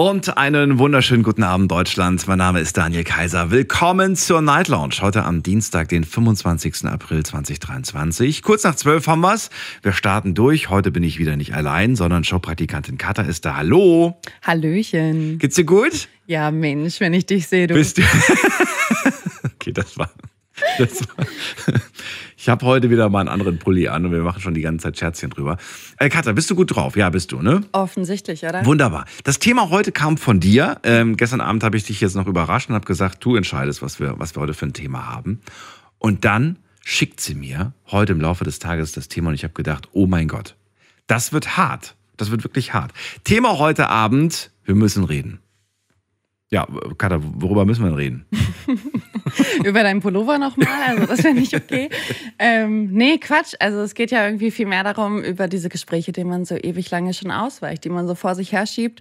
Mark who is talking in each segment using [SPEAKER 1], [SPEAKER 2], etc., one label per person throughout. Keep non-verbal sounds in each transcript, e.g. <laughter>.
[SPEAKER 1] Und einen wunderschönen guten Abend, Deutschland. Mein Name ist Daniel Kaiser. Willkommen zur Night Lounge. Heute am Dienstag, den 25. April 2023. Kurz nach 12 haben wir's. Wir starten durch. Heute bin ich wieder nicht allein, sondern Showpraktikantin Katha ist da. Hallo.
[SPEAKER 2] Hallöchen.
[SPEAKER 1] Geht's dir gut?
[SPEAKER 2] Ja, Mensch, wenn ich dich sehe, du.
[SPEAKER 1] Bist <laughs> du? <laughs> okay, das war. Ich habe heute wieder mal einen anderen Pulli an und wir machen schon die ganze Zeit Scherzchen drüber. Äh, Katja, bist du gut drauf? Ja, bist du, ne?
[SPEAKER 2] Offensichtlich, oder?
[SPEAKER 1] Wunderbar. Das Thema heute kam von dir. Ähm, gestern Abend habe ich dich jetzt noch überrascht und habe gesagt, du entscheidest, was wir, was wir heute für ein Thema haben. Und dann schickt sie mir heute im Laufe des Tages das Thema und ich habe gedacht, oh mein Gott, das wird hart. Das wird wirklich hart. Thema heute Abend, wir müssen reden. Ja, Katha, worüber müssen wir denn reden? <laughs>
[SPEAKER 2] Über deinen Pullover nochmal, also das wäre nicht okay. ähm, nee, Quatsch. Also es geht ja irgendwie viel mehr darum, über diese Gespräche, die man so ewig lange schon ausweicht, die man so vor sich herschiebt.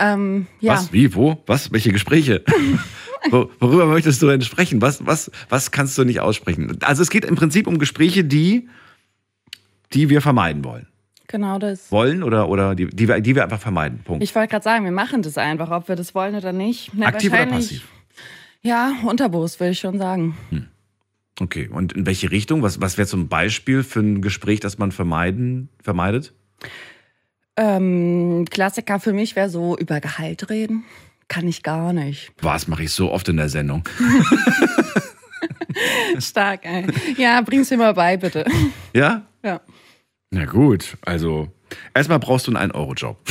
[SPEAKER 2] Ähm, ja.
[SPEAKER 1] Was? Wie? Wo? Was? Welche Gespräche? <laughs> Worüber möchtest du denn sprechen? Was, was, was kannst du nicht aussprechen? Also es geht im Prinzip um Gespräche, die, die wir vermeiden wollen.
[SPEAKER 2] Genau das.
[SPEAKER 1] Wollen oder, oder die, die, wir, die wir einfach vermeiden. Punkt.
[SPEAKER 2] Ich wollte gerade sagen, wir machen das einfach, ob wir das wollen oder nicht.
[SPEAKER 1] Na, Aktiv oder passiv?
[SPEAKER 2] Ja, unterbewusst würde ich schon sagen. Hm.
[SPEAKER 1] Okay, und in welche Richtung? Was, was wäre zum Beispiel für ein Gespräch, das man vermeiden, vermeidet?
[SPEAKER 2] Ähm, Klassiker für mich wäre so über Gehalt reden. Kann ich gar nicht.
[SPEAKER 1] Was mache ich so oft in der Sendung? <laughs>
[SPEAKER 2] Stark, ey. Ja, bring's mir mal bei, bitte.
[SPEAKER 1] Ja?
[SPEAKER 2] Ja.
[SPEAKER 1] Na gut, also erstmal brauchst du einen 1-Euro-Job. <laughs>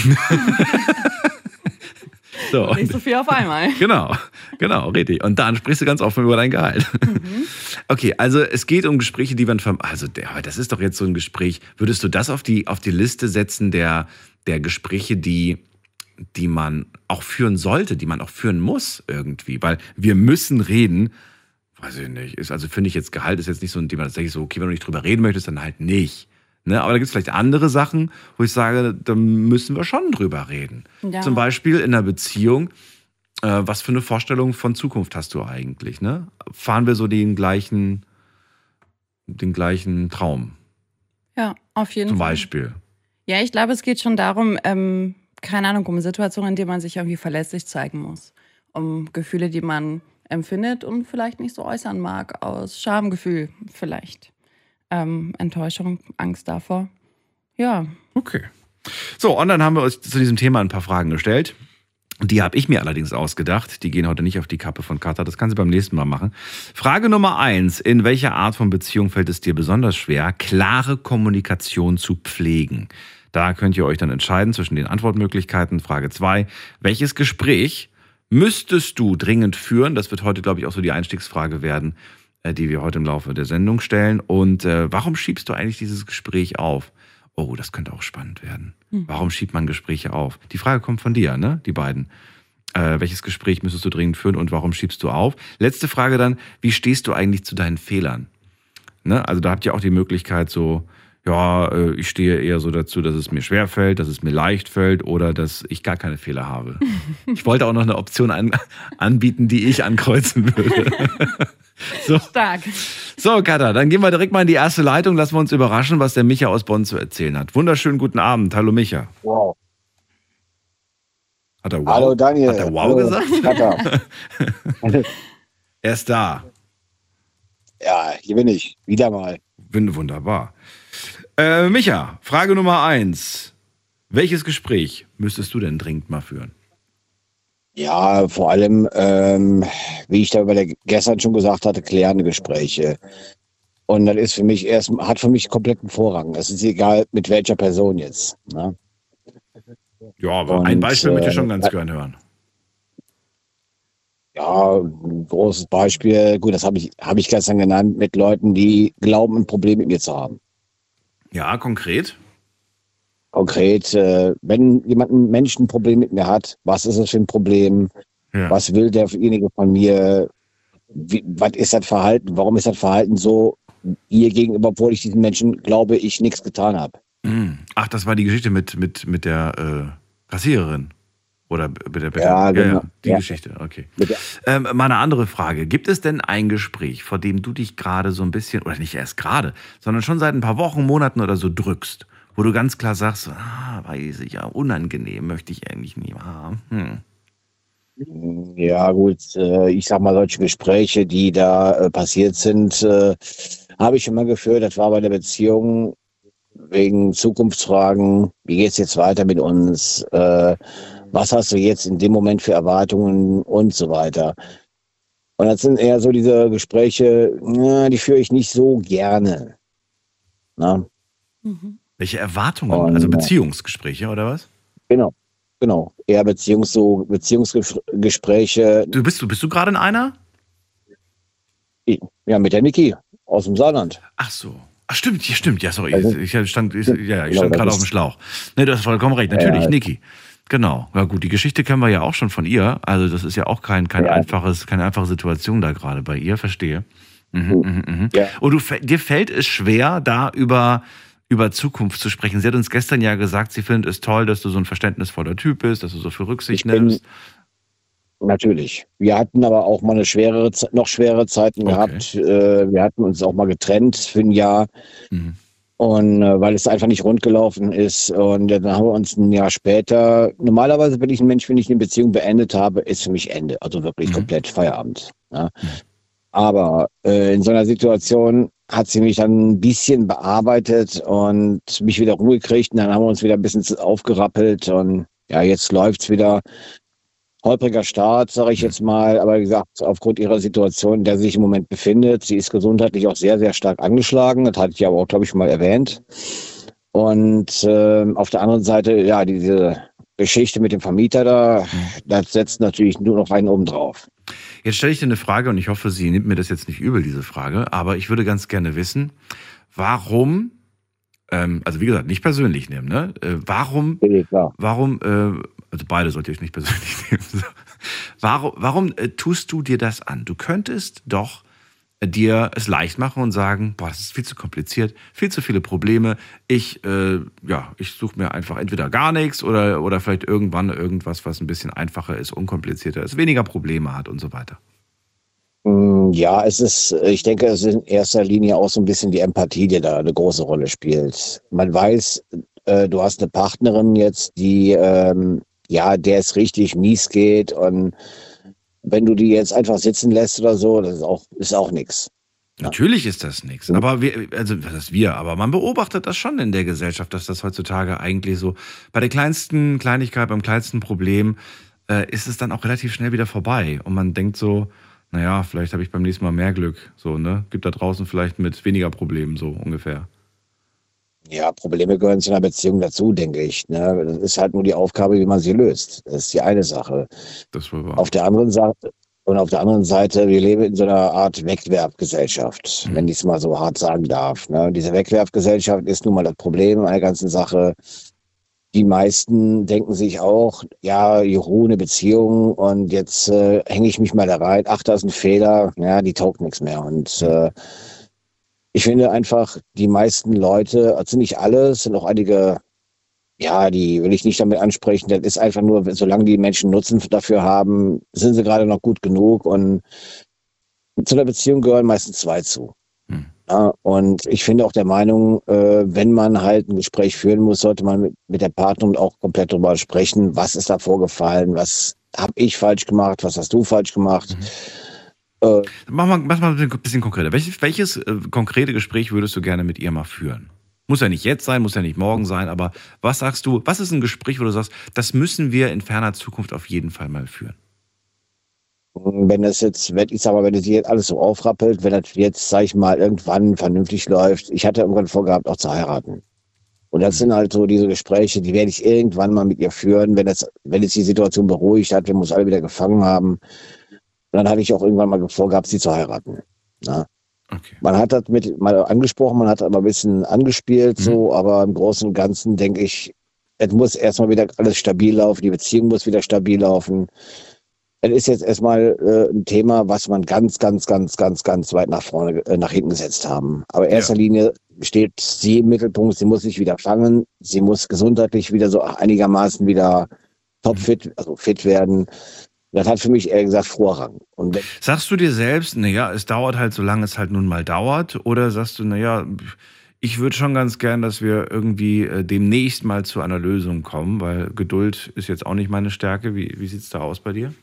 [SPEAKER 2] so, Nicht so viel auf einmal. <laughs>
[SPEAKER 1] Genau, genau, richtig. Und dann sprichst du ganz offen über dein Gehalt. Mhm. Okay, also es geht um Gespräche, die man verm also das ist doch jetzt so ein Gespräch. Würdest du das auf die auf die Liste setzen der der Gespräche, die die man auch führen sollte, die man auch führen muss irgendwie, weil wir müssen reden. Weiß ich nicht. Ist also finde ich jetzt Gehalt ist jetzt nicht so ein Thema, das denke ich so, okay, wenn du nicht drüber reden möchtest, dann halt nicht. Ne? Aber da gibt es vielleicht andere Sachen, wo ich sage, da müssen wir schon drüber reden. Ja. Zum Beispiel in einer Beziehung, äh, was für eine Vorstellung von Zukunft hast du eigentlich? Ne? Fahren wir so den gleichen, den gleichen Traum?
[SPEAKER 2] Ja, auf jeden
[SPEAKER 1] Zum
[SPEAKER 2] Fall.
[SPEAKER 1] Zum Beispiel.
[SPEAKER 2] Ja, ich glaube, es geht schon darum, ähm, keine Ahnung, um Situationen, in denen man sich irgendwie verlässlich zeigen muss. Um Gefühle, die man empfindet und vielleicht nicht so äußern mag, aus Schamgefühl vielleicht ähm, Enttäuschung, Angst davor. Ja.
[SPEAKER 1] Okay. So, und dann haben wir uns zu diesem Thema ein paar Fragen gestellt. Die habe ich mir allerdings ausgedacht. Die gehen heute nicht auf die Kappe von Katha. Das kann sie beim nächsten Mal machen. Frage Nummer eins. In welcher Art von Beziehung fällt es dir besonders schwer, klare Kommunikation zu pflegen? Da könnt ihr euch dann entscheiden zwischen den Antwortmöglichkeiten. Frage zwei. Welches Gespräch müsstest du dringend führen? Das wird heute, glaube ich, auch so die Einstiegsfrage werden. Äh, die wir heute im Laufe der Sendung stellen. Und äh, warum schiebst du eigentlich dieses Gespräch auf? Oh, das könnte auch spannend werden. Hm. Warum schiebt man Gespräche auf? Die Frage kommt von dir, ne? Die beiden. Äh, welches Gespräch müsstest du dringend führen und warum schiebst du auf? Letzte Frage dann, wie stehst du eigentlich zu deinen Fehlern? Ne? Also da habt ihr auch die Möglichkeit, so ja, äh, ich stehe eher so dazu, dass es mir schwer fällt, dass es mir leicht fällt oder dass ich gar keine Fehler habe. <laughs> Ich wollte auch noch eine Option an, anbieten, die ich ankreuzen würde. <laughs> <laughs>
[SPEAKER 2] So. Stark.
[SPEAKER 1] So, Katha, dann gehen wir direkt mal in die erste Leitung. Lassen wir uns überraschen, was der Micha aus Bonn zu erzählen hat. Wunderschönen guten Abend. Hallo, Micha.
[SPEAKER 3] Wow.
[SPEAKER 1] Hat er wow?
[SPEAKER 3] Hallo, Daniel.
[SPEAKER 1] Hat er wow
[SPEAKER 3] Hallo,
[SPEAKER 1] gesagt? <laughs> er ist da.
[SPEAKER 3] Ja, hier bin ich. Wieder mal.
[SPEAKER 1] Bin wunderbar. Äh, Micha, Frage Nummer eins. Welches Gespräch müsstest du denn dringend mal führen?
[SPEAKER 3] Ja, vor allem, ähm, wie ich da über der, gestern schon gesagt hatte, klärende Gespräche. Und das ist für mich erst, hat für mich kompletten Vorrang. Es ist egal, mit welcher Person jetzt. Ne?
[SPEAKER 1] Ja, aber Und, ein Beispiel äh, möchte ich schon ganz äh, gern hören.
[SPEAKER 3] Ja, ein großes Beispiel, gut, das habe ich, hab ich gestern genannt, mit Leuten, die glauben, ein Problem mit mir zu haben.
[SPEAKER 1] Ja, konkret?
[SPEAKER 3] Konkret, äh, wenn jemand ein Menschenproblem mit mir hat, was ist das für ein Problem? Ja. Was will derjenige von mir? Wie, was ist das Verhalten? Warum ist das Verhalten so ihr gegenüber, obwohl ich diesen Menschen glaube, ich nichts getan habe?
[SPEAKER 1] Hm. Ach, das war die Geschichte mit, mit, mit der äh, Kassiererin. Oder bitte, bitte.
[SPEAKER 3] Ja, genau.
[SPEAKER 1] die
[SPEAKER 3] Ja.
[SPEAKER 1] Geschichte, okay.
[SPEAKER 3] Mit der-
[SPEAKER 1] Ähm, mal eine andere Frage. Gibt es denn ein Gespräch, vor dem du dich gerade so ein bisschen, oder nicht erst gerade, sondern schon seit ein paar Wochen, Monaten oder so drückst, wo du ganz klar sagst, ah, weiß ich ja, unangenehm möchte ich eigentlich nie haben. Hm.
[SPEAKER 3] Ja, gut, äh, ich sag mal, solche Gespräche, die da äh, passiert sind, äh, habe ich schon mal geführt. Das war bei der Beziehung wegen Zukunftsfragen. Wie geht's jetzt weiter mit uns? Was hast du jetzt in dem Moment für Erwartungen und so weiter? Und das sind eher so diese Gespräche, na, die führe ich nicht so gerne. Na,
[SPEAKER 2] Mhm.
[SPEAKER 1] Welche Erwartungen?
[SPEAKER 3] Und-
[SPEAKER 1] also Beziehungsgespräche oder was?
[SPEAKER 3] genau, genau. Eher Beziehungs so Beziehungsgespräche,
[SPEAKER 1] Du bist du bist du gerade in einer?
[SPEAKER 3] ja, mit der Niki aus dem Saarland.
[SPEAKER 1] Ach so. Ach stimmt, ja stimmt, ja sorry,
[SPEAKER 3] Also-
[SPEAKER 1] ich, ich stand, ich, ja, ich
[SPEAKER 3] Genau,
[SPEAKER 1] stand gerade auf dem Schlauch. Ne, du hast vollkommen recht, natürlich,
[SPEAKER 3] Ja.
[SPEAKER 1] Niki. Genau. Ja gut, die Geschichte kennen wir ja auch schon von ihr. Also das ist ja auch kein, kein
[SPEAKER 3] Ja.
[SPEAKER 1] einfaches, keine einfache Situation da gerade bei ihr, verstehe. Mhm, mhm, mhm.
[SPEAKER 3] Ja.
[SPEAKER 1] Und du, dir fällt es schwer, da über, über Zukunft zu sprechen. Sie hat uns gestern ja gesagt, sie findet es toll, dass du so ein verständnisvoller Typ bist, dass du so viel Rücksicht
[SPEAKER 3] Ich
[SPEAKER 1] nimmst.
[SPEAKER 3] Natürlich. Wir hatten aber auch mal eine schwerere, noch schwere Zeiten
[SPEAKER 1] Okay.
[SPEAKER 3] gehabt. Äh, wir hatten uns auch mal getrennt für ein Jahr.
[SPEAKER 1] Mhm.
[SPEAKER 3] Und äh, weil es einfach nicht rund gelaufen ist. Und dann haben wir uns ein Jahr später, normalerweise bin ich ein Mensch, wenn ich eine Beziehung beendet habe, ist für mich Ende. Also wirklich
[SPEAKER 1] Mhm.
[SPEAKER 3] komplett Feierabend. Ja. Aber äh, in so einer Situation hat sie mich dann ein bisschen bearbeitet und mich wieder Ruhe gekriegt. Und dann haben wir uns wieder ein bisschen aufgerappelt. Und ja, jetzt läuft's wieder. Holpriger Start, sage ich jetzt mal, aber wie gesagt, aufgrund ihrer Situation, in der sie sich im Moment befindet, sie ist gesundheitlich auch sehr, sehr stark angeschlagen. Das hatte ich aber auch, glaube ich, mal erwähnt. Und ähm, auf der anderen Seite, ja, diese Geschichte mit dem Vermieter da, das setzt natürlich nur noch einen oben drauf.
[SPEAKER 1] Jetzt stelle ich dir eine Frage und ich hoffe, sie nimmt mir das jetzt nicht übel, diese Frage, aber ich würde ganz gerne wissen, warum, ähm, also wie gesagt, nicht persönlich nehmen, ne? Äh, warum, warum, äh, also beide sollte ich nicht persönlich <laughs> nehmen. Warum, warum äh, tust du dir das an? Du könntest doch dir es leicht machen und sagen, boah, das ist viel zu kompliziert, viel zu viele Probleme. Ich, äh, ja, ich suche mir einfach entweder gar nichts oder, oder vielleicht irgendwann irgendwas, was ein bisschen einfacher ist, unkomplizierter ist, weniger Probleme hat und so weiter.
[SPEAKER 3] Mm, Ja, es ist, ich denke, es ist in erster Linie auch so ein bisschen die Empathie, die da eine große Rolle spielt. Man weiß, äh, du hast eine Partnerin jetzt, die, ähm, ja, der es richtig mies geht und wenn du die jetzt einfach sitzen lässt oder so, das ist auch, ist auch nix.
[SPEAKER 1] Natürlich ist das nichts. Aber wir, also was ist wir, aber man beobachtet das schon in der Gesellschaft, dass das heutzutage eigentlich so bei der kleinsten Kleinigkeit, beim kleinsten Problem, äh, ist es dann auch relativ schnell wieder vorbei. Und man denkt so, naja, vielleicht habe ich beim nächsten Mal mehr Glück. So, ne? Gibt da draußen vielleicht mit weniger Problemen, so ungefähr.
[SPEAKER 3] Ja, Probleme gehören zu einer Beziehung dazu, denke ich. Ne? Das ist halt nur die Aufgabe, wie man sie löst. Das ist die eine Sache.
[SPEAKER 1] Das war wahr.
[SPEAKER 3] Auf der anderen Seite, und auf der anderen Seite, wir leben in so einer Art Wegwerfgesellschaft,
[SPEAKER 1] Mhm.
[SPEAKER 3] wenn ich es mal so hart sagen darf. Ne? Diese Wegwerfgesellschaft ist nun mal das Problem der ganzen Sache. Die meisten denken sich auch, ja, juhu, eine Beziehung und jetzt äh, hänge ich mich mal da rein. Ach, da ist ein Fehler. Ja, die taugt nichts mehr. Und äh, ich finde einfach, die meisten Leute, also nicht alle, es sind auch einige, ja, die will ich nicht damit ansprechen. Das ist einfach nur, solange die Menschen Nutzen dafür haben, sind sie gerade noch gut genug. Und zu einer Beziehung gehören meistens zwei zu.
[SPEAKER 1] Hm.
[SPEAKER 3] Ja, und ich finde auch der Meinung, äh, wenn man halt ein Gespräch führen muss, sollte man mit, mit der Partnerin auch komplett darüber sprechen, was ist da vorgefallen, was habe ich falsch gemacht, was hast du falsch gemacht. Äh,
[SPEAKER 1] Mach mal, mach mal ein bisschen konkreter. Welches, welches äh, konkrete Gespräch würdest du gerne mit ihr mal führen? Muss ja nicht jetzt sein, muss ja nicht morgen sein, aber was sagst du, was ist ein Gespräch, wo du sagst, das müssen wir in ferner Zukunft auf jeden Fall mal führen?
[SPEAKER 3] wenn es jetzt, wenn, ich sag mal, wenn es jetzt alles so aufrappelt, wenn das jetzt, sag ich mal, irgendwann vernünftig läuft, ich hatte irgendwann vorgehabt, auch zu heiraten. Und das sind halt so diese Gespräche, die werde ich irgendwann mal mit ihr führen, wenn es, wenn die Situation beruhigt hat, wenn wir uns alle wieder gefangen haben. Und dann hatte ich auch irgendwann mal vorgehabt, sie zu heiraten. Ja.
[SPEAKER 1] Okay.
[SPEAKER 3] Man hat das mit mal angesprochen, man hat aber ein bisschen angespielt,
[SPEAKER 1] Mhm.
[SPEAKER 3] so, aber im Großen und Ganzen denke ich, es muss erstmal wieder alles stabil laufen, die Beziehung muss wieder stabil laufen. Es ist jetzt erstmal äh, ein Thema, was man ganz, ganz, ganz, ganz, ganz weit nach vorne, äh, nach hinten gesetzt haben. Aber in erster Linie steht sie im Mittelpunkt, sie muss sich wieder fangen, sie muss gesundheitlich wieder so einigermaßen wieder topfit, also fit werden. Das hat für mich ehrlich gesagt Vorrang. Und
[SPEAKER 1] Sagst du dir selbst, naja, es dauert halt, solange es halt nun mal dauert? Oder sagst du, naja, ich würde schon ganz gern, dass wir irgendwie äh, demnächst mal zu einer Lösung kommen, weil Geduld ist jetzt auch nicht meine Stärke. Wie, wie sieht es da aus bei dir?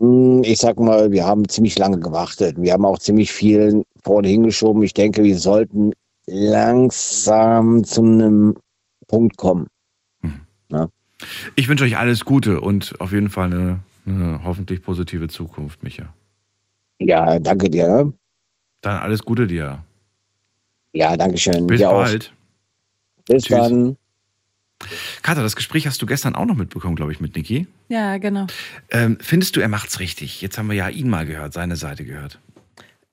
[SPEAKER 3] Hm, Ich sag mal, wir haben ziemlich lange gewartet. Wir haben auch ziemlich viel vorne hingeschoben. Ich denke, wir sollten langsam zu einem Punkt kommen.
[SPEAKER 1] Ich wünsche euch alles Gute und auf jeden Fall eine, eine hoffentlich positive Zukunft, Micha.
[SPEAKER 3] Ja, danke dir.
[SPEAKER 1] Dann alles Gute dir.
[SPEAKER 3] Ja, danke schön.
[SPEAKER 1] Bis
[SPEAKER 3] Dir auch.
[SPEAKER 1] bald.
[SPEAKER 3] Bis
[SPEAKER 1] Tschüss.
[SPEAKER 3] dann.
[SPEAKER 1] Katha, das Gespräch hast du gestern auch noch mitbekommen, glaube ich, mit Niki.
[SPEAKER 2] Ja, genau.
[SPEAKER 1] Ähm, findest du, er macht's richtig? Jetzt haben wir ja ihn mal gehört, seine Seite gehört.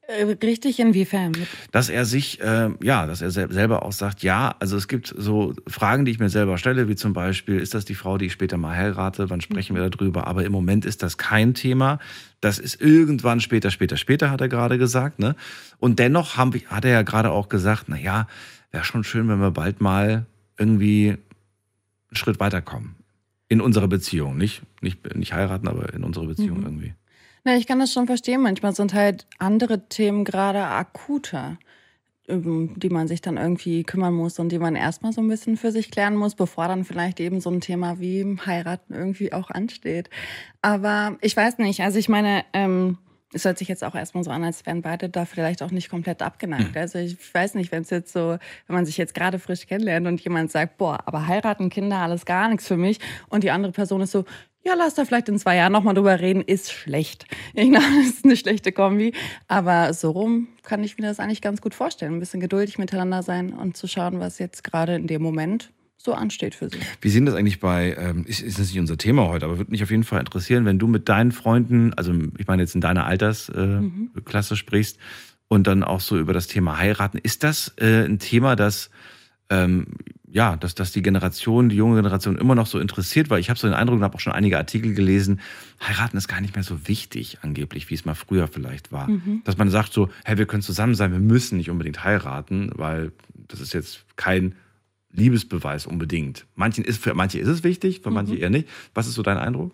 [SPEAKER 2] Äh, Richtig inwiefern?
[SPEAKER 1] Dass er sich, äh, ja, dass er sel selber auch sagt, ja, also es gibt so Fragen, die ich mir selber stelle, wie zum Beispiel, ist das die Frau, die ich später mal heirate? Wann sprechen wir darüber? Aber im Moment ist das kein Thema. Das ist irgendwann später, später, später, hat er gerade gesagt. Ne? Und dennoch haben, hat er ja gerade auch gesagt, na ja, wäre schon schön, wenn wir bald mal irgendwie einen Schritt weiterkommen. In unserer Beziehung. Nicht, nicht, nicht heiraten, aber in unserer Beziehung
[SPEAKER 2] Mhm.
[SPEAKER 1] irgendwie.
[SPEAKER 2] Na, ich kann das schon verstehen. Manchmal sind halt andere Themen gerade akuter, um die man sich dann irgendwie kümmern muss und die man erstmal so ein bisschen für sich klären muss, bevor dann vielleicht eben so ein Thema wie Heiraten irgendwie auch ansteht. Aber ich weiß nicht, also ich meine, ähm, es hört sich jetzt auch erstmal so an, als wären beide da vielleicht auch nicht komplett abgeneigt. Also ich weiß nicht, wenn es jetzt so, wenn man sich jetzt gerade frisch kennenlernt und jemand sagt, boah, aber heiraten, Kinder, alles gar nichts für mich und die andere Person ist so, ja, lass da vielleicht in zwei Jahren nochmal drüber reden, ist schlecht. Ich glaube, das ist eine schlechte Kombi. Aber so rum kann ich mir das eigentlich ganz gut vorstellen. Ein bisschen geduldig miteinander sein und zu schauen, was jetzt gerade in dem Moment so ansteht für sie.
[SPEAKER 1] Wie sehen das eigentlich bei, ähm, ist, ist das nicht unser Thema heute, aber würde mich auf jeden Fall interessieren, wenn du mit deinen Freunden, also ich meine jetzt in deiner Altersklasse äh, Klasse sprichst und dann auch so über das Thema heiraten, ist das äh, ein Thema, das ähm, ja, dass, dass die Generation, die junge Generation immer noch so interessiert, weil ich habe so den Eindruck und habe auch schon einige Artikel gelesen, heiraten ist gar nicht mehr so wichtig, angeblich, wie es mal früher vielleicht war. Dass man sagt so, hey, wir können zusammen sein, wir müssen nicht unbedingt heiraten, weil das ist jetzt kein Liebesbeweis unbedingt. Manchen ist, für manche ist es wichtig, für manche eher nicht. Was ist so dein Eindruck?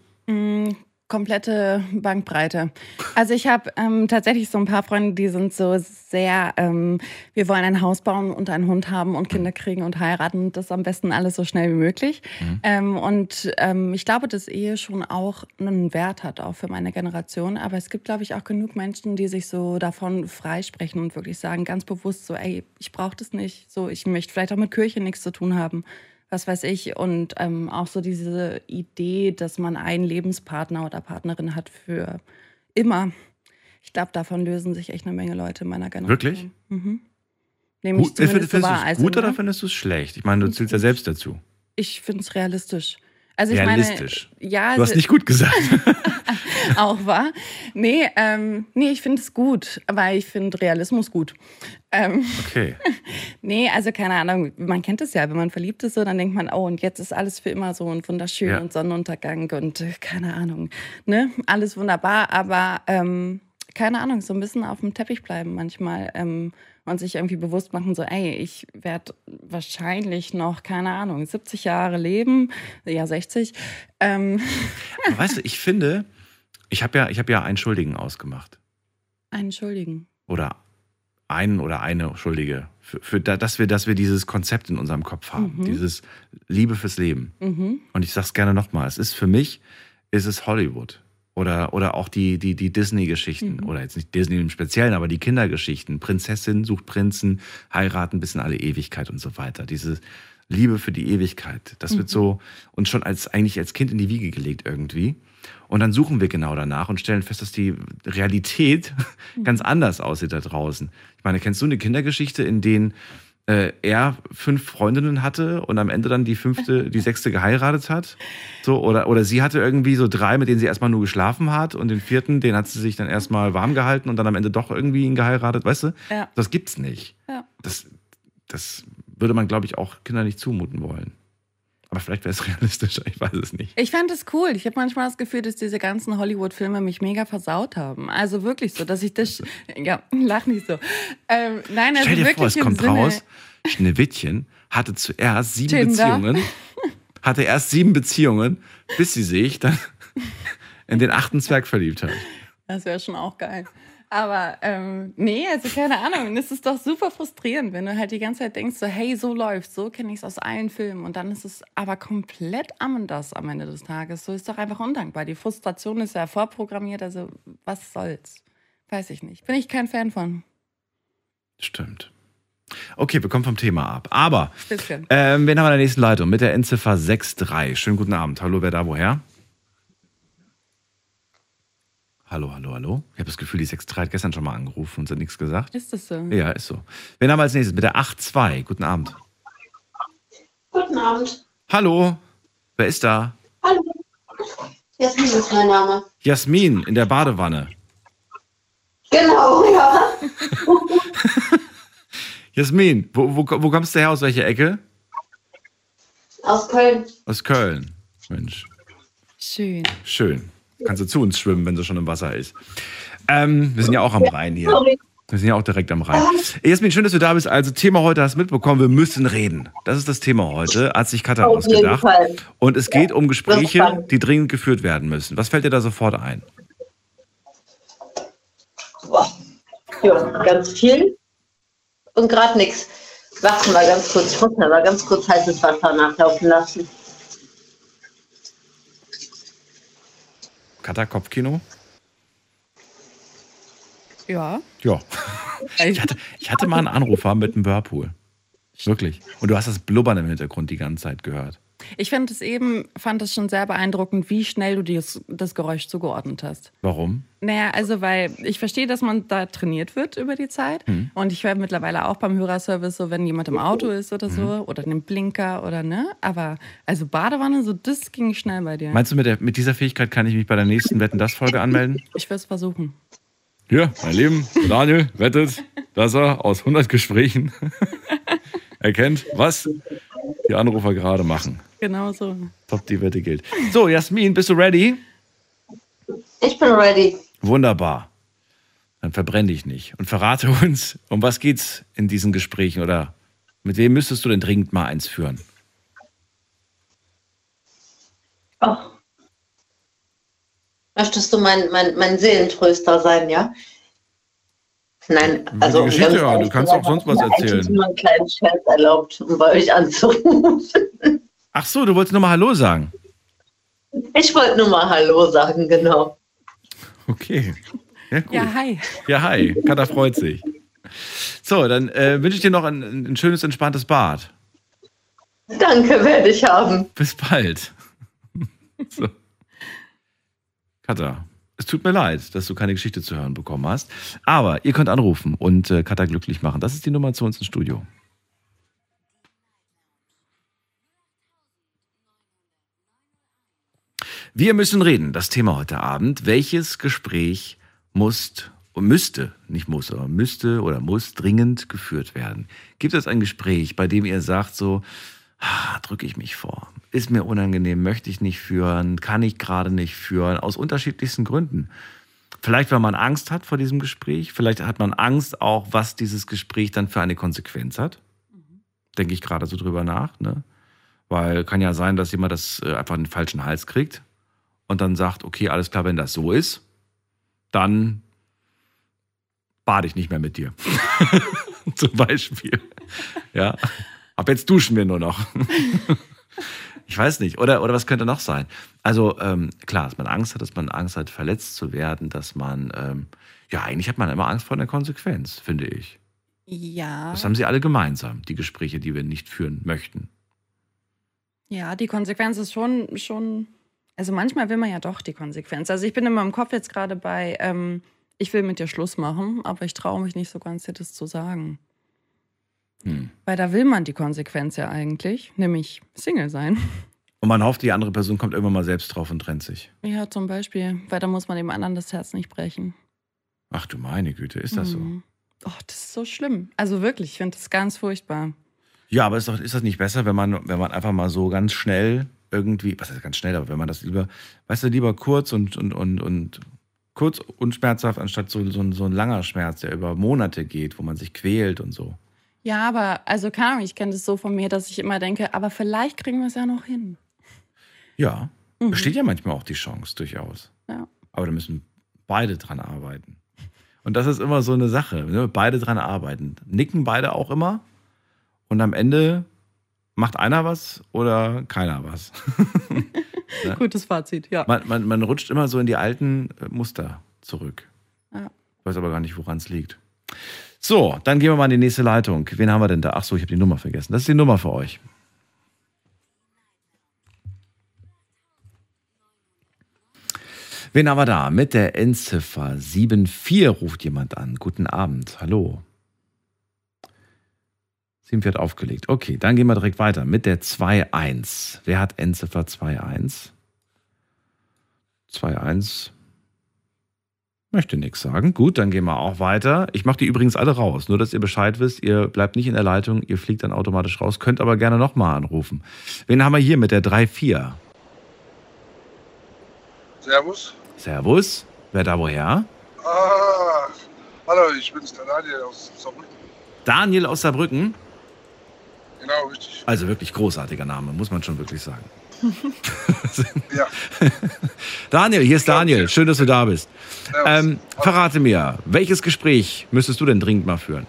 [SPEAKER 2] Komplette Bankbreite. Also ich habe ähm, tatsächlich so ein paar Freunde, die sind so sehr, ähm, wir wollen ein Haus bauen und einen Hund haben und Kinder kriegen und heiraten und das am besten alles so schnell wie möglich. Ähm, und ähm, ich glaube, dass Ehe schon auch einen Wert hat, auch für meine Generation. Aber es gibt, glaube ich, auch genug Menschen, die sich so davon freisprechen und wirklich sagen, ganz bewusst so, ey, ich brauche das nicht. So, ich möchte vielleicht auch mit Kirche nichts zu tun haben was weiß ich. Und ähm, auch so diese Idee, dass man einen Lebenspartner oder Partnerin hat für immer. Ich glaube, davon lösen sich echt eine Menge Leute in meiner Generation.
[SPEAKER 1] Wirklich?
[SPEAKER 2] Mhm. Nämlich
[SPEAKER 1] Gut, findest du es
[SPEAKER 2] Also,
[SPEAKER 1] gut oder
[SPEAKER 2] ne?
[SPEAKER 1] findest du es schlecht? Ich meine, du zählst ja selbst dazu.
[SPEAKER 2] Ich finde es realistisch. Also ich
[SPEAKER 1] Realistisch.
[SPEAKER 2] meine, ja,
[SPEAKER 1] Du hast
[SPEAKER 2] also-
[SPEAKER 1] nicht gut gesagt. <laughs>
[SPEAKER 2] auch wahr. Nee, ähm, nee, ich finde es gut, weil ich finde Realismus gut. Ähm,
[SPEAKER 1] Okay. <laughs>
[SPEAKER 2] Nee, also keine Ahnung, man kennt es ja, wenn man verliebt ist, so, dann denkt man, oh, und jetzt ist alles für immer so und wunderschön
[SPEAKER 1] Ja.
[SPEAKER 2] und Sonnenuntergang und äh, keine Ahnung, ne? Alles wunderbar, aber ähm, keine Ahnung, so ein bisschen auf dem Teppich bleiben manchmal ähm, und sich irgendwie bewusst machen, so, ey, ich werde wahrscheinlich noch, keine Ahnung, 70 Jahre leben, ja 60. Ähm,
[SPEAKER 1] weißt du, ich finde, ich habe ja, ich hab ja einen Schuldigen ausgemacht.
[SPEAKER 2] entschuldigen.
[SPEAKER 1] Oder einen oder eine Schuldige. Für, für da, dass, wir, dass wir dieses Konzept in unserem Kopf haben.
[SPEAKER 2] Mhm.
[SPEAKER 1] Dieses Liebe fürs Leben.
[SPEAKER 2] Mhm.
[SPEAKER 1] Und ich sag's gerne nochmal, es ist für mich, ist es Hollywood. Oder, oder auch die, die, die Disney-Geschichten.
[SPEAKER 2] Mhm.
[SPEAKER 1] Oder jetzt nicht Disney im Speziellen, aber die Kindergeschichten. Prinzessin sucht Prinzen, heiraten bis in alle Ewigkeit und so weiter. Diese Liebe für die Ewigkeit. Das wird so uns schon als, eigentlich als Kind in die Wiege gelegt irgendwie. Und dann suchen wir genau danach und stellen fest, dass die Realität <laughs> ganz anders aussieht da draußen. Ich meine, kennst du eine Kindergeschichte, in denen äh, er fünf Freundinnen hatte und am Ende dann die fünfte, die sechste geheiratet hat? So, oder, oder sie hatte irgendwie so drei, mit denen sie erstmal nur geschlafen hat und den vierten, den hat sie sich dann erstmal warm gehalten und dann am Ende doch irgendwie ihn geheiratet, weißt du?
[SPEAKER 2] Ja.
[SPEAKER 1] Das gibt's nicht.
[SPEAKER 2] Ja.
[SPEAKER 1] Das, das würde man, glaube ich, auch Kindern nicht zumuten wollen. Aber vielleicht wäre es <laughs> realistischer, ich weiß es nicht.
[SPEAKER 2] Ich fand es cool. Ich habe manchmal das Gefühl, dass diese ganzen Hollywood-Filme mich mega versaut haben. Also wirklich so, dass ich das. <laughs> Ja, lach nicht so. Ähm, nein, also
[SPEAKER 1] Stell dir
[SPEAKER 2] wirklich
[SPEAKER 1] vor, es kommt
[SPEAKER 2] Sinne,
[SPEAKER 1] raus, Schneewittchen hatte zuerst sieben
[SPEAKER 2] Tinder.
[SPEAKER 1] Beziehungen <laughs> hatte erst sieben Beziehungen, bis sie sich dann in den achten Zwerg verliebt hat.
[SPEAKER 2] Das wäre schon auch geil. Aber ähm, nee, also keine Ahnung. Es ist doch super frustrierend, wenn du halt die ganze Zeit denkst, so, hey, so läuft, so kenne ich es aus allen Filmen. Und dann ist es aber komplett anders am Ende des Tages. So ist doch einfach undankbar. Die Frustration ist ja vorprogrammiert, also was soll's? Weiß ich nicht. Bin ich kein Fan von.
[SPEAKER 1] Stimmt. Okay, wir kommen vom Thema ab. Aber, ähm, wen haben wir in der nächsten Leitung? Mit der Endziffer 63. Schönen guten Abend. Hallo, wer da woher? Hallo, hallo, hallo. Ich habe das Gefühl, die 63 hat gestern schon mal angerufen und hat nichts gesagt.
[SPEAKER 2] Ist das so?
[SPEAKER 1] Ja, ist so. Wen haben wir als nächstes? Mit der 82. Guten Abend.
[SPEAKER 4] Guten Abend.
[SPEAKER 1] Hallo, wer ist da?
[SPEAKER 4] Hallo. Jasmin ist mein Name.
[SPEAKER 1] Jasmin in der Badewanne.
[SPEAKER 4] Genau, ja. <laughs>
[SPEAKER 1] Jasmin, wo, wo, wo kommst du her? Aus welcher Ecke?
[SPEAKER 4] Aus Köln.
[SPEAKER 1] Aus Köln. Mensch,
[SPEAKER 2] Schön.
[SPEAKER 1] schön. Kannst du zu uns schwimmen, wenn sie schon im Wasser ist. Ähm, wir sind ja auch am Rhein hier. Wir sind ja auch direkt am Rhein. Jasmin, schön, dass du da bist. Also, Thema heute hast du mitbekommen, wir müssen reden. Das ist das Thema heute. Hat sich Katha
[SPEAKER 4] Auf jeden
[SPEAKER 1] ausgedacht.
[SPEAKER 4] Fall.
[SPEAKER 1] Und es geht um
[SPEAKER 4] Das ist
[SPEAKER 1] Gespräche, die dringend geführt werden müssen. Was fällt dir da sofort ein?
[SPEAKER 4] Boah. Ja, ganz viel. Und gerade nichts. Warten wir ganz kurz. Ich muss aber ganz kurz heißes Wasser nachlaufen lassen.
[SPEAKER 1] Katha, Kopfkino?
[SPEAKER 2] Ja.
[SPEAKER 1] Ja. Ich hatte, ich hatte mal einen Anrufer mit einem Whirlpool. Wirklich. Und du hast das Blubbern im Hintergrund die ganze Zeit gehört.
[SPEAKER 2] Ich finde es eben, fand es schon sehr beeindruckend, wie schnell du dir das, Geräusch zugeordnet hast.
[SPEAKER 1] Warum?
[SPEAKER 2] Naja, also weil ich verstehe, dass man da trainiert wird über die Zeit. Und ich höre mittlerweile auch beim Hörerservice so, wenn jemand im Auto ist oder so, oder einen Blinker oder ne. Aber also Badewanne, so das ging schnell bei dir.
[SPEAKER 1] Meinst du, mit, der, mit dieser Fähigkeit kann ich mich bei der nächsten Wetten das Folge anmelden?
[SPEAKER 2] Ich würde es versuchen.
[SPEAKER 1] Hier, mein Lieben, Daniel wettet, dass er aus 100 Gesprächen erkennt, was die Anrufer gerade machen.
[SPEAKER 2] Genau so.
[SPEAKER 1] Top, die Wette gilt. So, Jasmin, bist du ready?
[SPEAKER 4] Ich bin ready.
[SPEAKER 1] Wunderbar. Dann verbrenn dich nicht und verrate <laughs> uns, um was geht's in diesen Gesprächen oder mit wem müsstest du denn dringend mal eins führen?
[SPEAKER 4] Ach. Möchtest du mein, mein, mein Seelentröster sein, ja? Nein,
[SPEAKER 1] die
[SPEAKER 4] also. um
[SPEAKER 1] Geschichte
[SPEAKER 4] ganz
[SPEAKER 1] hören, du kannst auch sonst was
[SPEAKER 4] ich habe
[SPEAKER 1] erzählen.
[SPEAKER 4] nur einen kleinen Scherz erlaubt, um bei euch anzurufen.
[SPEAKER 1] Ach so, du wolltest nur mal Hallo sagen.
[SPEAKER 4] Ich wollte nur mal Hallo sagen, genau.
[SPEAKER 1] Okay. Ja, gut.
[SPEAKER 2] Ja, hi.
[SPEAKER 1] Ja, hi. Katha freut sich. So, dann äh, wünsche ich dir noch ein, ein schönes, entspanntes Bad.
[SPEAKER 4] Danke, werde ich haben.
[SPEAKER 1] Bis bald. <laughs> so. Katha, es tut mir leid, dass du keine Geschichte zu hören bekommen hast. Aber ihr könnt anrufen und äh, Katha glücklich machen. Das ist die Nummer zu uns ins Studio. Wir müssen reden. Das Thema heute Abend. Welches Gespräch muss müsste, nicht muss, aber müsste oder muss dringend geführt werden? Gibt es ein Gespräch, bei dem ihr sagt so, ah, drücke ich mich vor, ist mir unangenehm, möchte ich nicht führen, kann ich gerade nicht führen, aus unterschiedlichsten Gründen. Vielleicht, weil man Angst hat vor diesem Gespräch, vielleicht hat man Angst auch, was dieses Gespräch dann für eine Konsequenz hat. Denke ich gerade so drüber nach, ne? Weil kann ja sein, dass jemand das äh, einfach einen falschen Hals kriegt und dann sagt, okay, alles klar, wenn das so ist, dann bade ich nicht mehr mit dir. <laughs> Zum Beispiel. Ja. Ab jetzt duschen wir nur noch. <laughs> ich weiß nicht. Oder, oder was könnte noch sein? Also, ähm, klar, dass man Angst hat, dass man Angst hat, verletzt zu werden, dass man, ähm, ja, eigentlich hat man immer Angst vor einer Konsequenz, finde ich.
[SPEAKER 2] Ja.
[SPEAKER 1] Das haben sie alle gemeinsam, die Gespräche, die wir nicht führen möchten.
[SPEAKER 2] Ja, die Konsequenz ist schon, schon. Also manchmal will man ja doch die Konsequenz. Also ich bin in meinem Kopf jetzt gerade bei, ähm, ich will mit dir Schluss machen, aber ich traue mich nicht so ganz, dir das zu sagen.
[SPEAKER 1] Hm.
[SPEAKER 2] Weil da will man die Konsequenz ja eigentlich, nämlich Single sein.
[SPEAKER 1] Und man hofft, die andere Person kommt irgendwann mal selbst drauf und trennt sich.
[SPEAKER 2] Ja, zum Beispiel, weil da muss man dem anderen das Herz nicht brechen.
[SPEAKER 1] Ach du meine Güte, ist das so?
[SPEAKER 2] Mhm. Oh, das ist so schlimm. Also wirklich, ich finde das ganz furchtbar.
[SPEAKER 1] Ja, aber ist, doch, ist das nicht besser, wenn man, wenn man einfach mal so ganz schnell irgendwie, was heißt ganz schnell, aber wenn man das lieber, weißt du, lieber kurz und, und, und, und kurz und schmerzhaft, anstatt so, so, so ein langer Schmerz, der über Monate geht, wo man sich quält und so.
[SPEAKER 2] Ja, aber, also keine Ahnung, ich kenne das so von mir, dass ich immer denke, aber vielleicht kriegen wir es ja noch hin.
[SPEAKER 1] Ja, besteht ja manchmal auch die Chance, durchaus.
[SPEAKER 2] Ja.
[SPEAKER 1] Aber da müssen beide dran arbeiten. Und das ist immer so eine Sache. Ne? Beide dran arbeiten. Nicken beide auch immer. Und am Ende macht einer was oder keiner was. <laughs> <laughs>
[SPEAKER 2] Gutes Fazit, ja.
[SPEAKER 1] Man, man, man rutscht immer so in die alten Muster zurück.
[SPEAKER 2] Ja.
[SPEAKER 1] Weiß aber gar nicht, woran es liegt. So, dann gehen wir mal in die nächste Leitung. Wen haben wir denn da? Ach so, ich habe die Nummer vergessen. Das ist die Nummer für euch. Wen haben wir da? Mit der Endziffer 74 ruft jemand an. Guten Abend. Hallo. 7 wird aufgelegt. Okay, dann gehen wir direkt weiter mit der 2.1. Wer hat Endziffer 2.1? 2.1. Möchte nichts sagen. Gut, dann gehen wir auch weiter. Ich mache die übrigens alle raus. Nur, dass ihr Bescheid wisst. Ihr bleibt nicht in der Leitung. Ihr fliegt dann automatisch raus. Könnt aber gerne nochmal anrufen. Wen haben wir hier mit der 3.4?
[SPEAKER 5] Servus.
[SPEAKER 1] Servus. Wer da woher?
[SPEAKER 5] Ah, hallo, ich bin's, der Daniel aus Saarbrücken.
[SPEAKER 1] Daniel aus Saarbrücken.
[SPEAKER 5] Genau, richtig.
[SPEAKER 1] Also wirklich großartiger Name, muss man schon wirklich sagen. <laughs>
[SPEAKER 5] Ja.
[SPEAKER 1] Daniel, hier ist Daniel. Schön, dass du da bist. Ähm, verrate mir, welches Gespräch müsstest du denn dringend mal führen?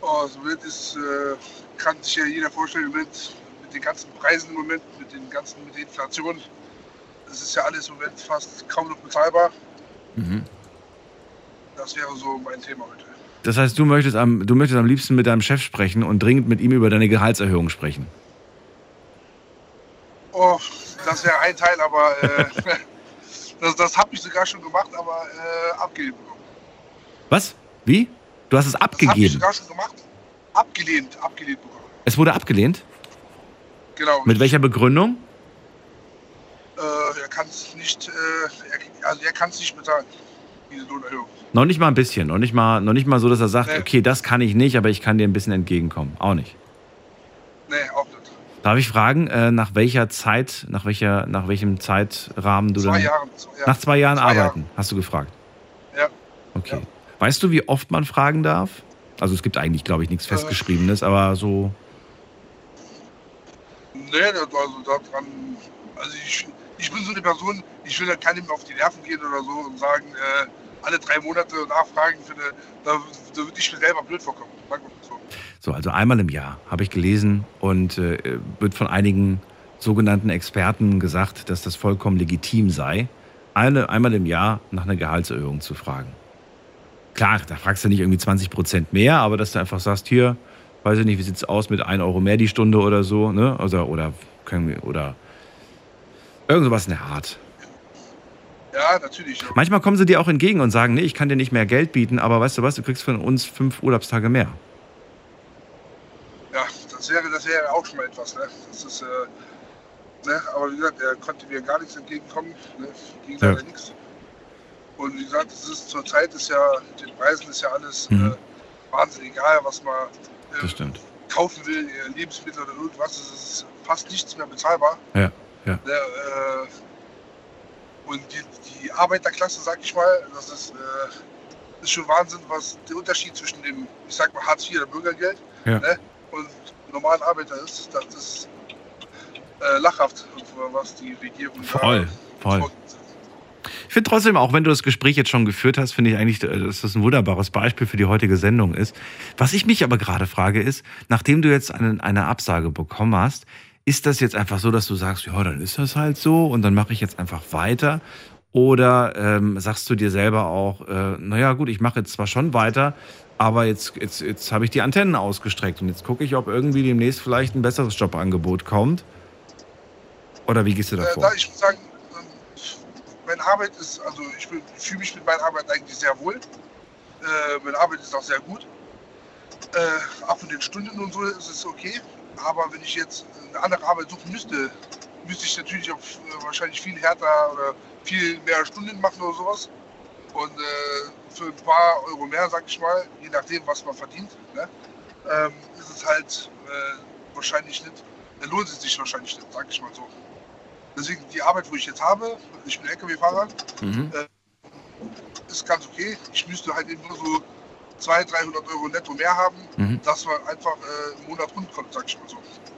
[SPEAKER 5] Oh, so wird es, äh, kann sich ja jeder vorstellen, mit, mit den ganzen Preisen im Moment, mit den ganzen, mit der Inflation. Das ist ja alles im Moment fast kaum noch bezahlbar.
[SPEAKER 1] Mhm.
[SPEAKER 5] Das wäre so mein Thema heute.
[SPEAKER 1] Das heißt, du möchtest, am, du möchtest am liebsten mit deinem Chef sprechen und dringend mit ihm über deine Gehaltserhöhung sprechen.
[SPEAKER 5] Oh, das wäre ein Teil, aber äh, <laughs> das, das habe ich sogar schon gemacht, aber äh, abgelehnt bekommen.
[SPEAKER 1] Was? Wie? Du hast es
[SPEAKER 5] Das habe ich
[SPEAKER 1] abgegeben.
[SPEAKER 5] sogar schon gemacht. Abgelehnt, abgelehnt bekommen.
[SPEAKER 1] Es wurde abgelehnt?
[SPEAKER 5] Genau.
[SPEAKER 1] Mit welcher Begründung?
[SPEAKER 5] Äh, er kann es nicht, äh, er, also er kann es nicht bezahlen, diese Lohnerhöhung.
[SPEAKER 1] Noch nicht mal ein bisschen. Noch nicht mal, noch nicht mal so, dass er sagt,
[SPEAKER 5] Nee.
[SPEAKER 1] okay, das kann ich nicht, aber ich kann dir ein bisschen entgegenkommen. Auch nicht.
[SPEAKER 5] Nee, auch nicht.
[SPEAKER 1] Darf ich fragen, äh, nach welcher Zeit, nach welcher, nach welchem Zeitrahmen du
[SPEAKER 5] Zwei
[SPEAKER 1] dann.
[SPEAKER 5] Jahre. Zwei Jahre.
[SPEAKER 1] Nach zwei Jahren
[SPEAKER 5] Zwei
[SPEAKER 1] arbeiten, hast du gefragt.
[SPEAKER 5] Ja.
[SPEAKER 1] Okay.
[SPEAKER 5] Ja.
[SPEAKER 1] Weißt du, wie oft man fragen darf? Also es gibt eigentlich, glaube ich, nichts
[SPEAKER 5] Äh.
[SPEAKER 1] Festgeschriebenes, aber so.
[SPEAKER 5] Nee, das, also daran, also ich, ich bin so eine Person, ich will da keinem auf die Nerven gehen oder so und sagen, äh, alle drei Monate nachfragen, finde, da, da würde ich mir selber blöd vorkommen. Mal so.
[SPEAKER 1] So, also einmal im Jahr habe ich gelesen und äh, wird von einigen sogenannten Experten gesagt, dass das vollkommen legitim sei, eine, einmal im Jahr nach einer Gehaltserhöhung zu fragen. Klar, da fragst du nicht irgendwie 20 Prozent mehr, aber dass du einfach sagst, hier, weiß ich nicht, wie sieht es aus mit 1 Euro mehr die Stunde oder so, ne? Also, oder können wir, oder irgend sowas in der Art.
[SPEAKER 5] Ja, natürlich.
[SPEAKER 1] Manchmal kommen sie dir auch entgegen und sagen, nee, ich kann dir nicht mehr Geld bieten, aber weißt du was, du kriegst von uns fünf Urlaubstage mehr.
[SPEAKER 5] Das wäre, das wäre auch schon mal etwas. Ne? Das ist, äh, ne? Aber wie gesagt, er konnte mir gar nichts entgegenkommen. Ne? Ging
[SPEAKER 1] Ja.
[SPEAKER 5] leider nichts. Und wie gesagt, es ist zur Zeit ist ja, den Preisen ist ja alles
[SPEAKER 1] Mhm.
[SPEAKER 5] äh, wahnsinnig egal, was man äh, kaufen will, äh, Lebensmittel oder irgendwas. Es ist fast nichts mehr bezahlbar.
[SPEAKER 1] Ja, ja.
[SPEAKER 5] Ne? Äh, und die, die Arbeiterklasse, sag ich mal, das ist, äh, ist schon Wahnsinn, was der Unterschied zwischen dem, ich sag mal, Hartz IV oder Bürgergeld
[SPEAKER 1] Ja.
[SPEAKER 5] ne, und normalen Arbeiter ist. Das ist äh, lachhaft, was die Regierung da
[SPEAKER 1] Voll, voll.
[SPEAKER 5] vorgibt.
[SPEAKER 1] Ich finde trotzdem, auch wenn du das Gespräch jetzt schon geführt hast, finde ich eigentlich, äh, dass das ein wunderbares Beispiel für die heutige Sendung ist. Was ich mich aber gerade frage ist, nachdem du jetzt eine, eine Absage bekommen hast, ist das jetzt einfach so, dass du sagst, ja, dann ist das halt so und dann mache ich jetzt einfach weiter? Oder ähm, sagst du dir selber auch, äh, naja gut, ich mache jetzt zwar schon weiter, aber jetzt, jetzt, jetzt habe ich die Antennen ausgestreckt und jetzt gucke ich, ob irgendwie demnächst vielleicht ein besseres Jobangebot kommt. Oder wie gehst du
[SPEAKER 5] Äh,
[SPEAKER 1] vor?
[SPEAKER 5] da ich muss sagen, ähm, meine Arbeit ist, also ich fühle fühl mich mit meiner Arbeit eigentlich sehr wohl. Äh, meine Arbeit ist auch sehr gut. Äh, auch von den Stunden und so ist es okay. Aber wenn ich jetzt eine andere Arbeit suchen müsste, müsste ich natürlich auch äh, wahrscheinlich viel härter oder viel mehr Stunden machen oder sowas. Und äh, für ein paar Euro mehr, sag ich mal, je nachdem, was man verdient, ne, ähm, ist es halt äh, wahrscheinlich nicht, äh, lohnt es sich wahrscheinlich nicht, sag ich mal so. Deswegen die Arbeit, wo ich jetzt habe, ich bin LKW-Fahrer,
[SPEAKER 1] Mhm.
[SPEAKER 5] ist ganz okay. Ich müsste halt eben nur so 200, 300 Euro netto mehr haben,
[SPEAKER 1] Mhm.
[SPEAKER 5] dass man einfach äh, im Monat rundkommt, sag ich mal so.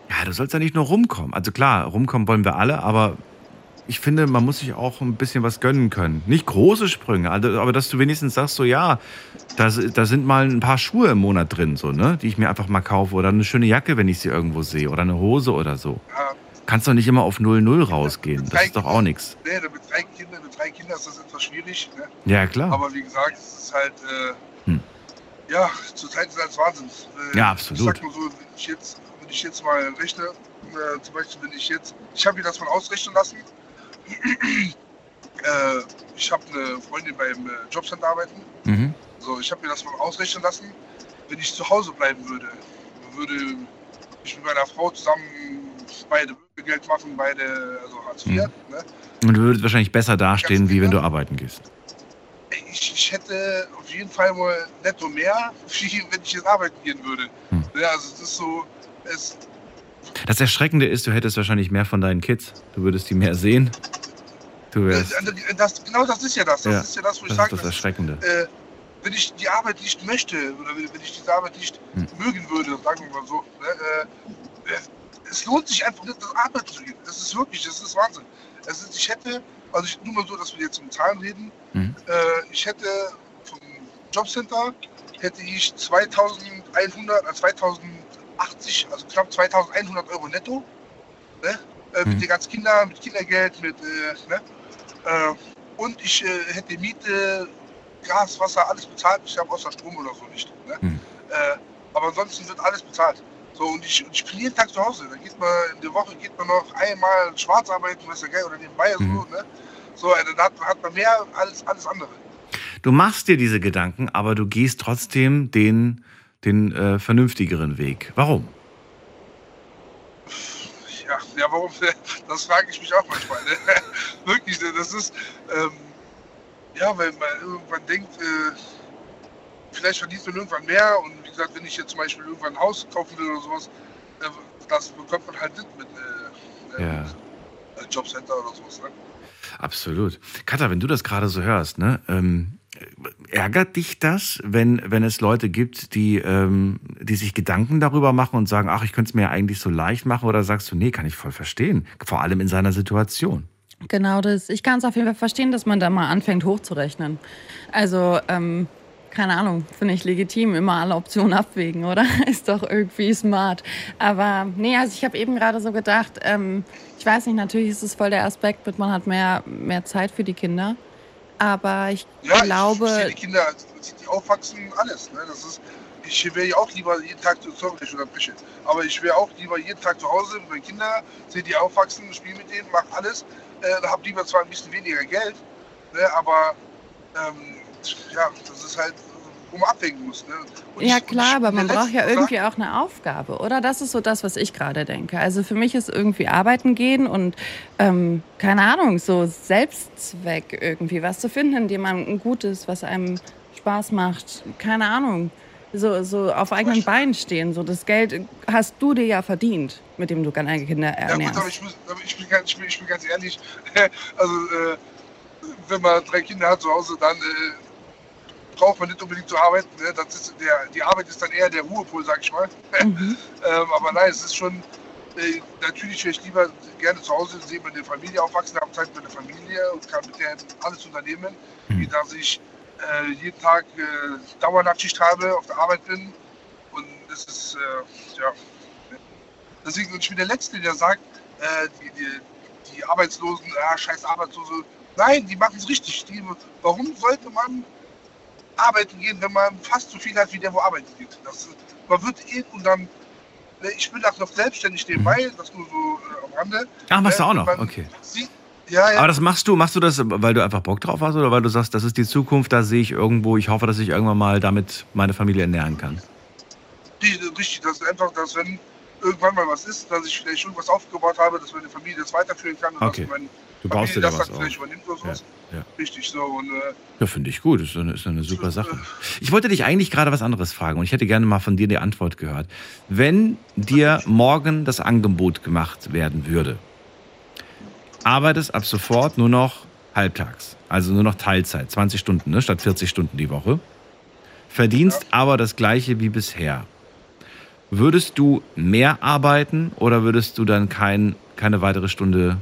[SPEAKER 1] Ja, du sollst ja nicht nur rumkommen. Also klar, rumkommen wollen wir alle, aber ich finde, man muss sich auch ein bisschen was gönnen können. Nicht große Sprünge, also, aber dass du wenigstens sagst, so ja, da, da sind mal ein paar Schuhe im Monat drin, so, ne, die ich mir einfach mal kaufe. Oder eine schöne Jacke, wenn ich sie irgendwo sehe. Oder eine Hose oder so.
[SPEAKER 5] Ja,
[SPEAKER 1] Kannst doch nicht immer auf 0-0 rausgehen. Das ist doch auch nichts.
[SPEAKER 5] nee, mit drei Kindern, mit drei Kindern ist das etwas schwierig. Ne?
[SPEAKER 1] Ja, klar.
[SPEAKER 5] Aber wie gesagt, es ist halt, äh,
[SPEAKER 1] Hm.
[SPEAKER 5] ja, zurzeit ist es Wahnsinn. Äh,
[SPEAKER 1] Ja, absolut.
[SPEAKER 5] Ich sag mal so, wenn ich jetzt, wenn ich jetzt mal rechne, äh, zum Beispiel, wenn ich jetzt, ich habe mir das mal ausrechnen lassen. Äh, ich habe eine Freundin beim äh, Jobcenter arbeiten.
[SPEAKER 1] Mhm.
[SPEAKER 5] So, ich habe mir das mal ausrechnen lassen. Wenn ich zu Hause bleiben würde, würde ich mit meiner Frau zusammen beide Geld machen, beide, also Hartz IV.
[SPEAKER 1] Mhm.
[SPEAKER 5] Ne?
[SPEAKER 1] Und du würdest wahrscheinlich besser dastehen, wie wenn du arbeiten gehst.
[SPEAKER 5] Ich, ich hätte auf jeden Fall mal netto mehr, <laughs> wenn ich jetzt arbeiten gehen würde.
[SPEAKER 1] Hm.
[SPEAKER 5] Ja, also es ist so, es,
[SPEAKER 1] Das Erschreckende ist, du hättest wahrscheinlich mehr von deinen Kids. Du würdest die mehr sehen. Du wärst.
[SPEAKER 5] äh, das, genau das ist ja das. Das
[SPEAKER 1] Ja,
[SPEAKER 5] ist ja das, wo ich
[SPEAKER 1] Das ist
[SPEAKER 5] sage,
[SPEAKER 1] das Erschreckende.
[SPEAKER 5] äh, wenn ich die Arbeit nicht möchte oder wenn ich diese Arbeit nicht
[SPEAKER 1] Hm.
[SPEAKER 5] mögen würde, sagen wir mal so, ne, äh, äh, es lohnt sich einfach nicht, das Arbeit zu gehen. Das ist wirklich, das ist Wahnsinn. Es ist, ich hätte, also ich, nur mal so, dass wir jetzt um Zahlen reden,
[SPEAKER 1] Mhm.
[SPEAKER 5] äh, ich hätte vom Jobcenter hätte ich 2100, äh, 2080, also knapp 2100 Euro netto, ne? äh,
[SPEAKER 1] Mhm.
[SPEAKER 5] mit den ganzen Kindern, mit Kindergeld, mit, äh, ne? äh, und ich äh, hätte Miete, Gas, Wasser, alles bezahlt. Ich habe außer Strom oder so nicht. Ne?
[SPEAKER 1] Mhm.
[SPEAKER 5] Aber ansonsten wird alles bezahlt. So, und ich, und ich bin jeden Tag zu Hause. Da geht man, in der Woche geht man noch einmal schwarz arbeiten, was ja geil, oder nebenbei
[SPEAKER 1] Mhm.
[SPEAKER 5] so, ne? So, äh, dann hat, hat man mehr als alles andere.
[SPEAKER 1] Du machst dir diese Gedanken, aber du gehst trotzdem den, den äh, vernünftigeren Weg. Warum?
[SPEAKER 5] Ja, ja, warum? <laughs> Das frage ich mich auch manchmal. Ne? <laughs> Wirklich, ne? das ist, ähm, ja, weil man irgendwann denkt, äh, vielleicht verdient man irgendwann mehr und wie gesagt, wenn ich jetzt zum Beispiel irgendwann ein Haus kaufen will oder sowas, äh, das bekommt man halt nicht mit äh,
[SPEAKER 1] Ja.
[SPEAKER 5] äh, Jobcenter oder sowas. Ne?
[SPEAKER 1] Absolut. Katha, wenn du das gerade so hörst, ne, ähm, ärgert dich das, wenn, wenn es Leute gibt, die, ähm, die sich Gedanken darüber machen und sagen, ach, ich könnte es mir ja eigentlich so leicht machen? Oder sagst du, nee, kann ich voll verstehen. Vor allem in seiner Situation.
[SPEAKER 2] Genau das. Ich kann es auf jeden Fall verstehen, dass man da mal anfängt hochzurechnen. Also, ähm, keine Ahnung, finde ich legitim, immer alle Optionen abwägen, oder? <laughs> Ist doch irgendwie smart. Aber nee, also ich habe eben gerade so gedacht, ähm, ich weiß nicht, natürlich ist es voll der Aspekt man hat mehr, mehr Zeit für die Kinder. Aber ich
[SPEAKER 5] Ja,
[SPEAKER 2] glaube,
[SPEAKER 5] ich, ich sehe die Kinder, die aufwachsen, alles. Ne? Das ist, ich wäre ja auch lieber jeden Tag zu sorry, ich unterbreche, aber ich wäre auch lieber jeden Tag zu Hause mit meinen Kindern, sehe die aufwachsen, spiele mit denen, mache alles. Äh, habe lieber zwar ein bisschen weniger Geld, ne? aber ähm, ja, das ist halt, wo man abwägen muss. Ne?
[SPEAKER 2] Ja klar, aber man braucht ja irgendwie auch eine Aufgabe, oder? Das ist so das, was ich gerade denke. Also für mich ist irgendwie arbeiten gehen und ähm, keine Ahnung, so Selbstzweck irgendwie, was zu finden, in dem man ein Gutes, was einem Spaß macht, keine Ahnung, so, so auf eigenen Beinen stehen. So das Geld hast du dir ja verdient, mit dem du deine Kinder
[SPEAKER 5] Ja gut, aber
[SPEAKER 2] ernährst.
[SPEAKER 5] ich, muss, aber ich, bin, ganz, ich, bin, ich bin ganz ehrlich, <laughs> also äh, wenn man drei Kinder hat zu Hause, dann äh, braucht man nicht unbedingt zu arbeiten. Ne? Das ist der, die Arbeit ist dann eher der Ruhepol, sag ich mal. <laughs>
[SPEAKER 2] Mhm.
[SPEAKER 5] ähm, aber nein, es ist schon, äh, natürlich wäre ich lieber gerne zu Hause, sehe meine Familie aufwachsen, habe Zeit mit der Familie und kann mit der alles unternehmen, wie dass ich äh, jeden Tag äh, Dauernachtschicht habe, auf der Arbeit bin und das ist, äh, ja, Deswegen, und ich bin der Letzte, der sagt, äh, die, die, die Arbeitslosen, ah, scheiß Arbeitslose. Nein, die machen es richtig. Die, warum sollte man arbeiten gehen, wenn man fast so viel hat wie der, wo arbeiten geht? Das, man wird eh, und dann, ne, ich bin auch noch selbstständig nebenbei, das nur so äh, am Rande.
[SPEAKER 1] Ach, machst du
[SPEAKER 5] Ne,
[SPEAKER 1] auch noch? Okay.
[SPEAKER 5] Sieht, ja, ja.
[SPEAKER 1] Aber das machst du, machst du das, weil du einfach Bock drauf hast oder weil du sagst, das ist die Zukunft, da sehe ich irgendwo, ich hoffe, dass ich irgendwann mal damit meine Familie ernähren kann.
[SPEAKER 5] Richtig, richtig, dass einfach, dass wenn irgendwann mal was ist, dass ich vielleicht irgendwas aufgebaut habe, dass meine Familie das weiterführen kann und
[SPEAKER 1] Okay.
[SPEAKER 5] dass meine
[SPEAKER 1] Du baust dir da
[SPEAKER 5] das
[SPEAKER 1] was auf. Ja, ja.
[SPEAKER 5] Richtig so und äh,
[SPEAKER 1] Ja, finde ich gut. Ist eine, ist eine super Sache. Ich wollte dich eigentlich gerade was anderes fragen und ich hätte gerne mal von dir die Antwort gehört. Wenn dir morgen das Angebot gemacht werden würde, arbeitest ab sofort nur noch halbtags, also nur noch Teilzeit, 20 Stunden ne, statt 40 Stunden die Woche, verdienst aber das gleiche wie bisher. würdest du mehr arbeiten oder würdest du dann kein, keine weitere Stunde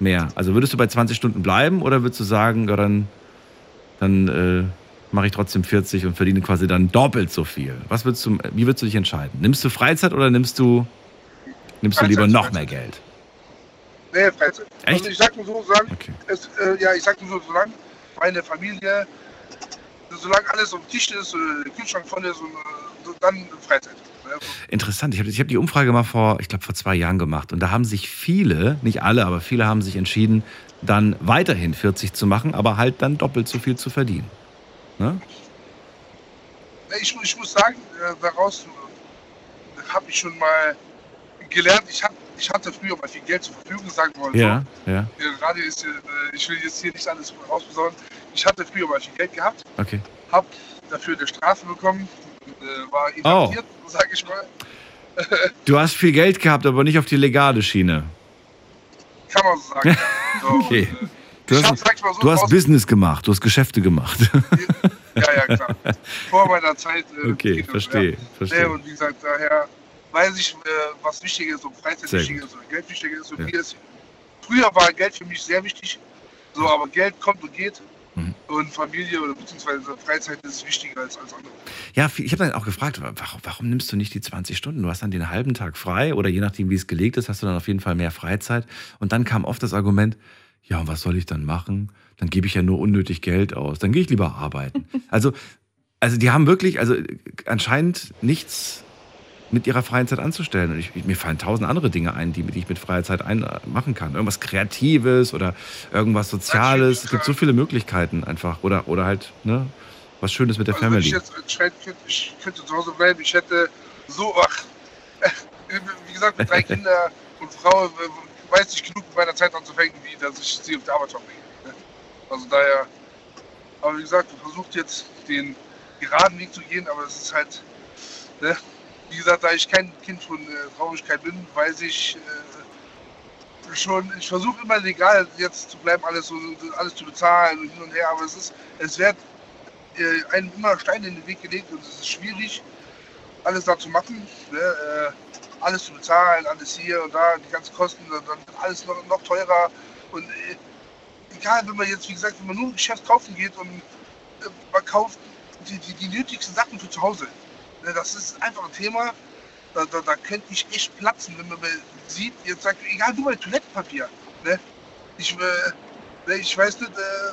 [SPEAKER 1] mehr? Also würdest du bei 20 Stunden bleiben oder würdest du sagen, ja, dann, dann äh, mache ich trotzdem 40 und verdiene quasi dann doppelt so viel? Was würdest du, wie würdest du dich entscheiden? Nimmst du Freizeit oder nimmst du, nimmst du lieber
[SPEAKER 5] Freizeit,
[SPEAKER 1] noch mehr. Geld?
[SPEAKER 5] Nee, Freizeit.
[SPEAKER 1] Echt?
[SPEAKER 5] Also ich sag nur so, solange,
[SPEAKER 1] Okay.
[SPEAKER 5] es, äh, ja, ich sag nur so, solange meine Familie, solange alles auf dem Tisch ist, äh, Kühlschrank voll ist und äh, dann Freizeit.
[SPEAKER 1] Interessant. Ich habe ich hab die Umfrage mal vor, ich glaube, vor zwei Jahren gemacht. Und da haben sich viele, nicht alle, aber viele haben sich entschieden, dann weiterhin 40 zu machen, aber halt dann doppelt so viel zu verdienen. Ne?
[SPEAKER 5] Ich, ich muss sagen, äh, daraus habe ich schon mal gelernt. Ich, hab, ich hatte früher mal viel Geld zur Verfügung, sagen wir mal
[SPEAKER 1] Ja,
[SPEAKER 5] so. Ja, ist, äh, ich will jetzt hier nicht alles rausbesorgen. Ich hatte früher mal viel Geld gehabt,
[SPEAKER 1] okay.
[SPEAKER 5] habe dafür eine Strafe bekommen, äh, war
[SPEAKER 1] Oh.
[SPEAKER 5] inhaftiert, sag ich mal. <laughs>
[SPEAKER 1] Du hast viel Geld gehabt, aber nicht auf die legale Schiene.
[SPEAKER 5] Kann man so sagen. ja. <laughs> So,
[SPEAKER 1] Okay.
[SPEAKER 5] und, äh,
[SPEAKER 1] Du
[SPEAKER 5] hab,
[SPEAKER 1] hast,
[SPEAKER 5] mal so,
[SPEAKER 1] du hast Business gemacht, du hast Geschäfte gemacht.
[SPEAKER 5] Ja, ja, klar. Vor meiner Zeit. Äh, <laughs>
[SPEAKER 1] Okay,
[SPEAKER 5] das,
[SPEAKER 1] verstehe,
[SPEAKER 5] Ja.
[SPEAKER 1] verstehe.
[SPEAKER 5] Nee, und wie gesagt, daher weiß ich, äh, was wichtig ist, ob Freizeit wichtig ist oder Geld wichtig ist. Und
[SPEAKER 1] Ja.
[SPEAKER 5] ist. Früher war Geld für mich sehr wichtig, so, aber Geld kommt und geht.
[SPEAKER 1] Mhm.
[SPEAKER 5] Und Familie oder beziehungsweise Freizeit ist wichtiger als alles andere.
[SPEAKER 1] Ja, ich habe dann auch gefragt, warum, warum nimmst du nicht die 20 Stunden? Du hast dann den halben Tag frei oder je nachdem, wie es gelegt ist, hast du dann auf jeden Fall mehr Freizeit. Und dann kam oft das Argument, ja, und was soll ich dann machen? Dann gebe ich ja nur unnötig Geld aus. Dann gehe ich lieber arbeiten. <laughs> Also, also die haben wirklich, also anscheinend nichts mit ihrer freien Zeit anzustellen. Und ich, mir fallen tausend andere Dinge ein, die, die ich mit freier Zeit ein, machen kann. Irgendwas Kreatives oder irgendwas Soziales. Es gibt so viele Möglichkeiten einfach. Oder, oder halt, ne, was Schönes mit der
[SPEAKER 5] Also wenn ich
[SPEAKER 1] Family.
[SPEAKER 5] jetzt entscheiden könnte, ich könnte zu Hause bleiben, ich hätte so, ach, <laughs> wie gesagt, mit drei <laughs> Kindern und Frau äh, weiß ich genug mit meiner Zeit anzufangen, wie dass ich sie auf der Arbeit verbringe. Also daher, aber wie gesagt, versucht jetzt den geraden Weg zu gehen, aber es ist halt, ne, wie gesagt, da ich kein Kind von äh, Traurigkeit bin, weiß ich äh, schon, ich versuche immer legal jetzt zu bleiben, alles, so, alles zu bezahlen und hin und her, aber es ist, es wird äh, einem immer Steine in den Weg gelegt und es ist schwierig, alles da zu machen. Ne? Äh, alles zu bezahlen, alles hier und da, die ganzen Kosten, dann wird alles noch, noch teurer. Und äh, egal, wenn man jetzt, wie gesagt, wenn man nur im Geschäft kaufen geht und äh, man kauft die, die, die nötigsten Sachen für zu Hause. Ne? Das ist einfach ein Thema, da, da, da könnte ich echt platzen, wenn man mal sieht, jetzt sagt, egal, nur mal Toilettenpapier. Ne? Ich, äh, ne, ich weiß nicht, äh,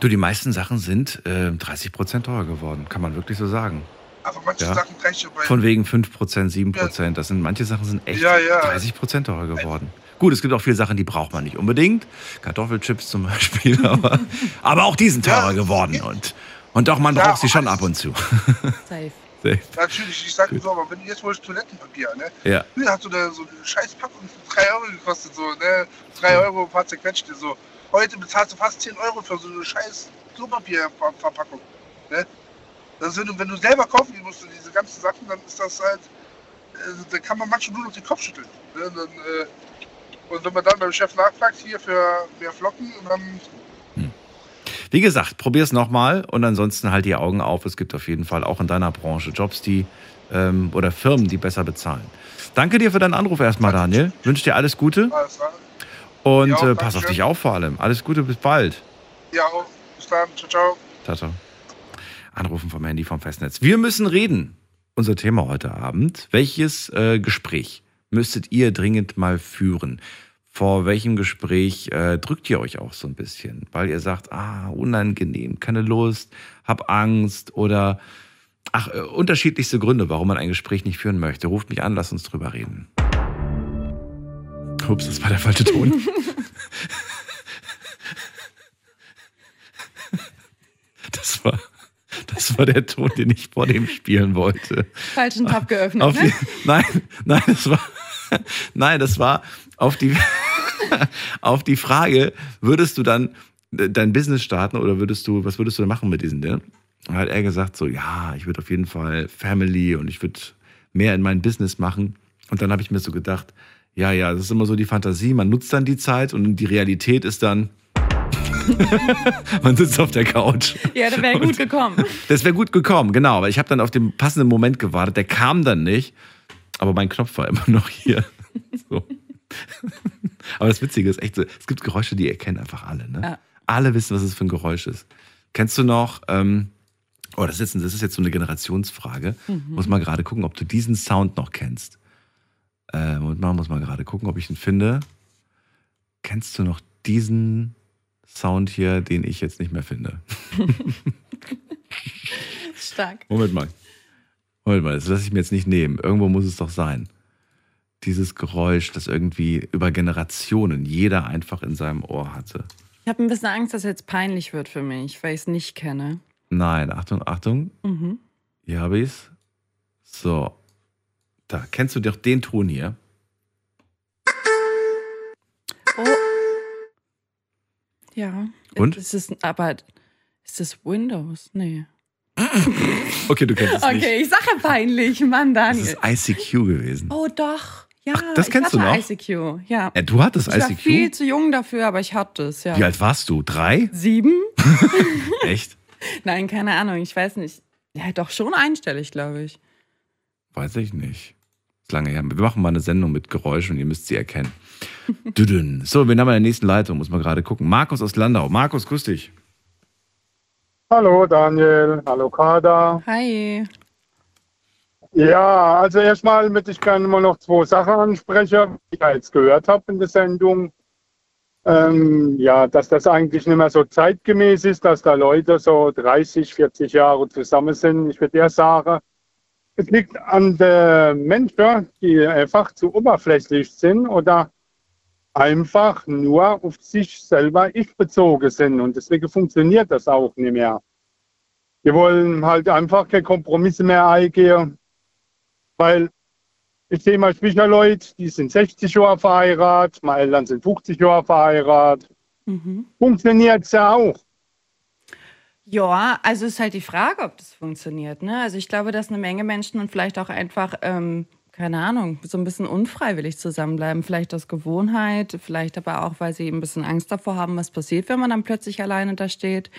[SPEAKER 1] Du, die meisten Sachen sind äh, 30 Prozent teurer geworden, kann man wirklich so sagen.
[SPEAKER 5] aber manche
[SPEAKER 1] Ja.
[SPEAKER 5] Sachen reichen bei
[SPEAKER 1] Von wegen 5 Prozent, 7 Prozent. Das sind, manche Sachen sind echt
[SPEAKER 5] Ja, ja.
[SPEAKER 1] 30 Prozent teurer geworden. Gut, es gibt auch viele Sachen, die braucht man nicht unbedingt. Kartoffelchips zum Beispiel, <laughs> aber, aber auch die sind teurer
[SPEAKER 5] Ja.
[SPEAKER 1] geworden. Und, und doch, man
[SPEAKER 5] Ja,
[SPEAKER 1] braucht sie schon ab und zu.
[SPEAKER 2] Safe.
[SPEAKER 5] Natürlich, ich sage so, aber wenn du jetzt wolltest Toilettenpapier, ne?
[SPEAKER 1] ja.
[SPEAKER 5] Früher hat so eine, so eine scheiß Packung 3 Euro gekostet, so, ne? 3 Euro, ein paar zerquetschte, so. Heute bezahlst du fast 10 Euro für so eine scheiß Klopapierverpackung, ne? Ist, wenn du, wenn du selber kaufen musst, diese ganzen Sachen, dann ist das halt, äh, da kann man manchmal nur noch den Kopf schütteln. Ne? Dann, äh, und wenn man dann beim Chef nachfragt, hier für mehr Flocken, und dann
[SPEAKER 1] Wie gesagt, probier's nochmal und ansonsten halt die Augen auf. Es gibt auf jeden Fall auch in deiner Branche Jobs, die ähm, oder Firmen, die besser bezahlen. Danke dir für deinen Anruf erstmal, Daniel. Wünsche dir alles Gute und
[SPEAKER 5] Ja,
[SPEAKER 1] äh, pass auf dich auf vor allem. Alles Gute, bis bald.
[SPEAKER 5] Ja, bis dann, ciao, ciao.
[SPEAKER 1] Tata. Anrufen vom Handy vom Festnetz. Wir müssen reden. Unser Thema heute Abend. Welches äh, Gespräch müsstet ihr dringend mal führen? Vor welchem Gespräch äh, drückt ihr euch auch so ein bisschen? Weil ihr sagt, ah, unangenehm, keine Lust, hab Angst oder ach, äh, unterschiedlichste Gründe, warum man ein Gespräch nicht führen möchte. Ruft mich an, lasst uns drüber reden. Ups, das war der falsche Ton. <laughs> Das war, das war der Ton, den ich vor dem spielen wollte.
[SPEAKER 2] Falschen Tab geöffnet,
[SPEAKER 1] Auf
[SPEAKER 2] ne?
[SPEAKER 1] nein, nein, das war, nein, das war auf die, <laughs> auf die Frage, würdest du dann dein Business starten oder würdest du, was würdest du denn machen mit diesen Dingen? Dann hat er gesagt so, ja, ich würde auf jeden Fall Family und ich würde mehr in mein Business machen. Und dann habe ich mir so gedacht, ja, ja, das ist immer so die Fantasie, man nutzt dann die Zeit und die Realität ist dann, <laughs> Man sitzt auf der Couch.
[SPEAKER 2] Ja, das wäre gut gekommen.
[SPEAKER 1] Das wäre gut gekommen, genau. Aber ich habe dann auf den passenden Moment gewartet. Der kam dann nicht. Aber mein Knopf war immer noch hier. <laughs> So. Aber das Witzige ist echt so, es gibt Geräusche, die erkennen einfach alle. Ne?
[SPEAKER 2] Ja.
[SPEAKER 1] Alle wissen, was es für ein Geräusch ist. Kennst du noch, ähm, oh, das ist, jetzt, das ist jetzt so eine Generationsfrage. Muss mal gerade gucken, ob du diesen Sound noch kennst. Äh, Moment mal, muss mal gerade gucken, ob ich ihn finde. Kennst du noch diesen Sound hier, den ich jetzt nicht mehr finde? <laughs>
[SPEAKER 2] Stark.
[SPEAKER 1] Moment mal. Moment mal, das lasse ich mir jetzt nicht nehmen. Irgendwo muss es doch sein. Dieses Geräusch, das irgendwie über Generationen jeder einfach in seinem Ohr hatte.
[SPEAKER 2] Ich habe ein bisschen Angst, dass es jetzt peinlich wird für mich, weil ich es nicht kenne.
[SPEAKER 1] Nein, Achtung, Achtung.
[SPEAKER 2] Mhm.
[SPEAKER 1] Hier habe ich es. So. Da, kennst du doch den Ton hier?
[SPEAKER 2] Oh. Ja.
[SPEAKER 1] Und?
[SPEAKER 2] Ist es, aber ist das Windows? Nee. <laughs>
[SPEAKER 1] Okay, du kennst es nicht.
[SPEAKER 2] Okay, ich sage peinlich, Mann,
[SPEAKER 1] Das
[SPEAKER 2] Daniel.
[SPEAKER 1] ist ICQ gewesen.
[SPEAKER 2] Oh, doch. Ja,
[SPEAKER 1] das kennst
[SPEAKER 2] ich
[SPEAKER 1] du noch?
[SPEAKER 2] ICQ, ja.
[SPEAKER 1] Ja, du hattest
[SPEAKER 2] Ich war
[SPEAKER 1] ICQ?
[SPEAKER 2] viel zu jung dafür, aber ich hatte es, ja.
[SPEAKER 1] Wie alt warst du? Drei?
[SPEAKER 2] Sieben? <laughs>
[SPEAKER 1] Echt?
[SPEAKER 2] Nein, keine Ahnung, ich weiß nicht. Ja, doch schon einstellig, glaube ich.
[SPEAKER 1] Weiß ich nicht. Ist lange her. Wir machen mal eine Sendung mit Geräuschen und ihr müsst sie erkennen. <laughs> Düdün. So, wen haben wir in der nächsten Leitung? Muss man gerade gucken. Markus aus Landau. Markus, grüß dich.
[SPEAKER 6] Hallo Daniel, hallo Kader.
[SPEAKER 2] Hi.
[SPEAKER 6] Ja, also erstmal möchte ich gerne mal noch zwei Sachen ansprechen, die ich jetzt gehört habe in der Sendung. Ähm, ja, dass das eigentlich nicht mehr so zeitgemäß ist, dass da Leute so 30, 40 Jahre zusammen sind. Ich würde eher sagen, es liegt an den Menschen, die einfach zu oberflächlich sind oder einfach nur auf sich selber ich bezogen sind. Und deswegen funktioniert das auch nicht mehr. Wir wollen halt einfach keine Kompromisse mehr eingehen, weil ich sehe mal Leute, die sind 60 Jahre verheiratet, meine Eltern sind 50 Jahre verheiratet.
[SPEAKER 2] Mhm.
[SPEAKER 6] Funktioniert es ja auch.
[SPEAKER 2] Ja, also ist halt die Frage, ob das funktioniert. Ne? Also ich glaube, dass eine Menge Menschen und vielleicht auch einfach, ähm, keine Ahnung, so ein bisschen unfreiwillig zusammenbleiben. Vielleicht aus Gewohnheit, vielleicht aber auch, weil sie ein bisschen Angst davor haben, was passiert, wenn man dann plötzlich alleine da steht.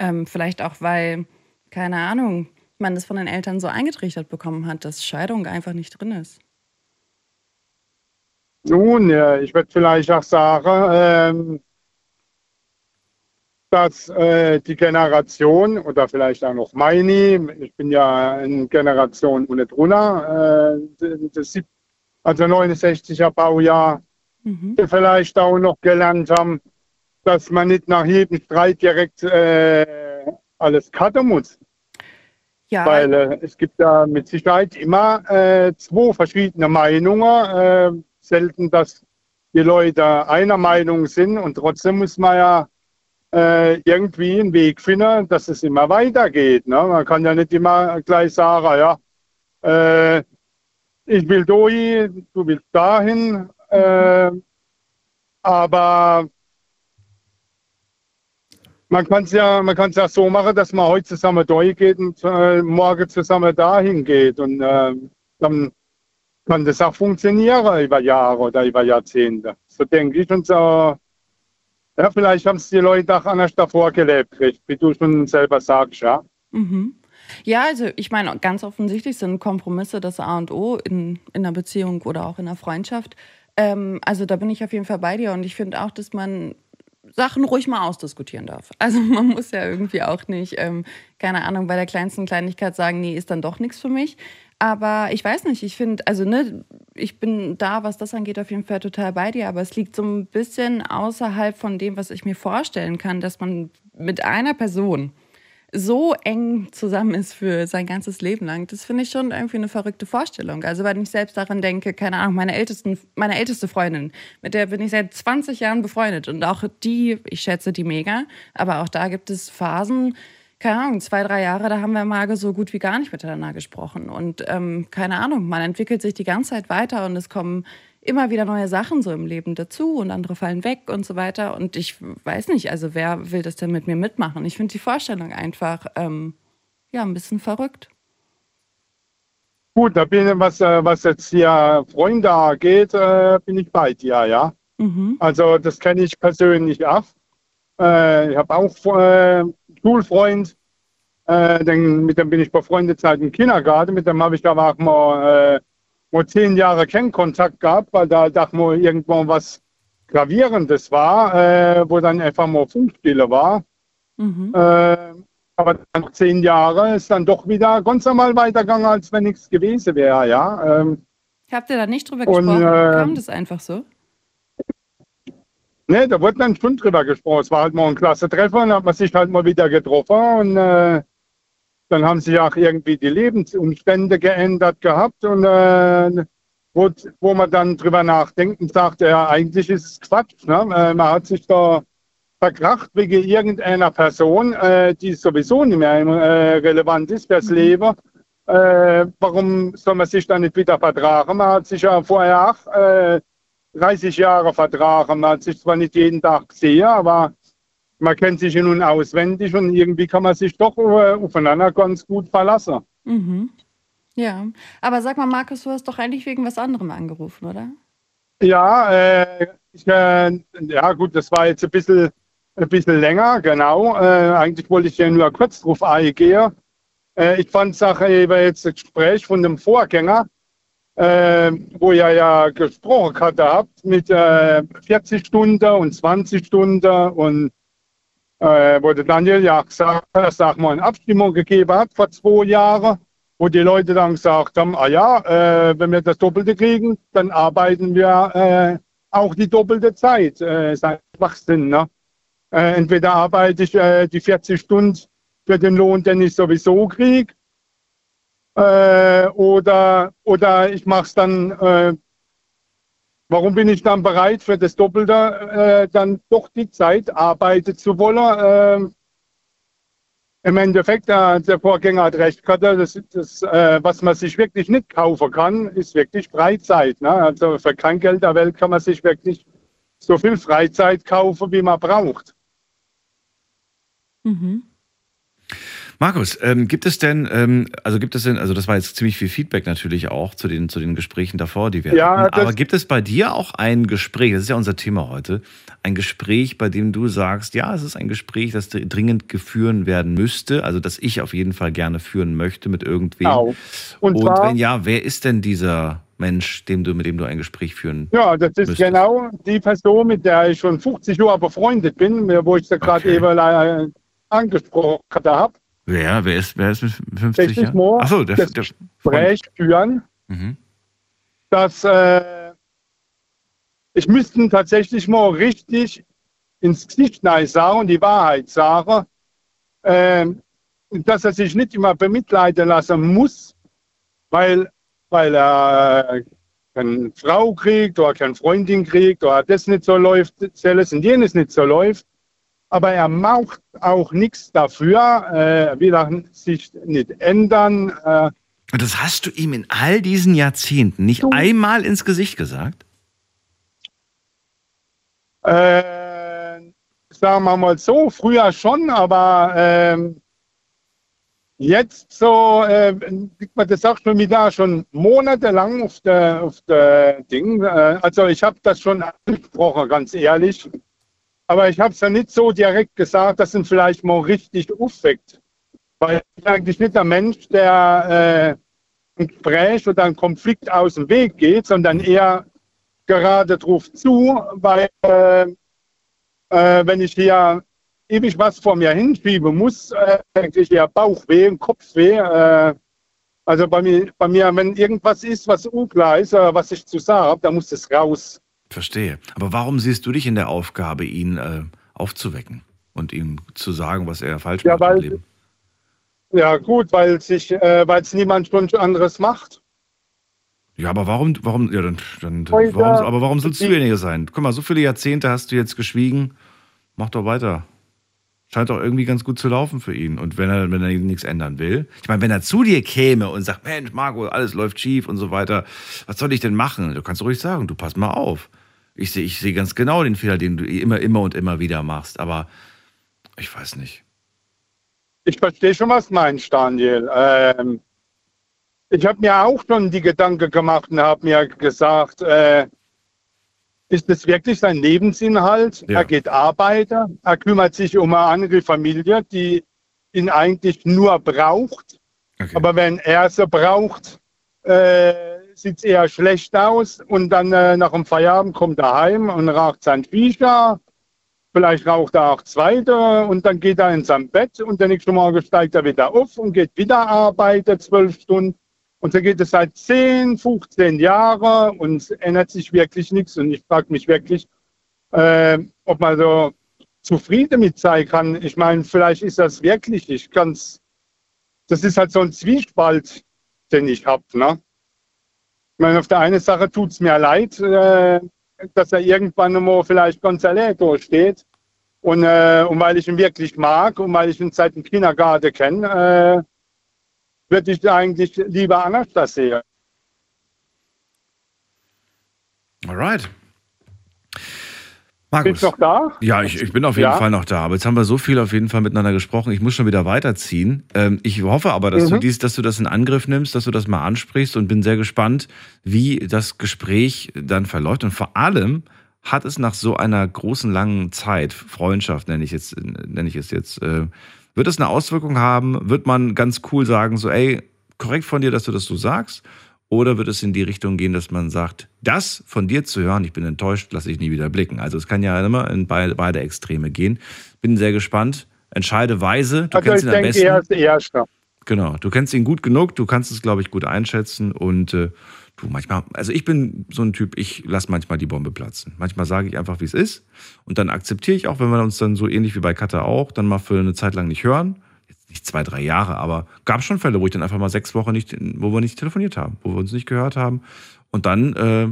[SPEAKER 2] Ähm, vielleicht auch, weil, keine Ahnung, man das von den Eltern so eingetrichtert bekommen hat, dass Scheidung einfach nicht drin ist.
[SPEAKER 6] Nun, ja, ich würde vielleicht auch sagen, ähm, dass äh, die Generation oder vielleicht auch noch meine, ich bin ja in Generation ohne drunter, äh, also 69er Baujahr,
[SPEAKER 2] Mhm.
[SPEAKER 6] vielleicht auch noch gelernt haben, dass man nicht nach jedem Streit direkt äh, alles cutten muss.
[SPEAKER 2] Ja,
[SPEAKER 6] Weil äh, es gibt ja mit Sicherheit immer äh, zwei verschiedene Meinungen. Äh, selten, dass die Leute einer Meinung sind und trotzdem muss man ja äh, irgendwie einen Weg finden, dass es immer weitergeht. Ne? Man kann ja nicht immer gleich sagen, ja, äh, ich will dahin, du willst dahin. Äh, aber man kann es ja, man kann's ja so machen, dass man heute zusammen durchgeht und äh, morgen zusammen dahin geht. Und äh, dann kann das auch funktionieren über Jahre oder über Jahrzehnte. So denke ich und so. Ja, vielleicht haben es die Leute auch anders davor gelebt, wie du schon selber sagst, ja.
[SPEAKER 2] Mhm. Ja, also ich meine, ganz offensichtlich sind Kompromisse das A und O in, in einer Beziehung oder auch in einer Freundschaft. Ähm, also da bin ich auf jeden Fall bei dir und ich finde auch, dass man Sachen ruhig mal ausdiskutieren darf. <laughs> Also man muss ja irgendwie auch nicht, ähm, keine Ahnung, bei der kleinsten Kleinigkeit sagen, nee, ist dann doch nichts für mich. Aber ich weiß nicht, ich finde, also ne, ich bin da, was das angeht, auf jeden Fall total bei dir, aber es liegt so ein bisschen außerhalb von dem, was ich mir vorstellen kann, dass man mit einer Person so eng zusammen ist für sein ganzes Leben lang. Das finde ich schon irgendwie eine verrückte Vorstellung. Also wenn ich selbst daran denke, keine Ahnung, meine, ältesten, meine älteste Freundin, mit der bin ich seit 20 Jahren befreundet und auch die, ich schätze die mega, aber auch da gibt es Phasen, keine Ahnung, zwei, drei Jahre, da haben wir mal so gut wie gar nicht miteinander gesprochen. Und ähm, keine Ahnung, man entwickelt sich die ganze Zeit weiter und es kommen immer wieder neue Sachen so im Leben dazu und andere fallen weg und so weiter. Und ich weiß nicht, also wer will das denn mit mir mitmachen? Ich finde die Vorstellung einfach, ähm, ja, ein bisschen verrückt.
[SPEAKER 6] Gut, da bin ich, was, äh, was jetzt hier Freunde angeht, äh, bin ich bei dir, ja.
[SPEAKER 2] Mhm.
[SPEAKER 6] Also das kenne ich persönlich auch. Äh, ich habe auch äh, Schulfreund, äh, den, mit dem bin ich befreundet seit dem Kindergarten. Mit dem habe ich aber auch mal, mal zehn Jahre keinen Kontakt gehabt, weil da doch mal irgendwo was Gravierendes war, äh, wo dann einfach mal Funkstille war.
[SPEAKER 2] Mhm.
[SPEAKER 6] Äh, aber nach zehn Jahren ist dann doch wieder ganz normal weitergegangen, als wenn nichts gewesen wäre, ja. Ähm,
[SPEAKER 2] Habt ihr da nicht drüber
[SPEAKER 6] Und,
[SPEAKER 2] gesprochen?
[SPEAKER 6] äh,
[SPEAKER 2] Kam das einfach so?
[SPEAKER 6] Ne, da wurde dann schon drüber gesprochen. Es war halt mal ein klasse Treffen, dann hat man sich halt mal wieder getroffen und äh, dann haben sich auch irgendwie die Lebensumstände geändert gehabt und äh, wo, wo man dann drüber nachdenkt und sagt, ja, eigentlich ist es Quatsch. Ne? Äh, man hat sich da verkracht wegen irgendeiner Person, äh, die sowieso nicht mehr äh, relevant ist fürs Leben. Äh, warum soll man sich dann nicht wieder vertragen? Man hat sich ja vorher auch äh, 30 Jahre vertragen. Man hat sich zwar nicht jeden Tag gesehen, aber man kennt sich ja nun auswendig und irgendwie kann man sich doch äh, aufeinander ganz gut verlassen.
[SPEAKER 2] Mhm. Ja. Aber sag mal, Markus, du hast doch eigentlich wegen was anderem angerufen, oder?
[SPEAKER 6] Ja, äh, ich, äh, ja gut, das war jetzt ein bisschen, ein bisschen länger, genau. Äh, eigentlich wollte ich ja nur kurz drauf eingehen. Äh, ich fand Sache eben jetzt das Gespräch von dem Vorgänger, äh, wo ihr ja gesprochen hatte habt mit äh, 40 Stunden und 20 Stunden und äh, wo der Daniel ja gesagt hat, dass es mal eine Abstimmung gegeben hat vor zwei Jahren, wo die Leute dann gesagt haben, ah ja, äh, wenn wir das Doppelte kriegen, dann arbeiten wir äh, auch die doppelte Zeit. Äh, ist ein Schwachsinn, ne? Äh, entweder arbeite ich äh, die 40 Stunden für den Lohn, den ich sowieso kriege, äh, oder, oder ich mache es dann, äh, warum bin ich dann bereit für das Doppelte, äh, dann doch die Zeit arbeiten zu wollen? Äh, Im Endeffekt, der, der Vorgänger hat recht gehabt, das, das, äh, was man sich wirklich nicht kaufen kann, ist wirklich Freizeit. Ne? Also für kein Geld der Welt kann man sich wirklich so viel Freizeit kaufen, wie man braucht.
[SPEAKER 2] Mhm.
[SPEAKER 1] Markus, ähm, gibt es denn, ähm, also gibt es denn, also das war jetzt ziemlich viel Feedback natürlich auch zu den, zu den Gesprächen davor, die wir
[SPEAKER 6] Ja,
[SPEAKER 1] hatten. Aber gibt es bei dir auch ein Gespräch, das ist ja unser Thema heute, ein Gespräch, bei dem du sagst, ja, es ist ein Gespräch, das dringend geführen werden müsste, also das ich auf jeden Fall gerne führen möchte mit irgendwem.
[SPEAKER 6] Genau. Und
[SPEAKER 1] Und,
[SPEAKER 6] zwar-
[SPEAKER 1] wenn ja, wer ist denn dieser Mensch, dem du, mit dem du ein Gespräch führen
[SPEAKER 6] Ja, das ist
[SPEAKER 1] müsstest?
[SPEAKER 6] genau die Person, mit der ich schon 50 Jahre befreundet bin, wo ich sie gerade
[SPEAKER 1] Okay.
[SPEAKER 6] eben äh, angesprochen habe.
[SPEAKER 1] Wer? Wer ist, wer ist mit 50
[SPEAKER 6] Richtig
[SPEAKER 1] Jahren?
[SPEAKER 6] mal
[SPEAKER 1] Achso, der,
[SPEAKER 6] das
[SPEAKER 1] der
[SPEAKER 6] Gespräch führen,
[SPEAKER 1] Mhm.
[SPEAKER 6] dass äh, ich müsste tatsächlich mal richtig ins Gesicht sagen und die Wahrheit sagen, äh, dass er sich nicht immer bemitleiden lassen muss, weil, weil er keine Frau kriegt oder keine Freundin kriegt oder das nicht so läuft, das und jenes nicht so läuft. Aber er macht auch nichts dafür, äh, will sich nicht ändern. Äh,
[SPEAKER 1] Und das hast du ihm in all diesen Jahrzehnten nicht einmal ins Gesicht gesagt?
[SPEAKER 6] Äh, sagen wir mal so, früher schon, aber ähm, jetzt so, äh, das sagt schon wieder schon monatelang auf der, auf der Ding. Äh, also ich habe das schon angesprochen, ganz ehrlich. Aber ich habe es ja nicht so direkt gesagt, dass ihn vielleicht mal richtig aufweckt. Weil ich bin eigentlich nicht der Mensch, der äh, ein Gespräch oder einen Konflikt aus dem Weg geht, sondern eher gerade drauf zu, weil äh, äh, wenn ich hier ewig was vor mir hinschieben muss, äh, kriege ich eher Bauchweh Kopfweh. Äh, also bei mir, bei mir, wenn irgendwas ist, was unklar ist, äh, was ich zu sagen habe, dann muss es raus.
[SPEAKER 1] Verstehe. Aber warum siehst du dich in der Aufgabe, ihn äh, aufzuwecken und ihm zu sagen, was er falsch
[SPEAKER 6] Ja,
[SPEAKER 1] macht im
[SPEAKER 6] weil-
[SPEAKER 1] Leben?
[SPEAKER 6] Ja gut, weil sich, äh, weil es niemand anderes macht.
[SPEAKER 1] Ja, aber warum, warum, ja, dann, dann warum, aber warum sollst du derjenige sein? Guck mal, so viele Jahrzehnte hast du jetzt geschwiegen. Mach doch weiter. Scheint doch irgendwie ganz gut zu laufen für ihn. Und wenn er, wenn er nichts ändern will. Ich meine, wenn er zu dir käme und sagt, Mensch, Marco, alles läuft schief und so weiter, was soll ich denn machen? Du kannst ruhig sagen, du pass mal auf. Ich sehe ich sehe ganz genau den Fehler, den du immer, immer und immer wieder machst. Aber ich weiß nicht.
[SPEAKER 6] Ich verstehe schon, was meinst, Daniel. Ähm, ich habe mir auch schon die Gedanken gemacht und habe mir gesagt, äh, ist das wirklich sein Lebensinhalt?
[SPEAKER 1] Ja.
[SPEAKER 6] Er geht arbeiten, er kümmert sich um eine andere Familie, die ihn eigentlich nur braucht.
[SPEAKER 1] Okay.
[SPEAKER 6] Aber wenn er sie braucht, äh, sieht es eher schlecht aus. Und dann äh, nach dem Feierabend kommt er heim und raucht sein Viecher. Vielleicht raucht er auch zweite und dann geht er in sein Bett und der nächste Morgen steigt er wieder auf und geht wieder arbeiten, zwölf Stunden. Und so geht es seit 10, 15 Jahren und es ändert sich wirklich nichts. Und ich frage mich wirklich, äh, ob man so zufrieden mit sein kann. Ich meine, vielleicht ist das wirklich, ich kann das ist halt so ein Zwiespalt, den ich habe. Ne? Ich meine, auf der einen Sache tut es mir leid, äh, dass er irgendwann mal vielleicht ganz allein steht. Und, äh, und weil ich ihn wirklich mag und weil ich ihn seit dem Kindergarten kenne, äh, würde ich eigentlich lieber anders das sehen.
[SPEAKER 1] Alright.
[SPEAKER 6] Bist
[SPEAKER 1] Markus.
[SPEAKER 6] du noch da?
[SPEAKER 1] Ja, ich, ich bin auf jeden
[SPEAKER 6] Ja.
[SPEAKER 1] Fall noch da. Aber jetzt haben wir so viel auf jeden Fall miteinander gesprochen. Ich muss schon wieder weiterziehen. Ähm, ich hoffe aber, dass, du
[SPEAKER 6] Mhm.
[SPEAKER 1] dies, dass du das in Angriff nimmst, dass du das mal ansprichst und bin sehr gespannt, wie das Gespräch dann verläuft. Und vor allem hat es nach so einer großen, langen Zeit, Freundschaft nenne ich, jetzt, nenne ich es jetzt, äh, wird es eine Auswirkung haben? Wird man ganz cool sagen, so, ey, korrekt von dir, dass du das so sagst? Oder wird es in die Richtung gehen, dass man sagt, das von dir zu hören, ich bin enttäuscht, lasse ich nie wieder blicken. Also es kann ja immer in beide, beide Extreme gehen. Bin sehr gespannt. Entscheide weise. Du
[SPEAKER 6] Also
[SPEAKER 1] kennst ihn am besten.
[SPEAKER 6] eher Erste.
[SPEAKER 1] Genau, du kennst ihn gut genug, du kannst es, glaube ich, gut einschätzen und äh, du manchmal, also ich bin so ein Typ, ich lasse manchmal die Bombe platzen. Manchmal sage ich einfach, wie es ist und dann akzeptiere ich auch, wenn wir uns dann so ähnlich wie bei Katha auch, dann mal für eine Zeit lang nicht hören. Nicht zwei, drei Jahre, aber gab schon Fälle, wo ich dann einfach mal sechs Wochen nicht, wo wir nicht telefoniert haben, wo wir uns nicht gehört haben und dann, äh,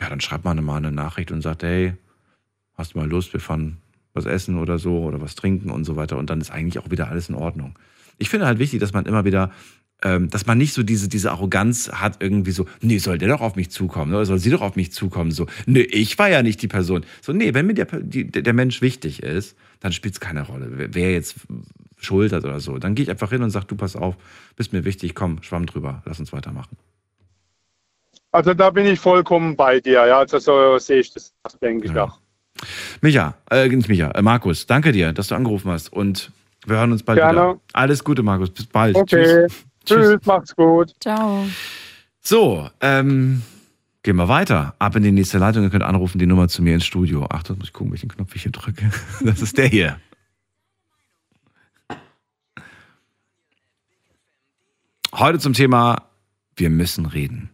[SPEAKER 1] ja, dann schreibt man mal eine Nachricht und sagt, hey, hast du mal Lust, wir fahren was essen oder so oder was trinken und so weiter und dann ist eigentlich auch wieder alles in Ordnung. Ich finde halt wichtig, dass man immer wieder, ähm, dass man nicht so diese, diese Arroganz hat, irgendwie so, nee, soll der doch auf mich zukommen, oder soll sie doch auf mich zukommen, so, nee, ich war ja nicht die Person. So, nee, wenn mir der, die, der Mensch wichtig ist, dann spielt es keine Rolle, wer jetzt Schuld hat oder so. Dann gehe ich einfach hin und sage, du pass auf, bist mir wichtig, komm, schwamm drüber, lass uns weitermachen.
[SPEAKER 6] Also da bin ich vollkommen bei dir. Ja, also so sehe ich das, denke ich
[SPEAKER 1] Ja.
[SPEAKER 6] auch.
[SPEAKER 1] Micha, äh, nicht Micha, äh, Markus, danke dir, dass du angerufen hast und wir hören uns bald
[SPEAKER 6] Gerne.
[SPEAKER 1] wieder. Alles Gute, Markus, bis bald.
[SPEAKER 6] Okay.
[SPEAKER 1] Tschüss.
[SPEAKER 6] Tschüss, macht's gut.
[SPEAKER 2] Ciao.
[SPEAKER 1] So, ähm, gehen wir weiter. Ab in die nächste Leitung. Ihr könnt anrufen, die Nummer zu mir ins Studio. Achtung, muss ich gucken, welchen Knopf ich hier drücke. <laughs> Das ist der hier. Heute zum Thema, wir müssen reden.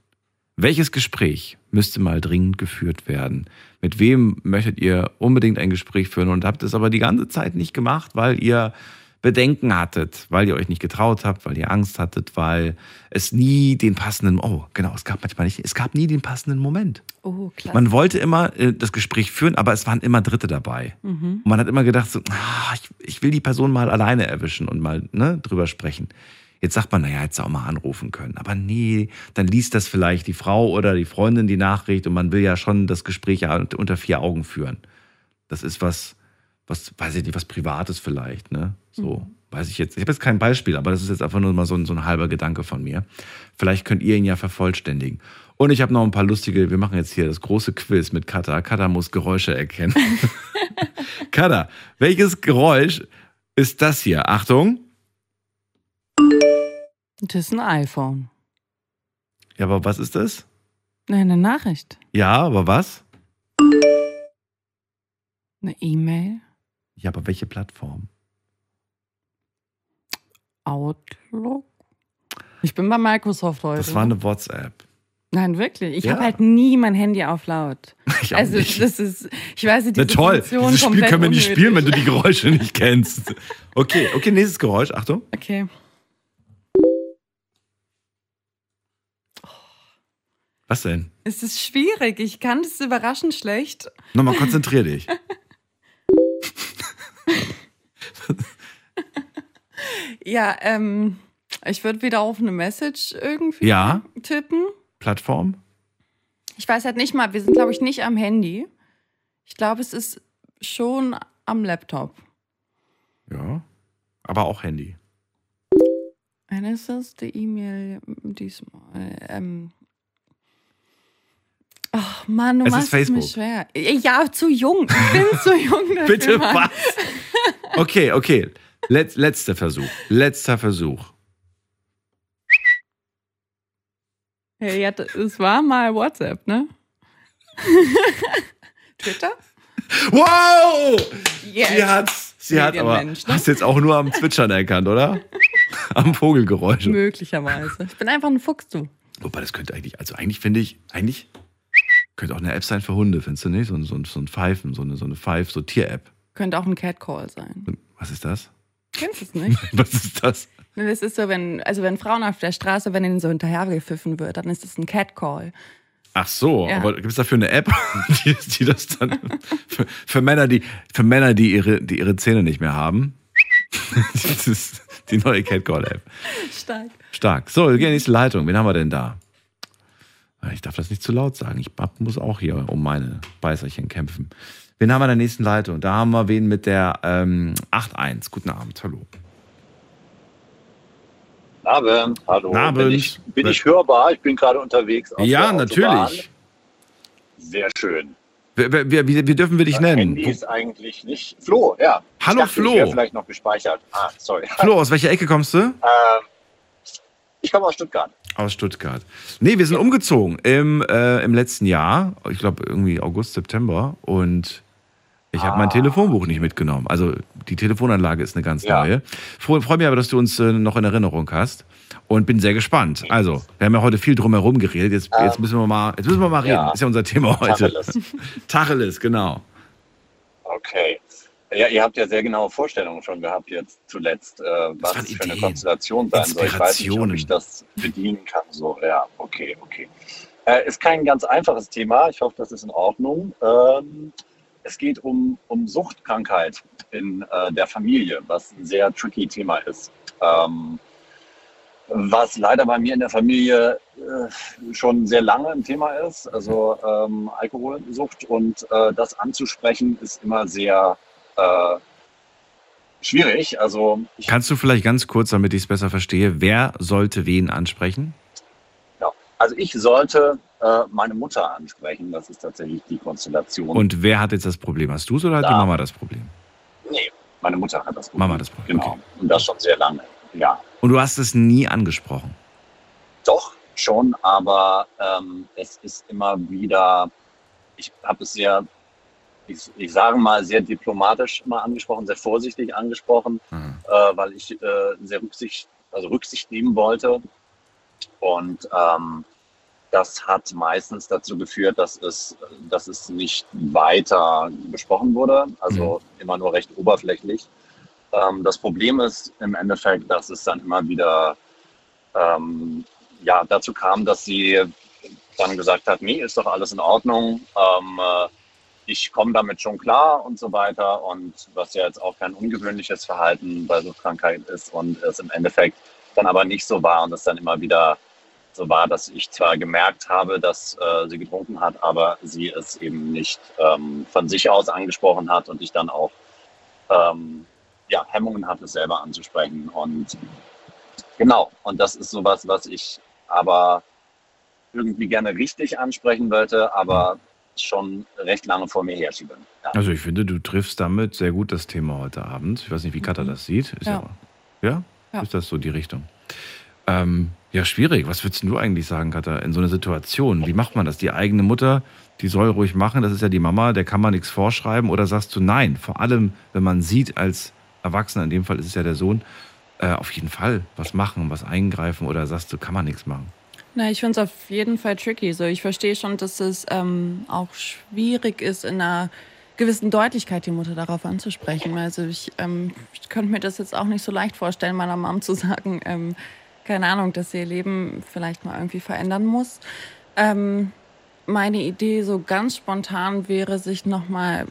[SPEAKER 1] Welches Gespräch müsste mal dringend geführt werden? Mit wem möchtet ihr unbedingt ein Gespräch führen und habt es aber die ganze Zeit nicht gemacht, weil ihr Bedenken hattet, weil ihr euch nicht getraut habt, weil ihr Angst hattet, weil es nie den passenden, oh, genau, es gab manchmal nicht, es gab nie den passenden Moment.
[SPEAKER 2] Oh, klasse.
[SPEAKER 1] Man wollte immer äh, das Gespräch führen, aber es waren immer Dritte dabei. Und man hat immer gedacht, so, ah, ich, ich will die Person mal alleine erwischen und mal ne, drüber sprechen. Jetzt sagt man, naja, hättest du auch mal anrufen können. Aber nee, dann liest das vielleicht die Frau oder die Freundin die Nachricht und man will ja schon das Gespräch ja unter vier Augen führen. Das ist was, was, weiß ich nicht, was Privates vielleicht, ne? So, weiß ich jetzt. Ich habe jetzt kein Beispiel, aber das ist jetzt einfach nur mal so ein, so ein halber Gedanke von mir. Vielleicht könnt ihr ihn ja vervollständigen. Und ich habe noch ein paar lustige, wir machen jetzt hier das große Quiz mit Kata. Kata muss Geräusche erkennen. <laughs> Kata, welches Geräusch ist das hier? Achtung.
[SPEAKER 2] Das ist ein iPhone.
[SPEAKER 1] Ja, aber was ist das?
[SPEAKER 2] Nein, eine Nachricht.
[SPEAKER 1] Ja, aber was?
[SPEAKER 2] Eine E-Mail.
[SPEAKER 1] Ja, aber welche Plattform?
[SPEAKER 2] Outlook. Ich bin bei Microsoft heute.
[SPEAKER 1] Das war eine WhatsApp.
[SPEAKER 2] Nein, wirklich. Ich
[SPEAKER 1] Ja.
[SPEAKER 2] habe halt nie mein Handy auf laut. <laughs>
[SPEAKER 1] Ich
[SPEAKER 2] also
[SPEAKER 1] nicht.
[SPEAKER 2] das ist, ich weiß nicht,
[SPEAKER 1] Na
[SPEAKER 2] diese
[SPEAKER 1] toll,
[SPEAKER 2] Funktion
[SPEAKER 1] dieses Spiel können wir nicht
[SPEAKER 2] unnötig.
[SPEAKER 1] spielen, wenn du die Geräusche nicht kennst. Okay, okay, nächstes Geräusch, Achtung.
[SPEAKER 2] Okay.
[SPEAKER 1] Was denn?
[SPEAKER 2] Es ist schwierig. Ich kann es überraschend schlecht.
[SPEAKER 1] Nochmal konzentrier dich. <laughs>
[SPEAKER 2] Ja, ähm, ich würde wieder auf eine Message irgendwie
[SPEAKER 1] Ja,
[SPEAKER 2] tippen.
[SPEAKER 1] Plattform?
[SPEAKER 2] Ich weiß halt nicht mal, wir sind, glaube ich, nicht am Handy. Ich glaube, es ist schon am Laptop.
[SPEAKER 1] Ja. Aber auch Handy.
[SPEAKER 2] Dann ist die E-Mail diesmal. Ähm, Ach Mann, du
[SPEAKER 1] Es ist
[SPEAKER 2] machst es mir
[SPEAKER 1] Facebook.
[SPEAKER 2] schwer. Ja, zu jung. Ich bin <laughs> zu jung dafür.
[SPEAKER 1] Bitte was? Okay, okay. Let, letzter Versuch. Letzter Versuch.
[SPEAKER 2] Hey, ja, es war mal WhatsApp, ne? <laughs> Twitter?
[SPEAKER 1] Wow!
[SPEAKER 2] Yes.
[SPEAKER 1] Sie hat's. Sie hat aber.
[SPEAKER 2] Medienmensch, ne?
[SPEAKER 1] Hast jetzt auch nur am Zwitschern erkannt, oder? <laughs> Am Vogelgeräusch.
[SPEAKER 2] Möglicherweise. Ich bin einfach ein Fuchs, du.
[SPEAKER 1] Wobei, das könnte eigentlich, also eigentlich finde ich, eigentlich könnte auch eine App sein für Hunde, findest du nicht? So, ein- so, ein- so ein Pfeifen, so eine, so eine Pfeif, so Tier-App.
[SPEAKER 2] Könnte auch ein Catcall sein.
[SPEAKER 1] Was ist das?
[SPEAKER 2] Kennst du es nicht? <laughs>
[SPEAKER 1] Was ist das?
[SPEAKER 2] Das ist so, wenn, also wenn Frauen auf der Straße, wenn ihnen so hinterhergepfiffen wird, dann ist das ein Catcall.
[SPEAKER 1] Ach so,
[SPEAKER 2] Ja.
[SPEAKER 1] aber gibt es dafür eine App, <laughs> die, die das dann für, für Männer, die für Männer, die ihre, die ihre Zähne nicht mehr haben? <laughs> Das ist die neue Catcall-App.
[SPEAKER 2] Stark.
[SPEAKER 1] Stark. So, wir gehen in die nächste Leitung. Wen haben wir denn da? Ich darf das nicht zu laut sagen. Ich muss auch hier um meine Beißerchen kämpfen. Wen haben wir in der nächsten Leitung? Da haben wir wen mit der ähm, 8.1. Guten Abend, hallo.
[SPEAKER 7] Abend, hallo.
[SPEAKER 1] Abend.
[SPEAKER 7] Bin ich, bin ich hörbar? Ich bin gerade unterwegs.
[SPEAKER 1] Ja, natürlich.
[SPEAKER 7] Sehr schön.
[SPEAKER 1] Wer, wer, wie, wie dürfen wir dich
[SPEAKER 7] Das
[SPEAKER 1] nennen?
[SPEAKER 7] Handy ist eigentlich nicht. Flo, ja.
[SPEAKER 1] Hallo,
[SPEAKER 7] ich dachte,
[SPEAKER 1] Flo.
[SPEAKER 7] Ich vielleicht noch gespeichert. Ah, sorry.
[SPEAKER 1] Flo, aus welcher Ecke kommst du?
[SPEAKER 7] Ähm, ich komme aus Stuttgart.
[SPEAKER 1] Aus Stuttgart. Nee, wir sind umgezogen im, äh, im letzten Jahr. Ich glaube irgendwie August, September. Und ich habe mein
[SPEAKER 7] Ah.
[SPEAKER 1] Telefonbuch nicht mitgenommen. Also die Telefonanlage ist eine ganz
[SPEAKER 7] Ja.
[SPEAKER 1] neue. Freue freu mich aber, dass du uns äh, noch in Erinnerung hast. Und bin sehr gespannt. Also, wir haben ja heute viel drumherum geredet. Jetzt, jetzt müssen wir mal, jetzt müssen wir mal reden.
[SPEAKER 7] Ähm, ja.
[SPEAKER 1] Ist ja unser Thema heute.
[SPEAKER 7] Tacheles. <laughs>
[SPEAKER 1] Tacheles, genau.
[SPEAKER 7] Okay. Ja, ihr habt ja sehr genaue Vorstellungen schon gehabt jetzt zuletzt, äh, was es für eine Konstellation sein soll. Ich weiß nicht, ob ich das bedienen kann. So, ja, okay, okay. Äh, ist kein ganz einfaches Thema. Ich hoffe, das ist in Ordnung. Ähm, es geht um, um Suchtkrankheit in äh, der Familie, was ein sehr tricky Thema ist. Ähm, was leider bei mir in der Familie äh, schon sehr lange ein Thema ist, also ähm, Alkoholsucht und äh, das anzusprechen ist immer sehr äh, schwierig. Also
[SPEAKER 1] Kannst du vielleicht ganz kurz, damit ich es besser verstehe, wer sollte wen ansprechen?
[SPEAKER 7] ja, also ich sollte äh, meine Mutter ansprechen, das ist tatsächlich die Konstellation.
[SPEAKER 1] Und wer hat jetzt das Problem? Hast du es oder hat die
[SPEAKER 7] Ja.
[SPEAKER 1] Mama das Problem?
[SPEAKER 7] nee, meine Mutter hat das Problem.
[SPEAKER 1] Mama hat das Problem,
[SPEAKER 7] Genau.
[SPEAKER 1] okay.
[SPEAKER 7] Und das schon sehr lange. Ja.
[SPEAKER 1] Und du hast es nie angesprochen.
[SPEAKER 7] Doch, schon, aber ähm, es ist immer wieder, ich habe es sehr, ich, ich sage mal, sehr diplomatisch immer angesprochen, sehr vorsichtig angesprochen,
[SPEAKER 1] Mhm.
[SPEAKER 7] äh, weil ich äh, sehr Rücksicht, also Rücksicht nehmen wollte. Und ähm, das hat meistens dazu geführt, dass es, dass es nicht weiter besprochen wurde, also immer nur recht oberflächlich. Ähm, das Problem ist im Endeffekt, dass es dann immer wieder ähm, ja, dazu kam, dass sie dann gesagt hat, nee, ist doch alles in Ordnung, ähm, äh, ich komme damit schon klar und so weiter. Und was ja jetzt auch kein ungewöhnliches Verhalten bei Suchtkrankheit ist und es im Endeffekt dann aber nicht so war und es dann immer wieder so war, dass ich zwar gemerkt habe, dass äh, sie getrunken hat, aber sie es eben nicht ähm, von sich aus angesprochen hat und ich dann auch ähm, ja, Hemmungen hatte, es selber anzusprechen. Und genau, und das ist sowas, was ich aber irgendwie gerne richtig ansprechen wollte, aber schon recht lange vor mir herschiebe. Ja.
[SPEAKER 1] Also ich finde, du triffst damit sehr gut das Thema heute Abend. Ich weiß nicht, wie Katha das sieht. Ist ja.
[SPEAKER 2] Ja.
[SPEAKER 1] Ja?
[SPEAKER 2] Ja.
[SPEAKER 1] Ist das so die Richtung? Ähm, ja, schwierig. Was würdest du eigentlich sagen, Katha, in so einer Situation? Wie macht man das? Die eigene Mutter, die soll ruhig machen, das ist ja die Mama, der kann man nichts vorschreiben. Oder sagst du nein? Vor allem, wenn man sieht als Erwachsener, in dem Fall ist es ja der Sohn, äh, auf jeden Fall was machen, was eingreifen oder sagst du, kann man nichts machen?
[SPEAKER 2] Na, ich finde es auf jeden Fall tricky. So, ich verstehe schon, dass es ähm, auch schwierig ist, in einer gewissen Deutlichkeit die Mutter darauf anzusprechen. Also ich, ähm, ich könnte mir das jetzt auch nicht so leicht vorstellen, meiner Mom zu <laughs> sagen, ähm, keine Ahnung, dass sie ihr Leben vielleicht mal irgendwie verändern muss. Ähm, meine Idee so ganz spontan wäre, sich nochmal,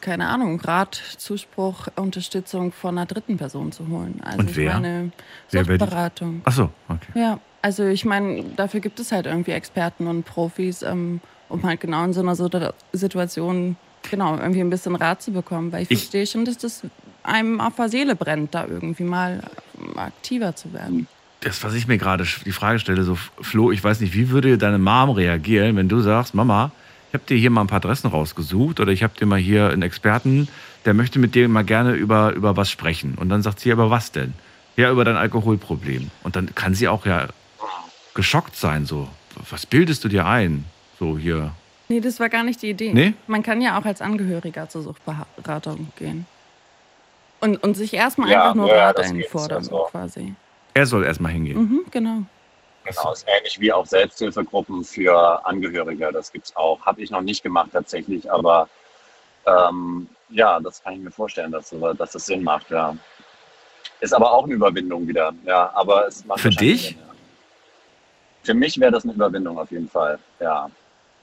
[SPEAKER 2] keine Ahnung, Rat, Zuspruch, Unterstützung von einer dritten Person zu holen. Also
[SPEAKER 1] Und wer?
[SPEAKER 2] meine,
[SPEAKER 1] Wer
[SPEAKER 2] Suchtberatung.
[SPEAKER 1] Ach so, okay.
[SPEAKER 2] Ja, also ich meine, dafür gibt es halt irgendwie Experten und Profis, ähm, um halt genau in so einer Situ- Situation genau irgendwie ein bisschen Rat zu bekommen. Weil ich,
[SPEAKER 1] Ich-
[SPEAKER 2] verstehe schon, dass das einem auf der Seele brennt, da irgendwie mal ähm, aktiver zu werden.
[SPEAKER 1] das, was ich mir gerade die Frage stelle, so Flo, ich weiß nicht, wie würde deine Mom reagieren, wenn du sagst, Mama, ich habe dir hier mal ein paar Adressen rausgesucht oder ich habe dir mal hier einen Experten, der möchte mit dir mal gerne über, über was sprechen. Und dann sagt sie, über was denn? Ja, über dein Alkoholproblem. Und dann kann sie auch ja geschockt sein, so. Was bildest du dir ein? So hier.
[SPEAKER 2] Nee, das war gar nicht die Idee.
[SPEAKER 1] Nee?
[SPEAKER 2] Man kann ja auch als Angehöriger zur Suchtberatung gehen. Und, und sich erstmal
[SPEAKER 7] Ja,
[SPEAKER 2] einfach nur
[SPEAKER 7] ja,
[SPEAKER 2] Rat einfordern,
[SPEAKER 7] also.
[SPEAKER 2] quasi.
[SPEAKER 1] Er soll erstmal hingehen.
[SPEAKER 2] Mhm, genau.
[SPEAKER 7] Genau, ist ähnlich wie auch Selbsthilfegruppen für Angehörige. Das gibt's auch. Habe ich noch nicht gemacht tatsächlich, aber ähm, ja, das kann ich mir vorstellen, dass, dass das Sinn macht, ja. Ist aber auch eine Überwindung wieder, ja. Aber es macht
[SPEAKER 1] Für dich?
[SPEAKER 7] Sinn, ja. Für mich wäre das eine Überwindung auf jeden Fall, ja.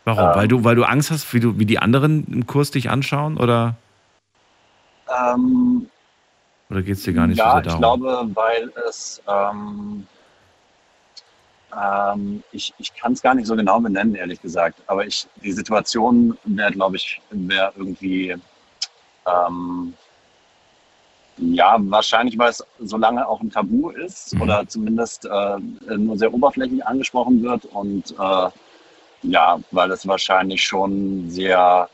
[SPEAKER 1] Warum?
[SPEAKER 7] Ähm.
[SPEAKER 1] weil, du, weil du Angst hast, wie, du, wie die anderen im Kurs dich anschauen? Oder,
[SPEAKER 7] Ähm,
[SPEAKER 1] oder geht es dir gar nicht
[SPEAKER 7] ja,
[SPEAKER 1] so sehr
[SPEAKER 7] ich
[SPEAKER 1] darum?
[SPEAKER 7] glaube, weil es, ähm, ähm, ich, ich kann es gar nicht so genau benennen, ehrlich gesagt. Aber ich, die Situation wäre, glaube ich, wäre irgendwie, ähm, ja, wahrscheinlich, weil es so lange auch ein Tabu ist
[SPEAKER 1] Mhm.
[SPEAKER 7] oder zumindest äh, nur sehr oberflächlich angesprochen wird und äh, ja, weil es wahrscheinlich schon sehr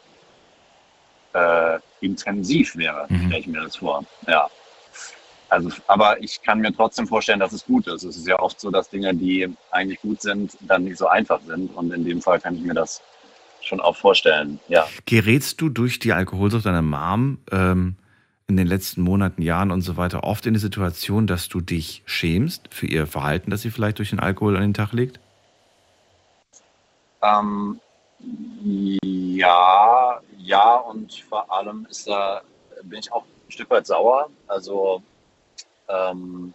[SPEAKER 7] äh, intensiv wäre,
[SPEAKER 1] Mhm.
[SPEAKER 7] stelle ich mir das vor. Ja. Also, aber ich kann mir trotzdem vorstellen, dass es gut ist. Es ist ja oft so, dass Dinge, die eigentlich gut sind, dann nicht so einfach sind. Und in dem Fall kann ich mir das schon auch vorstellen. Ja.
[SPEAKER 1] Gerätst du durch die Alkoholsucht deiner Mom ähm, in den letzten Monaten, Jahren und so weiter oft in die Situation, dass du dich schämst für ihr Verhalten, das sie vielleicht durch den Alkohol an den Tag legt?
[SPEAKER 7] Ähm, ja, ja, und vor allem ist da, bin ich auch ein Stück weit sauer. Also ähm,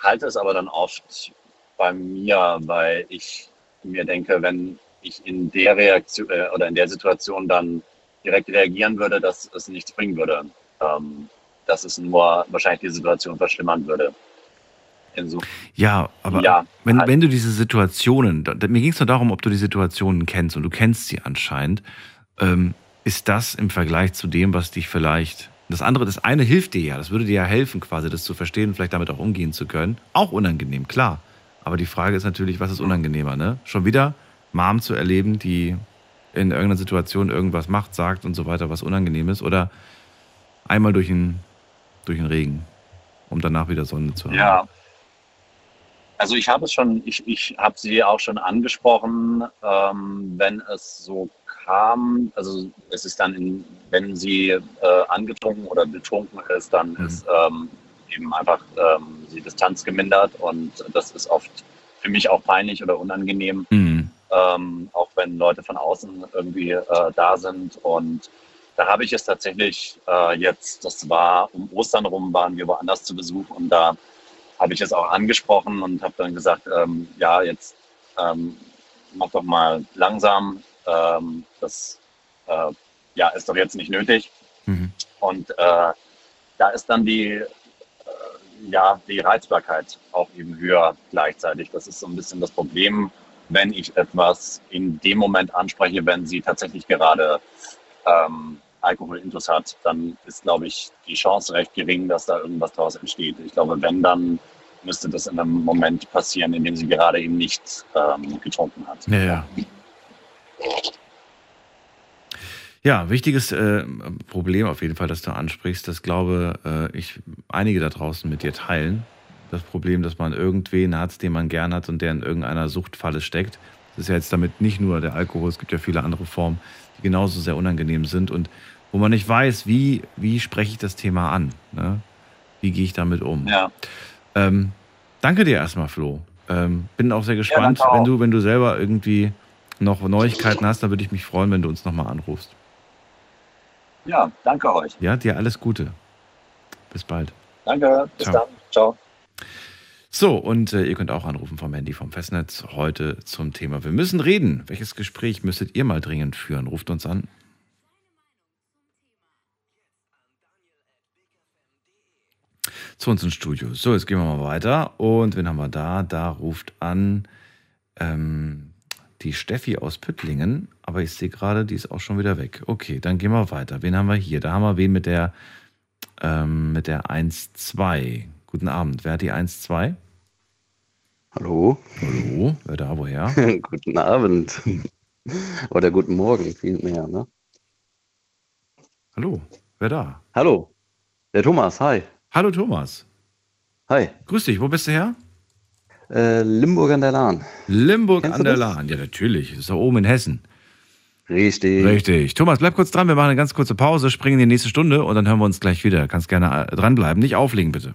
[SPEAKER 7] halte es aber dann oft bei mir, weil ich mir denke, wenn ich in der Reaktion äh, oder in der Situation dann direkt reagieren würde, dass es nichts bringen würde. Ähm, dass es nur wahrscheinlich die Situation verschlimmern würde. Inso
[SPEAKER 1] Ja, aber
[SPEAKER 7] Ja,
[SPEAKER 1] wenn,
[SPEAKER 7] halt.
[SPEAKER 1] wenn du diese Situationen, da, da- mir ging es nur darum, ob du die Situationen kennst und du kennst sie anscheinend, ähm, ist das im Vergleich zu dem, was dich vielleicht, das andere, das eine hilft dir ja, das würde dir ja helfen quasi, das zu verstehen und vielleicht damit auch umgehen zu können. Auch unangenehm, klar. Aber die Frage ist natürlich, was ist unangenehmer, ne? Schon wieder Mom zu erleben, die in irgendeiner Situation irgendwas macht, sagt und so weiter, was unangenehm ist, oder einmal durch den, durch den Regen, um danach wieder Sonne zu haben.
[SPEAKER 7] Ja. Also ich habe es schon, ich, ich habe sie auch schon angesprochen, ähm, wenn es so kam, also es ist dann, in, wenn sie äh, angetrunken oder betrunken ist, dann
[SPEAKER 1] Mhm.
[SPEAKER 7] ist ähm, eben einfach ähm, die Distanz gemindert und das ist oft für mich auch peinlich oder unangenehm,
[SPEAKER 1] Mhm.
[SPEAKER 7] ähm, auch wenn Leute von außen irgendwie äh, da sind. Und da habe ich es tatsächlich äh, jetzt, das war um Ostern rum, waren wir woanders zu Besuch und da habe ich es auch angesprochen und habe dann gesagt, ähm, ja, jetzt ähm, mach doch mal langsam, ähm, das äh, ja, ist doch jetzt nicht nötig.
[SPEAKER 1] Mhm.
[SPEAKER 7] Und äh, da ist dann die, äh, ja, die Reizbarkeit auch eben höher gleichzeitig. Das ist so ein bisschen das Problem, wenn ich etwas in dem Moment anspreche, wenn sie tatsächlich gerade ähm, Alkoholintus hat, dann ist, glaube ich, die Chance recht gering, dass da irgendwas daraus entsteht. Ich glaube, wenn, dann müsste das in einem Moment passieren, in dem sie gerade eben nicht ähm, getrunken hat.
[SPEAKER 1] Ja, ja. Ja, wichtiges äh, Problem auf jeden Fall, das du ansprichst, das glaube äh, ich einige da draußen mit dir teilen. Das Problem, dass man irgendwen hat, den man gern hat und der in irgendeiner Suchtfalle steckt. Das ist ja jetzt damit nicht nur der Alkohol, es gibt ja viele andere Formen, genauso sehr unangenehm sind und wo man nicht weiß, wie, wie spreche ich das Thema an? Ne? Wie gehe ich damit um?
[SPEAKER 7] Ja,
[SPEAKER 1] Ähm, danke dir erstmal, Flo. Ähm, bin auch sehr gespannt,
[SPEAKER 7] auch.
[SPEAKER 1] wenn du, wenn du selber irgendwie noch Neuigkeiten hast, dann würde ich mich freuen, wenn du uns nochmal anrufst.
[SPEAKER 7] ja, danke euch.
[SPEAKER 1] Ja, dir alles Gute. Bis bald.
[SPEAKER 7] Danke, bis
[SPEAKER 1] Ciao.
[SPEAKER 7] dann. Ciao.
[SPEAKER 1] So, und äh, ihr könnt auch anrufen vom Handy vom Festnetz heute zum Thema Wir müssen reden. Welches Gespräch müsstet ihr mal dringend führen? Ruft uns an. Zu uns ins Studio. So, jetzt gehen wir mal weiter. Und wen haben wir da? Da ruft an ähm, die Steffi aus Püttlingen. Aber ich sehe gerade, die ist auch schon wieder weg. Okay, dann gehen wir weiter. Wen haben wir hier? Da haben wir wen mit der, ähm, mit der 1-2. Guten Abend. Wer hat die
[SPEAKER 8] Hallo,
[SPEAKER 1] Hallo, wer da, woher? <laughs>
[SPEAKER 8] guten Abend. Oder guten Morgen vielmehr, ne?
[SPEAKER 1] Hallo, wer da?
[SPEAKER 8] Hallo, der Thomas, hi.
[SPEAKER 1] Hallo Thomas.
[SPEAKER 8] Hi.
[SPEAKER 1] Grüß dich, wo bist du her?
[SPEAKER 8] Äh, Limburg an der Lahn.
[SPEAKER 1] Limburg
[SPEAKER 8] Kennst
[SPEAKER 1] an der
[SPEAKER 8] das?
[SPEAKER 1] Lahn. Ja, natürlich. Ist da oben in Hessen.
[SPEAKER 8] Richtig.
[SPEAKER 1] Richtig. Thomas, bleib kurz dran. Wir machen eine ganz kurze Pause, springen in die nächste Stunde und dann hören wir uns gleich wieder. Kannst gerne äh, dranbleiben. Nicht auflegen, bitte.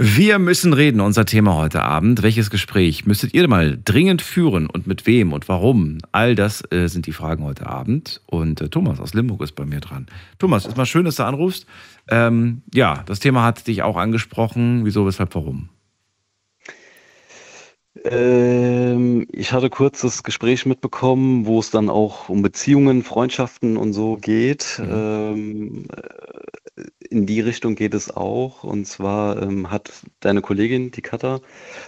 [SPEAKER 1] Wir müssen reden, unser Thema heute Abend. Welches Gespräch müsstet ihr mal dringend führen und mit wem und warum? All das äh, sind die Fragen heute Abend. Und äh, Thomas aus Limburg ist bei mir dran. Thomas, ist mal schön, dass du anrufst. Ähm, ja, das Thema hat dich auch angesprochen. Wieso, weshalb, warum?
[SPEAKER 8] Ähm, ich hatte kurz das Gespräch mitbekommen, wo es dann auch um Beziehungen, Freundschaften und so geht. Ähm, äh, in die Richtung geht es auch. Und zwar ähm, hat deine Kollegin, die Katha,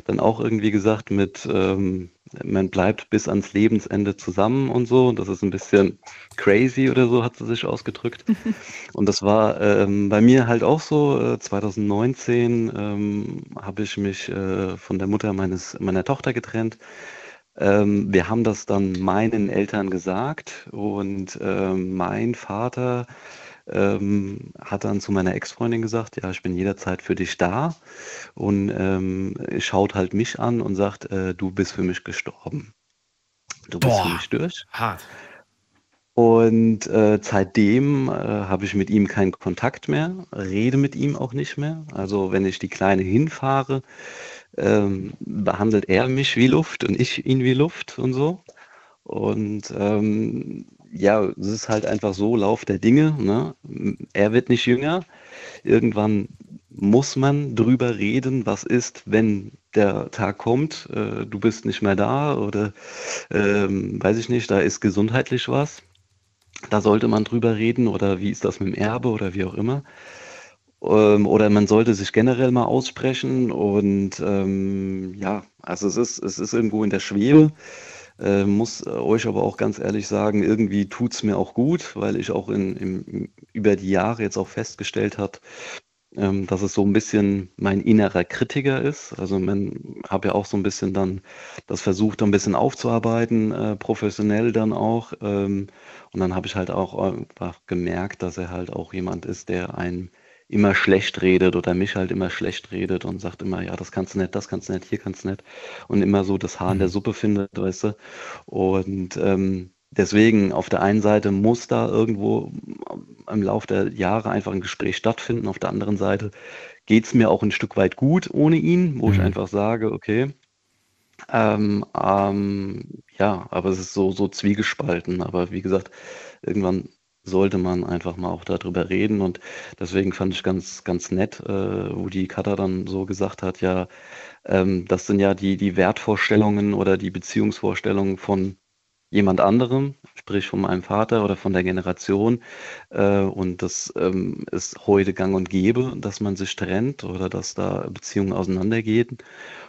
[SPEAKER 8] dann auch irgendwie gesagt mit, ähm, man bleibt bis ans Lebensende zusammen und so. Das ist ein bisschen crazy oder so, hat sie sich ausgedrückt. <laughs> Und das war ähm, bei mir halt auch so. Äh, 2019 ähm, habe ich mich äh, von der Mutter meines, meiner Tochter getrennt. Ähm, wir haben das dann meinen Eltern gesagt und ähm, mein Vater ähm, hat dann zu meiner Ex-Freundin gesagt, ja, ich bin jederzeit für dich da und ähm, schaut halt mich an und sagt, äh, du bist für mich gestorben. Du bist für
[SPEAKER 1] Boah.
[SPEAKER 8] mich durch.
[SPEAKER 1] Hart.
[SPEAKER 8] Und äh, seitdem äh, habe ich mit ihm keinen Kontakt mehr, rede mit ihm auch nicht mehr. Also wenn ich die Kleine hinfahre, ähm, behandelt er mich wie Luft und ich ihn wie Luft und so. Und ähm, ja, es ist halt einfach so Lauf der Dinge. Ne? Er wird nicht jünger. Irgendwann muss man drüber reden, was ist, wenn der Tag kommt, äh, du bist nicht mehr da oder ähm, weiß ich nicht, da ist gesundheitlich was. Da sollte man drüber reden oder wie ist das mit dem Erbe oder wie auch immer. Ähm, oder man sollte sich generell mal aussprechen und ähm, ja, also es ist, es ist irgendwo in der Schwebe. Äh, muss äh, euch aber auch ganz ehrlich sagen, irgendwie tut's mir auch gut, weil ich auch in, im, über die Jahre jetzt auch festgestellt habe, ähm, dass es so ein bisschen mein innerer Kritiker ist. Also man habe ja auch so ein bisschen dann das versucht, ein bisschen aufzuarbeiten, äh, professionell dann auch. Ähm, und dann habe ich halt auch einfach gemerkt, dass er halt auch jemand ist, der einem immer schlecht redet oder mich halt immer schlecht redet und sagt immer, ja, das kannst du nicht, das kannst du nicht, hier kannst du nicht. Und immer so das Haar in der Suppe findet, weißt du. Und ähm, deswegen, auf der einen Seite muss da irgendwo im Laufe der Jahre einfach ein Gespräch stattfinden. Auf der anderen Seite geht es mir auch ein Stück weit gut ohne ihn, wo ich
[SPEAKER 1] Mhm.
[SPEAKER 8] einfach sage, okay, ähm, ähm, ja, aber es ist so, so zwiegespalten. Aber wie gesagt, irgendwann sollte man einfach mal auch darüber reden. Und deswegen fand ich ganz, ganz nett, äh, wo die Katha dann so gesagt hat, ja, ähm, das sind ja die, die Wertvorstellungen oder die Beziehungsvorstellungen von jemand anderem, sprich von meinem Vater oder von der Generation. Äh, und das ähm, ist heute gang und gäbe, dass man sich trennt oder dass da Beziehungen auseinandergehen.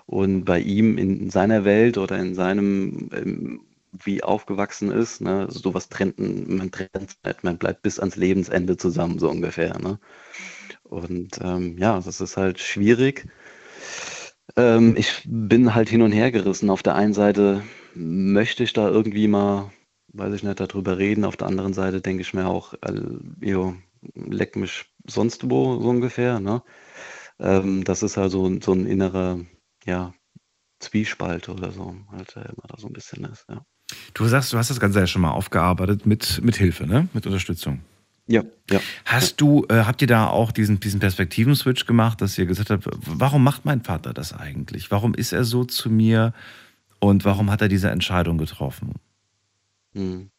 [SPEAKER 8] Und bei ihm in seiner Welt oder in seinem, wie aufgewachsen ist, ne, sowas trennt, man trennt nicht, man bleibt bis ans Lebensende zusammen, so ungefähr. Ne? Und ähm, ja, das ist halt schwierig. Ähm, ich bin halt hin und her gerissen. Auf der einen Seite möchte ich da irgendwie mal, weiß ich nicht, darüber reden. Auf der anderen Seite denke ich mir auch, äh, jo, leck mich sonst wo, so ungefähr. Ne? Ähm, das ist halt so, ein- so ein innerer, ja, Zwiespalt oder so, halt, immer da so ein bisschen ist, ja.
[SPEAKER 1] Du sagst, du hast das Ganze ja schon mal aufgearbeitet mit, mit Hilfe, ne? Mit Unterstützung.
[SPEAKER 8] Ja, ja.
[SPEAKER 1] Hast du, äh, habt ihr da auch diesen, diesen Perspektiven-Switch gemacht, dass ihr gesagt habt, warum macht mein Vater das eigentlich? Warum ist er so zu mir und warum hat er diese Entscheidung getroffen?
[SPEAKER 8] Hm.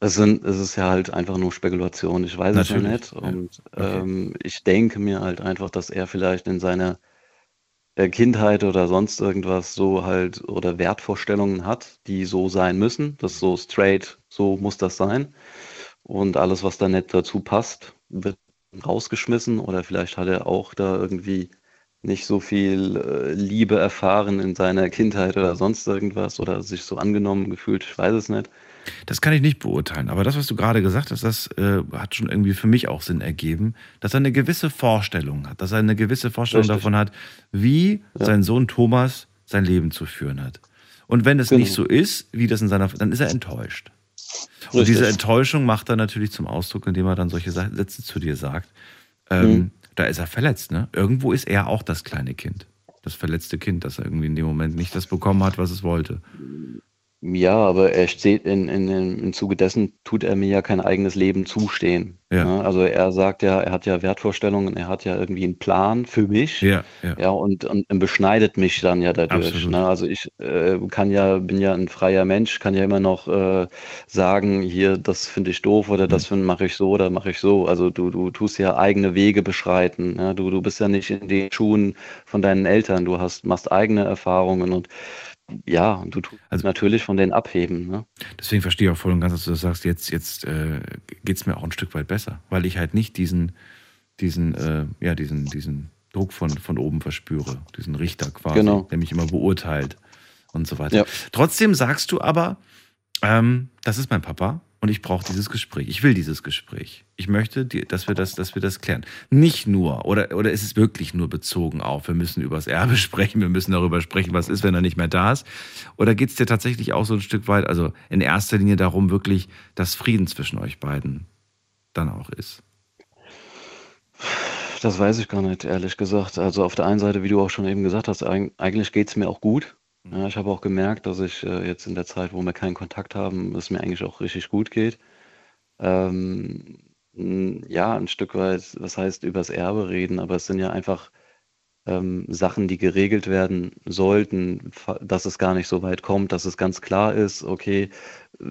[SPEAKER 8] Es, sind, es ist ja halt einfach nur Spekulation. Ich weiß es ja
[SPEAKER 1] Natürlich,
[SPEAKER 8] nicht. Und
[SPEAKER 1] Okay.
[SPEAKER 8] ähm, ich denke mir halt einfach, dass er vielleicht in seiner Kindheit oder sonst irgendwas so halt oder Wertvorstellungen hat, die so sein müssen. Das so straight, so muss das sein. Und alles, was da nicht dazu passt, wird rausgeschmissen oder vielleicht hat er auch da irgendwie nicht so viel äh, Liebe erfahren in seiner Kindheit oder sonst irgendwas oder sich so angenommen gefühlt, ich weiß es nicht.
[SPEAKER 1] Das kann ich nicht beurteilen, aber das, was du gerade gesagt hast, das äh, hat schon irgendwie für mich auch Sinn ergeben, dass er eine gewisse Vorstellung hat, dass er eine gewisse Vorstellung
[SPEAKER 8] Richtig.
[SPEAKER 1] davon hat, wie
[SPEAKER 8] Ja.
[SPEAKER 1] sein Sohn Thomas sein Leben zu führen hat. Und wenn es
[SPEAKER 8] Genau.
[SPEAKER 1] nicht so ist, wie das in seiner, dann ist er enttäuscht. Und
[SPEAKER 8] Richtig.
[SPEAKER 1] diese Enttäuschung macht er natürlich zum Ausdruck, indem er dann solche Sätze zu dir sagt. Ähm,
[SPEAKER 8] Mhm.
[SPEAKER 1] Da ist er verletzt, ne? Irgendwo ist er auch das kleine Kind. Das verletzte Kind, das er irgendwie in dem Moment nicht das bekommen hat, was es wollte.
[SPEAKER 8] Ja, aber er steht in, in, in, im Zuge dessen tut er mir ja kein eigenes Leben zustehen.
[SPEAKER 1] Ja.
[SPEAKER 8] ne? Also er sagt ja, er hat ja Wertvorstellungen, er hat ja irgendwie einen Plan für mich.
[SPEAKER 1] Ja, ja.
[SPEAKER 8] Ja, und, und, und beschneidet mich dann ja dadurch. Ne? Also ich äh, kann ja, bin ja ein freier Mensch, kann ja immer noch äh, sagen, hier, das finde ich doof oder
[SPEAKER 1] Mhm.
[SPEAKER 8] das find- mache ich so oder mache ich so. Also du, du tust ja eigene Wege beschreiten. Ne? Du, du bist ja nicht in den Schuhen von deinen Eltern, du hast, machst eigene Erfahrungen und ja, und du tust
[SPEAKER 1] Also
[SPEAKER 8] natürlich von denen abheben. Ne?
[SPEAKER 1] Deswegen verstehe ich auch voll und ganz, dass du das sagst, jetzt, jetzt äh, geht es mir auch ein Stück weit besser, weil ich halt nicht diesen, diesen, äh, ja, diesen, diesen Druck von, von oben verspüre, diesen Richter quasi,
[SPEAKER 8] Genau.
[SPEAKER 1] der mich immer beurteilt und so weiter.
[SPEAKER 8] Ja.
[SPEAKER 1] Trotzdem sagst du aber, ähm, das ist mein Papa und ich brauche dieses Gespräch. Ich will dieses Gespräch. Ich möchte, dass, wir das, dass wir das klären. Nicht nur, oder, oder ist es wirklich nur bezogen auf, wir müssen über das Erbe <laughs> sprechen, wir müssen darüber sprechen, was ist, wenn er nicht mehr da ist? Oder geht es dir tatsächlich auch so ein Stück weit, also in erster Linie darum, wirklich, dass Frieden zwischen euch beiden dann auch ist?
[SPEAKER 8] Das weiß ich gar nicht, ehrlich gesagt. Also auf der einen Seite, wie du auch schon eben gesagt hast, eig eigentlich geht es mir auch gut. Ja, ich habe auch gemerkt, dass ich äh, jetzt in der Zeit, wo wir keinen Kontakt haben, es mir eigentlich auch richtig gut geht. Ähm, ja, ein Stück weit, was heißt übers Erbe reden, aber es sind ja einfach ähm, Sachen, die geregelt werden sollten, dass es gar nicht so weit kommt, dass es ganz klar ist, okay,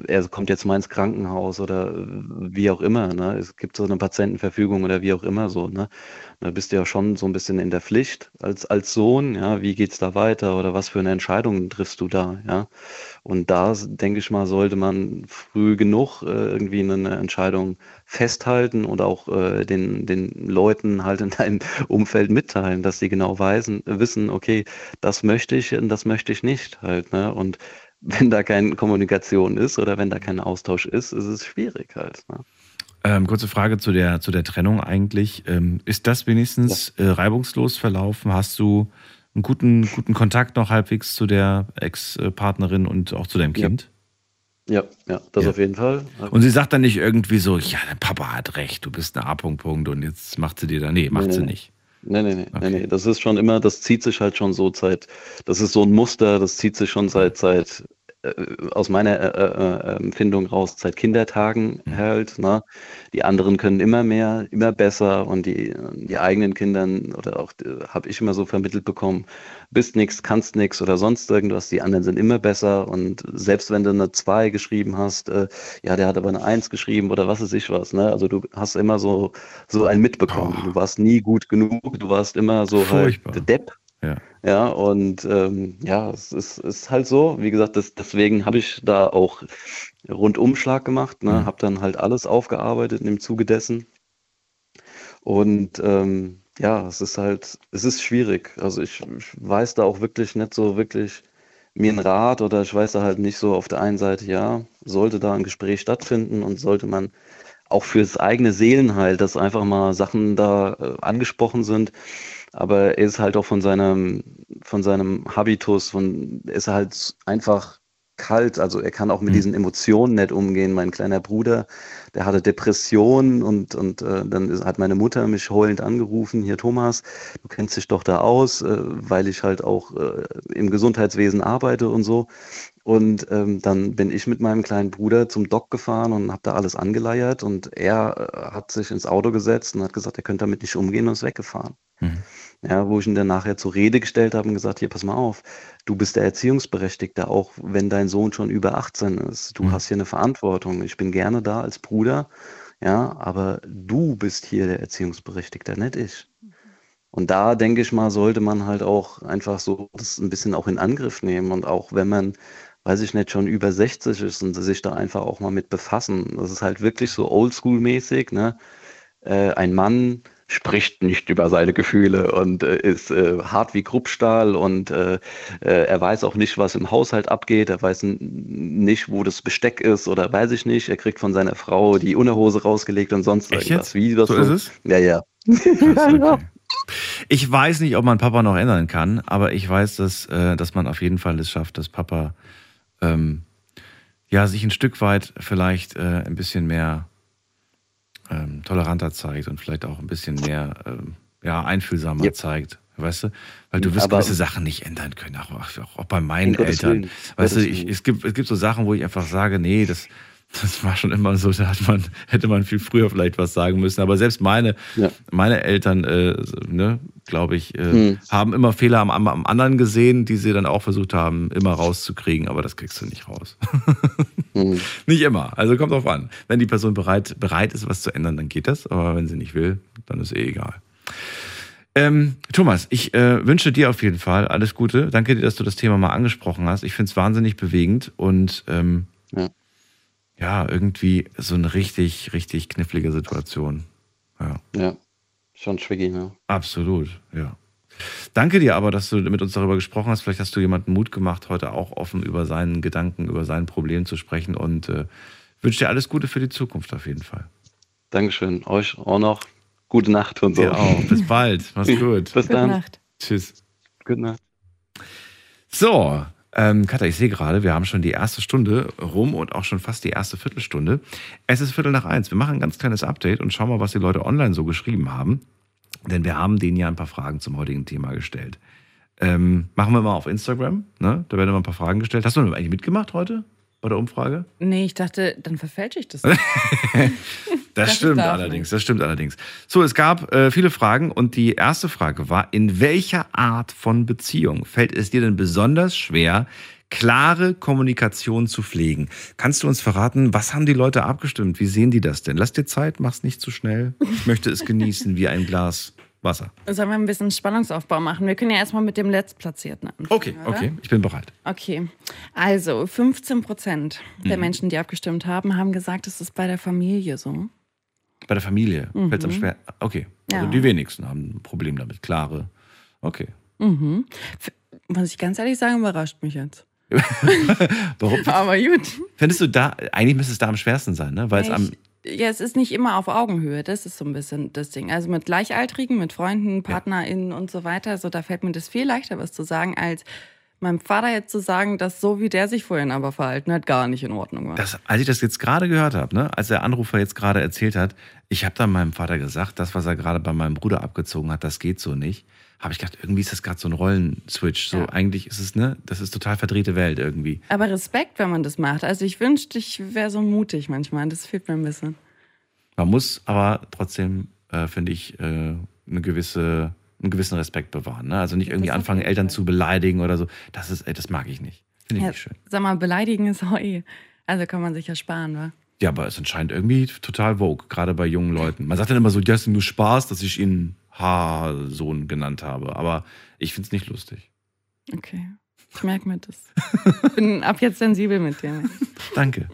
[SPEAKER 8] er kommt jetzt mal ins Krankenhaus oder äh, wie auch immer, ne? Es gibt so eine Patientenverfügung oder wie auch immer so, ne? Da bist du ja schon so ein bisschen in der Pflicht als, als Sohn, ja, wie geht's da weiter oder was für eine Entscheidung triffst du da, ja? Und da, denke ich mal, sollte man früh genug äh, irgendwie eine Entscheidung festhalten und auch äh, den, den Leuten halt in deinem Umfeld mitteilen, dass sie genau weisen, wissen, okay, das möchte ich und das möchte ich nicht halt, ne? Und wenn da keine Kommunikation ist oder wenn da kein Austausch ist, ist es schwierig halt. Ne?
[SPEAKER 1] Ähm, kurze Frage zu der, zu der Trennung eigentlich. Ähm, ist das wenigstens äh, reibungslos verlaufen? Hast du einen guten, guten Kontakt noch halbwegs zu der Ex-Partnerin und auch zu deinem
[SPEAKER 8] Ja.
[SPEAKER 1] Kind?
[SPEAKER 8] Ja, ja, das
[SPEAKER 1] Ja.
[SPEAKER 8] auf jeden Fall.
[SPEAKER 1] Und sie sagt dann nicht irgendwie so, ja, dein Papa hat recht, du bist ein A-Punkt Punkt und jetzt macht sie dir da. Nee, macht
[SPEAKER 8] Nee,
[SPEAKER 1] sie
[SPEAKER 8] nee.
[SPEAKER 1] nicht.
[SPEAKER 8] Nee, nee, nee,
[SPEAKER 1] Okay.
[SPEAKER 8] nee, nee. Das ist schon immer, das zieht sich halt schon so seit, das ist so ein Muster, das zieht sich schon seit, seit aus meiner äh, äh, Empfindung raus, seit Kindertagen
[SPEAKER 1] Mhm.
[SPEAKER 8] halt. Ne? Die anderen können immer mehr, immer besser und die, die eigenen Kindern oder auch habe ich immer so vermittelt bekommen, bist nix, kannst nix oder sonst irgendwas, die anderen sind immer besser und selbst wenn du eine 2 geschrieben hast, äh, ja, der hat aber eine 1 geschrieben oder was weiß ich was, ne? Also du hast immer so, so ein mitbekommen.
[SPEAKER 1] Boah.
[SPEAKER 8] Du warst nie gut genug, du warst immer so
[SPEAKER 1] Furchtbar.
[SPEAKER 8] halt der Depp.
[SPEAKER 1] Ja.
[SPEAKER 8] Ja, und ähm, ja, es ist, ist halt so. Wie gesagt, das, deswegen habe ich da auch Rundumschlag gemacht, ne?
[SPEAKER 1] Mhm.
[SPEAKER 8] Habe dann halt alles aufgearbeitet im Zuge dessen. Und ähm, ja, es ist halt, es ist schwierig. Also ich, ich weiß da auch wirklich nicht so wirklich mir einen Rat oder ich weiß da halt nicht so auf der einen Seite, ja, sollte da ein Gespräch stattfinden und sollte man auch fürs eigene Seelenheil, dass einfach mal Sachen da äh, angesprochen sind. Aber er ist halt auch von seinem, von seinem Habitus, von, er ist halt einfach kalt. Also er kann auch mit
[SPEAKER 1] Mhm.
[SPEAKER 8] diesen Emotionen nicht umgehen. Mein kleiner Bruder, der hatte Depressionen und, und äh, dann ist, hat meine Mutter mich heulend angerufen, hier Thomas, du kennst dich doch da aus, äh, weil ich halt auch äh, im Gesundheitswesen arbeite und so. Und ähm, dann bin ich mit meinem kleinen Bruder zum Doc gefahren und habe da alles angeleiert und er äh, hat sich ins Auto gesetzt und hat gesagt, er könnte damit nicht umgehen und ist weggefahren.
[SPEAKER 1] Mhm.
[SPEAKER 8] Ja, wo ich ihn dann nachher zur Rede gestellt habe und gesagt, hier, pass mal auf, du bist der Erziehungsberechtigte, auch wenn dein Sohn schon über 18 ist. Du
[SPEAKER 1] Mhm.
[SPEAKER 8] hast hier eine Verantwortung. Ich bin gerne da als Bruder, ja, aber du bist hier der Erziehungsberechtigte, nicht ich. Und da denke ich mal, sollte man halt auch einfach so das ein bisschen auch in Angriff nehmen und auch wenn man, weiß ich nicht, schon über 60 ist und sich da einfach auch mal mit befassen. Das ist halt wirklich so oldschool-mäßig, ne? Äh, ein Mann spricht nicht über seine Gefühle und äh, ist äh, hart wie Kruppstahl und äh, äh, er weiß auch nicht, was im Haushalt abgeht. Er weiß nicht, wo das Besteck ist oder weiß ich nicht. Er kriegt von seiner Frau die Unterhose rausgelegt und sonst
[SPEAKER 1] Echt
[SPEAKER 8] irgendwas.
[SPEAKER 1] jetzt?
[SPEAKER 8] Wie das
[SPEAKER 1] So ist es?
[SPEAKER 8] Ja, ja. <laughs>
[SPEAKER 1] Okay. Ich weiß nicht, ob man Papa noch ändern kann, aber ich weiß, dass, äh, dass man auf jeden Fall es schafft, dass Papa ähm, ja, sich ein Stück weit vielleicht äh, ein bisschen mehr ähm, toleranter zeigt und vielleicht auch ein bisschen mehr ähm, ja, einfühlsamer
[SPEAKER 8] Yep.
[SPEAKER 1] zeigt. Weißt du? Weil du wirst
[SPEAKER 8] Aber-
[SPEAKER 1] gewisse Sachen nicht ändern können, auch, auch, bei meinen Eltern.
[SPEAKER 8] Willen.
[SPEAKER 1] Weißt du, ich, es, gibt, es gibt so Sachen, wo ich einfach sage, nee, das, das war schon immer so, da man, hätte man viel früher vielleicht was sagen müssen. Aber selbst meine,
[SPEAKER 8] Ja.
[SPEAKER 1] meine Eltern, äh, ne, glaube ich, äh,
[SPEAKER 8] Hm.
[SPEAKER 1] haben immer Fehler am, am, am anderen gesehen, die sie dann auch versucht haben, immer rauszukriegen, aber das kriegst du nicht raus. <laughs>
[SPEAKER 8] Hm.
[SPEAKER 1] nicht immer. Also kommt drauf an. Wenn die Person bereit, bereit ist, was zu ändern, dann geht das. Aber wenn sie nicht will, dann ist eh egal. Ähm, Thomas, ich äh, wünsche dir auf jeden Fall alles Gute. Danke dir, dass du das Thema mal angesprochen hast. Ich finde es wahnsinnig bewegend und ähm,
[SPEAKER 8] Ja.
[SPEAKER 1] Ja, irgendwie so eine richtig, richtig knifflige Situation. Ja,
[SPEAKER 8] Ja, schon tricky, ne?
[SPEAKER 1] absolut, ja. Danke dir aber, dass du mit uns darüber gesprochen hast. Vielleicht hast du jemanden Mut gemacht, heute auch offen über seinen Gedanken, über sein Problem zu sprechen und äh, wünsche dir alles Gute für die Zukunft auf jeden Fall.
[SPEAKER 8] Dankeschön. Euch auch noch gute Nacht und so.
[SPEAKER 1] Dir auch. Bis bald. Mach's <laughs> gut.
[SPEAKER 8] Bis
[SPEAKER 2] Gute
[SPEAKER 8] dann.
[SPEAKER 2] Nacht.
[SPEAKER 1] Tschüss.
[SPEAKER 8] Gute Nacht.
[SPEAKER 1] So, ähm, Katha, ich sehe gerade, wir haben schon die erste Stunde rum und auch schon fast die erste Viertelstunde. Es ist Viertel nach eins. Wir machen ein ganz kleines Update und schauen mal, was die Leute online so geschrieben haben. Denn wir haben denen ja ein paar Fragen zum heutigen Thema gestellt. Ähm, machen wir mal auf Instagram, ne? Da werden mal ein paar Fragen gestellt. Hast du eigentlich mitgemacht heute bei der Umfrage?
[SPEAKER 2] Nee, ich dachte, dann verfälsche ich das. <laughs>
[SPEAKER 1] Das,
[SPEAKER 2] Das
[SPEAKER 1] stimmt allerdings,
[SPEAKER 2] nicht.
[SPEAKER 1] das stimmt allerdings. So, es gab äh, viele Fragen und die erste Frage war, in welcher Art von Beziehung fällt es dir denn besonders schwer, klare Kommunikation zu pflegen? Kannst du uns verraten, was haben die Leute abgestimmt? Wie sehen die das denn? Lass dir Zeit, mach's nicht zu schnell. Ich möchte es genießen wie ein Glas Wasser.
[SPEAKER 2] Sollen wir ein bisschen Spannungsaufbau machen? Wir können ja erstmal mit dem Letztplatzierten anfangen.
[SPEAKER 1] Okay,
[SPEAKER 2] oder?
[SPEAKER 1] okay, ich bin bereit.
[SPEAKER 2] Okay, also 15 Prozent der
[SPEAKER 1] Mhm.
[SPEAKER 2] Menschen, die abgestimmt haben, haben gesagt, es ist bei der Familie so.
[SPEAKER 1] Bei der Familie
[SPEAKER 2] Mhm.
[SPEAKER 1] fällt es am schwer. Okay, also
[SPEAKER 2] Ja.
[SPEAKER 1] die wenigsten haben ein Problem damit. Klare. Okay.
[SPEAKER 2] Mhm. Muss ich ganz ehrlich sagen, überrascht mich jetzt. <laughs>
[SPEAKER 1] Warum? <laughs>
[SPEAKER 2] Aber gut.
[SPEAKER 1] Findest du da, eigentlich müsste es da am schwersten sein, ne? Weil es am,
[SPEAKER 2] ja, es ist nicht immer auf Augenhöhe. Das ist so ein bisschen das Ding. Also mit Gleichaltrigen, mit Freunden, PartnerInnen und so weiter. So, da fällt mir das viel leichter, was zu sagen, als meinem Vater jetzt zu sagen, dass so wie der sich vorhin aber verhalten hat, gar nicht in Ordnung war.
[SPEAKER 1] Das, als ich das jetzt gerade gehört habe, ne, als der Anrufer jetzt gerade erzählt hat, ich habe dann meinem Vater gesagt, das, was er gerade bei meinem Bruder abgezogen hat, das geht so nicht. Habe ich gedacht, irgendwie ist das gerade so ein Rollenswitch. So
[SPEAKER 2] Ja.
[SPEAKER 1] eigentlich ist es, ne, das ist total verdrehte Welt irgendwie.
[SPEAKER 2] aber Respekt, wenn man das macht. Also ich wünschte, ich wäre so mutig manchmal. Das fehlt mir ein bisschen.
[SPEAKER 1] Man muss aber trotzdem, äh, finde ich, äh, eine gewisse, einen gewissen Respekt bewahren. Ne? Also nicht irgendwie
[SPEAKER 2] Das
[SPEAKER 1] anfangen, Eltern zu beleidigen oder so. Das ist, ey, das mag ich nicht. Finde ich
[SPEAKER 2] Ja,
[SPEAKER 1] nicht schön.
[SPEAKER 2] sag mal, beleidigen ist auch eh. Also kann man sich ja sparen, wa?
[SPEAKER 1] Ja, aber es anscheinend irgendwie total vogue, gerade bei jungen Leuten. Man sagt dann immer so, das ist nur Spaß, dass ich ihn Haarsohn genannt habe. Aber ich finde es nicht lustig.
[SPEAKER 2] Okay. Ich merke mir das. Bin ab jetzt sensibel mit dir. <laughs>
[SPEAKER 1] Danke.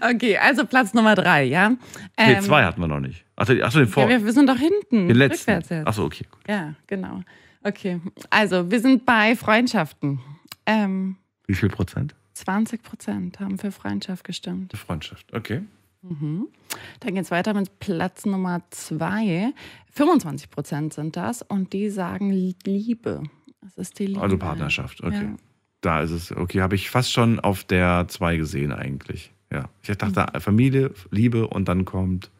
[SPEAKER 2] Okay, also Platz Nummer drei, ja?
[SPEAKER 1] Nee,
[SPEAKER 2] Ähm,
[SPEAKER 1] zwei hatten wir noch nicht. Ach, den- ach so, den vor.
[SPEAKER 2] Ja, wir, wir sind doch hinten.
[SPEAKER 1] den letzten.
[SPEAKER 2] Rückwärts jetzt.
[SPEAKER 1] Ach so, okay. Gut.
[SPEAKER 2] Ja, genau. Okay, also wir sind bei Freundschaften. Ähm,
[SPEAKER 1] Wie viel Prozent?
[SPEAKER 2] 20 Prozent haben für Freundschaft gestimmt.
[SPEAKER 1] Freundschaft. Okay.
[SPEAKER 2] Mhm. Dann geht es weiter mit Platz Nummer zwei. 25 Prozent sind das und die sagen Liebe. Das ist die Liebe.
[SPEAKER 1] Also Partnerschaft. Okay.
[SPEAKER 2] Ja.
[SPEAKER 1] Da ist es. Okay, habe ich fast schon auf der zwei gesehen eigentlich. Ja. Ich dachte
[SPEAKER 2] Mhm.
[SPEAKER 1] Familie, Liebe und dann kommt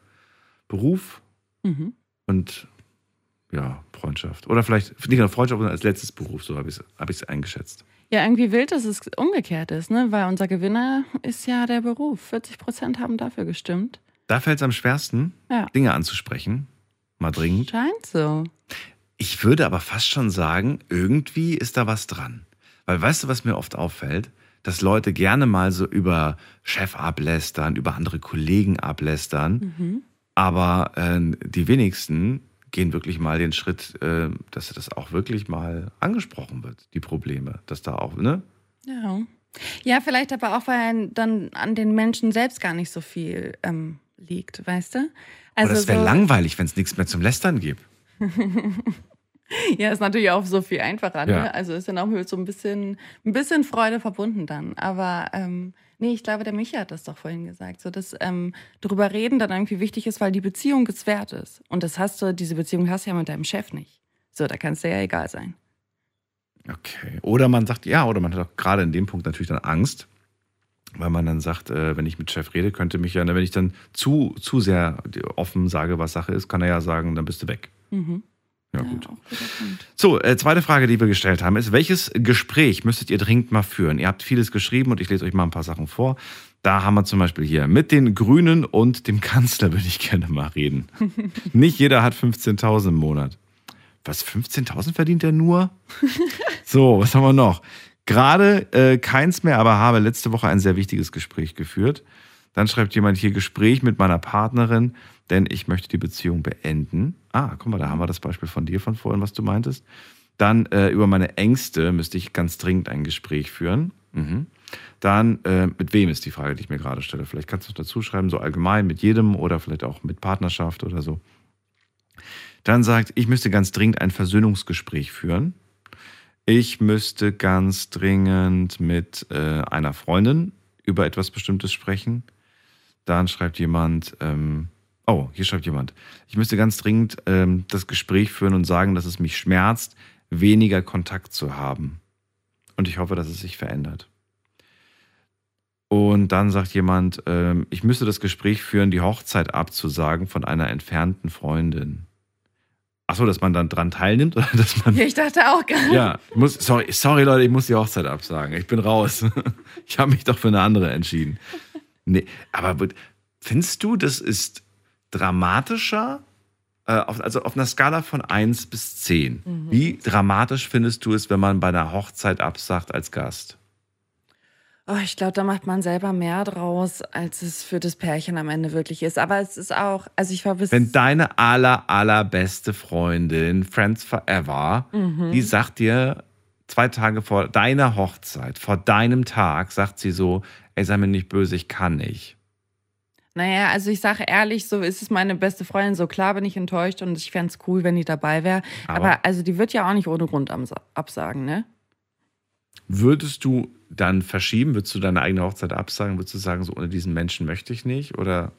[SPEAKER 1] Beruf
[SPEAKER 2] Mhm.
[SPEAKER 1] und ja, Freundschaft. Oder vielleicht nicht nur Freundschaft, sondern als letztes Beruf, so habe ich es hab ich's eingeschätzt.
[SPEAKER 2] Ja, irgendwie wild, dass es umgekehrt ist, ne? weil unser Gewinner ist ja der Beruf. 40 Prozent haben dafür gestimmt.
[SPEAKER 1] Da fällt es am schwersten,
[SPEAKER 2] Ja.
[SPEAKER 1] Dinge anzusprechen. Mal dringend.
[SPEAKER 2] Scheint so.
[SPEAKER 1] Ich würde aber fast schon sagen, irgendwie ist da was dran. Weil weißt du, was mir oft auffällt? Dass Leute gerne mal so über Chef ablästern, über andere Kollegen ablästern.
[SPEAKER 2] Mhm.
[SPEAKER 1] Aber äh, die wenigsten gehen wirklich mal den Schritt, äh, dass das auch wirklich mal angesprochen wird, die Probleme. Dass da auch, ne?
[SPEAKER 2] Ja. Ja, vielleicht aber auch, weil dann an den Menschen selbst gar nicht so viel ähm, liegt, weißt du?
[SPEAKER 1] Also
[SPEAKER 2] Also
[SPEAKER 1] das wäre
[SPEAKER 2] so-
[SPEAKER 1] langweilig, wenn es nichts mehr zum Lästern gibt. <laughs>
[SPEAKER 2] Ja, ist natürlich auch so viel einfacher. Ne?
[SPEAKER 1] Ja.
[SPEAKER 2] Also ist dann auch mit so ein bisschen, ein bisschen Freude verbunden dann. Aber ähm, nee, ich glaube, der Micha hat das doch vorhin gesagt, so dass ähm, darüber reden dann irgendwie wichtig ist, weil die Beziehung es wert ist. Und das hast du, diese Beziehung hast du ja mit deinem Chef nicht. So, da kann es dir ja egal sein.
[SPEAKER 1] Okay. Oder man sagt, ja, oder man hat auch gerade in dem Punkt natürlich dann Angst, weil man dann sagt, äh, wenn ich mit Chef rede, könnte mich ja, wenn ich dann zu, zu sehr offen sage, was Sache ist, kann er ja sagen, dann bist du weg.
[SPEAKER 2] Mhm.
[SPEAKER 1] Ja, gut. So, äh, zweite Frage, die wir gestellt haben, ist, welches Gespräch müsstet ihr dringend mal führen? Ihr habt vieles geschrieben und ich lese euch mal ein paar Sachen vor. Da haben wir zum Beispiel hier, mit den Grünen und dem Kanzler würde ich gerne mal reden. <laughs> Nicht jeder hat 15.000 im Monat. Was, 15.000 verdient er nur? <laughs> So, was haben wir noch? Gerade äh, keins mehr, aber habe letzte Woche ein sehr wichtiges Gespräch geführt. Dann schreibt jemand hier Gespräch mit meiner Partnerin, denn ich möchte die Beziehung beenden. Ah, guck mal, da haben wir das Beispiel von dir von vorhin, was du meintest. Dann äh, über meine Ängste müsste ich ganz dringend ein Gespräch führen. Mhm. Dann, äh, mit wem ist die Frage, die ich mir gerade stelle? Vielleicht kannst du es dazu schreiben, so allgemein mit jedem oder vielleicht auch mit Partnerschaft oder so. Dann sagt, ich müsste ganz dringend ein Versöhnungsgespräch führen. Ich müsste ganz dringend mit äh, einer Freundin über etwas Bestimmtes sprechen. Dann schreibt jemand, ähm, oh, hier schreibt jemand, ich müsste ganz dringend ähm, das Gespräch führen und sagen, dass es mich schmerzt, weniger Kontakt zu haben. Und ich hoffe, dass es sich verändert. Und dann sagt jemand, ähm, ich müsste das Gespräch führen, die Hochzeit abzusagen von einer entfernten Freundin. Ach so, dass man dann dran teilnimmt oder dass man
[SPEAKER 2] Ja, ich dachte auch gerade.
[SPEAKER 1] ja, muss, sorry, sorry Leute, ich muss die Hochzeit absagen. Ich bin raus. <laughs> Ich habe mich doch für eine andere entschieden. Nee, aber findest du, das ist dramatischer? Äh, auf, also auf einer Skala von 1 bis 10.
[SPEAKER 2] Mhm.
[SPEAKER 1] Wie dramatisch findest du es, wenn man bei einer Hochzeit absagt als Gast?
[SPEAKER 2] Oh, ich glaube, da macht man selber mehr draus, als es für das Pärchen am Ende wirklich ist. Aber es ist auch, also ich war bis.
[SPEAKER 1] Wenn deine aller, allerbeste Freundin, Friends Forever,
[SPEAKER 2] Mhm.
[SPEAKER 1] die sagt dir zwei Tage vor deiner Hochzeit, vor deinem Tag, sagt sie so, ey, sei mir nicht böse, ich kann nicht.
[SPEAKER 2] Naja, also ich sage ehrlich, so ist es meine beste Freundin. So klar bin ich enttäuscht und ich fände es cool, wenn die dabei wäre.
[SPEAKER 1] Aber-
[SPEAKER 2] Aber, also die wird ja auch nicht ohne Grund absagen, ne?
[SPEAKER 1] Würdest du dann verschieben? Würdest du deine eigene Hochzeit absagen? Würdest du sagen, so ohne diesen Menschen möchte ich nicht? Oder,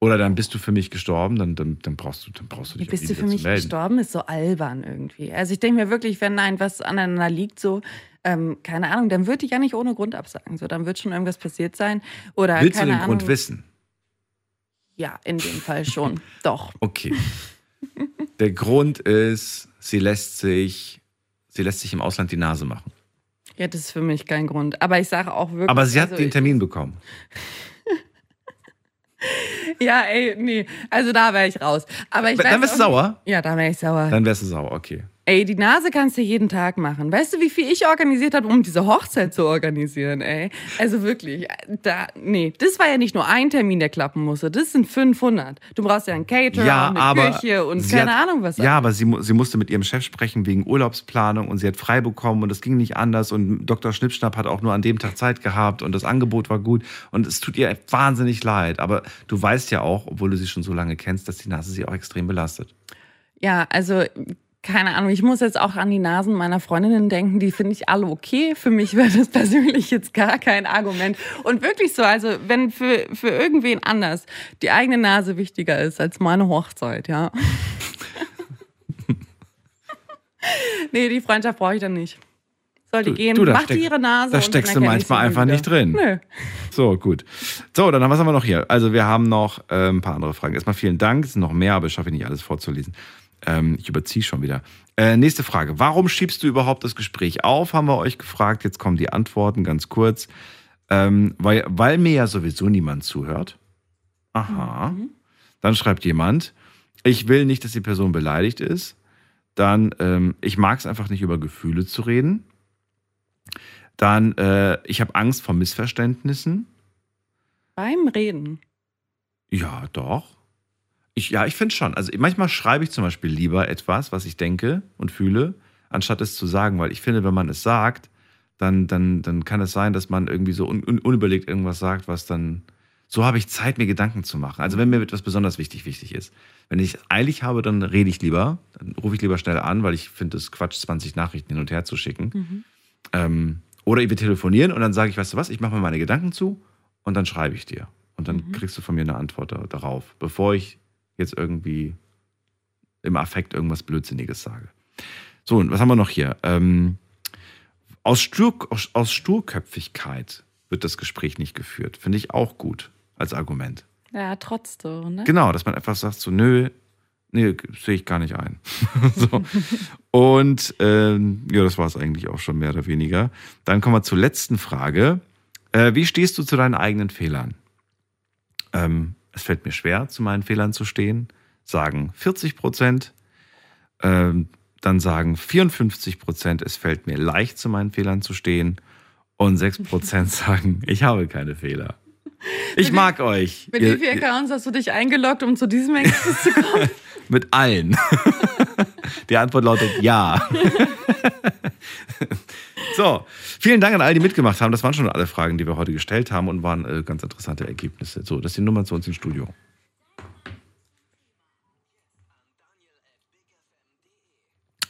[SPEAKER 1] oder dann bist du für mich gestorben, dann, dann, dann, brauchst, du, dann brauchst du dich
[SPEAKER 2] bist du für mich gestorben? Ist so albern irgendwie. Also ich denke mir wirklich, wenn ein was aneinander liegt, so, ähm, keine Ahnung, dann würde ich ja nicht ohne Grund absagen. So, dann wird schon irgendwas passiert sein. Oder
[SPEAKER 1] Willst du den
[SPEAKER 2] Ahnung.
[SPEAKER 1] Grund wissen?
[SPEAKER 2] Ja, in dem Fall schon. <laughs> Doch.
[SPEAKER 1] Okay. Der Grund ist, sie lässt sich, sie lässt sich im Ausland die Nase machen.
[SPEAKER 2] Ja, das ist für mich kein Grund. Aber ich sage auch wirklich.
[SPEAKER 1] Aber sie hat
[SPEAKER 2] also
[SPEAKER 1] den Termin bekommen. <laughs>
[SPEAKER 2] Ja, ey, nee. Also da wäre ich raus. Aber ich
[SPEAKER 1] Dann wärst du sauer?
[SPEAKER 2] Ja, da wäre ich sauer.
[SPEAKER 1] Dann wärst du sauer, okay.
[SPEAKER 2] Ey, die Nase kannst du jeden Tag machen. Weißt du, wie viel ich organisiert habe, um diese Hochzeit zu organisieren, ey? Also wirklich, da, nee, das war ja nicht nur ein Termin, der klappen musste. Das sind 500. Du brauchst ja einen Caterer
[SPEAKER 1] Ja,
[SPEAKER 2] und eine
[SPEAKER 1] aber
[SPEAKER 2] Küche und keine
[SPEAKER 1] hat,
[SPEAKER 2] Ahnung was.
[SPEAKER 1] Ja, aber sie, sie musste mit ihrem Chef sprechen wegen Urlaubsplanung und sie hat frei bekommen und es ging nicht anders und Dr. Schnippschnapp hat auch nur an dem Tag Zeit gehabt und das Angebot war gut und es tut ihr wahnsinnig leid. Aber du weißt ja auch, obwohl du sie schon so lange kennst, dass die Nase sie auch extrem belastet.
[SPEAKER 2] Ja, also keine Ahnung, ich muss jetzt auch an die Nasen meiner Freundinnen denken, die finde ich alle okay. Für mich wäre das <laughs> persönlich jetzt gar kein Argument. Und wirklich so, also wenn für, für irgendwen anders die eigene Nase wichtiger ist als meine Hochzeit, ja. <laughs> nee, die Freundschaft brauche ich dann nicht. Soll die
[SPEAKER 1] Du-
[SPEAKER 2] gehen,
[SPEAKER 1] du,
[SPEAKER 2] macht
[SPEAKER 1] steck-
[SPEAKER 2] die ihre Nase.
[SPEAKER 1] da steckst du manchmal einfach
[SPEAKER 2] wieder.
[SPEAKER 1] nicht drin.
[SPEAKER 2] Nö.
[SPEAKER 1] So, gut. So, dann was haben wir noch hier? Also wir haben noch äh, ein paar andere Fragen. Erstmal vielen Dank, es sind noch mehr, aber ich schaffe nicht alles vorzulesen. Ähm, ich überziehe schon wieder. Äh, nächste Frage. Warum schiebst du überhaupt das Gespräch auf, haben wir euch gefragt. Jetzt kommen die Antworten ganz kurz. Ähm, weil, weil mir ja sowieso niemand zuhört. Aha. Dann schreibt jemand, ich will nicht, dass die Person beleidigt ist. Dann, ähm, ich mag es einfach nicht über Gefühle zu reden. Dann, äh, ich habe Angst vor Missverständnissen.
[SPEAKER 2] Beim Reden.
[SPEAKER 1] Ja, doch. Ich, ja, ich finde schon. Also manchmal schreibe ich zum Beispiel lieber etwas, was ich denke und fühle, anstatt es zu sagen, weil ich finde, wenn man es sagt, dann, dann, dann kann es sein, dass man irgendwie so un, un, unüberlegt irgendwas sagt, was dann So habe ich Zeit, mir Gedanken zu machen. Also wenn mir etwas besonders wichtig wichtig ist. Wenn ich es eilig habe, dann rede ich lieber. Dann rufe ich lieber schnell an, weil ich finde es Quatsch, 20 Nachrichten hin und her zu schicken.
[SPEAKER 2] Mhm.
[SPEAKER 1] Ähm, oder wir telefonieren und dann sage ich, weißt du was, ich mache mir meine Gedanken zu und dann schreibe ich dir. Und dann
[SPEAKER 2] Mhm.
[SPEAKER 1] kriegst du von mir eine Antwort da, darauf, bevor ich jetzt irgendwie im Affekt irgendwas Blödsinniges sage. So, und was haben wir noch hier? Ähm, aus, Stur, aus, aus Sturköpfigkeit wird das Gespräch nicht geführt. Finde ich auch gut als Argument.
[SPEAKER 2] Ja, trotz so, ne?
[SPEAKER 1] Genau, dass man einfach sagt, so, nö, nee, sehe ich gar nicht ein. <laughs> so. Und ähm, ja, das war es eigentlich auch schon mehr oder weniger. Dann kommen wir zur letzten Frage. Äh, wie stehst du zu deinen eigenen Fehlern? Ähm, es fällt mir schwer, zu meinen Fehlern zu stehen, sagen 40 Prozent. Ähm, dann sagen 54 Prozent, es fällt mir leicht, zu meinen Fehlern zu stehen. Und 6 Prozent <laughs> sagen, ich habe keine Fehler. Ich mag euch.
[SPEAKER 2] Mit
[SPEAKER 1] Ihr-
[SPEAKER 2] wie vielen Accounts hast du dich eingeloggt, um zu diesem Ergebnis zu kommen? <laughs>
[SPEAKER 1] Mit allen. <laughs> Die Antwort lautet ja. <laughs> so, vielen Dank an all, die mitgemacht haben. Das waren schon alle Fragen, die wir heute gestellt haben und waren äh, ganz interessante Ergebnisse. So, das ist die Nummer zu uns ins Studio.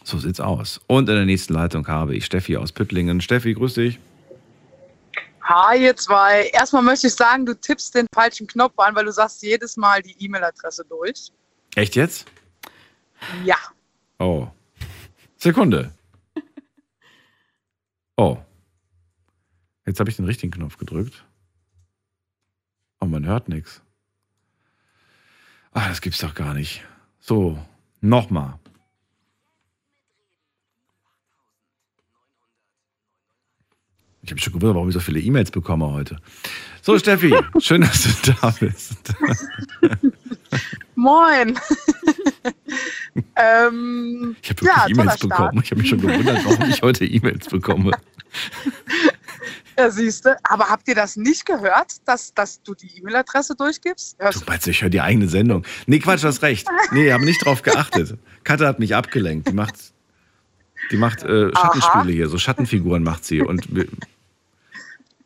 [SPEAKER 1] So sieht's aus. Und in der nächsten Leitung habe ich Steffi aus Püttlingen. Steffi, grüß dich.
[SPEAKER 9] Hi, ihr zwei. Erstmal möchte ich sagen, du tippst den falschen Knopf an, weil du sagst jedes Mal die E-Mail-Adresse durch.
[SPEAKER 1] Echt jetzt?
[SPEAKER 9] Ja.
[SPEAKER 1] Oh. Sekunde. Oh. Jetzt habe ich den richtigen Knopf gedrückt. Oh, man hört nichts. Ah, das gibt's doch gar nicht. So, nochmal. Ich habe schon gewundert, warum ich so viele E-Mails bekomme heute. So, Steffi, <laughs> schön, dass du da bist. <laughs>
[SPEAKER 9] Moin. <laughs> ähm,
[SPEAKER 1] Ich habe
[SPEAKER 9] ja,
[SPEAKER 1] E-Mails bekommen. Ich habe mich schon gewundert, warum ich heute E-Mails bekomme. <laughs>
[SPEAKER 9] Ja, siehste. Aber habt ihr das nicht gehört, dass, dass du die E-Mail-Adresse durchgibst? Hörst
[SPEAKER 1] Du meinst, ich höre die eigene Sendung. Nee, Quatsch, du hast recht. Nee, ich habe nicht drauf geachtet. Katja hat mich abgelenkt. Die macht, die macht äh, Schattenspiele hier, so Schattenfiguren macht sie. Und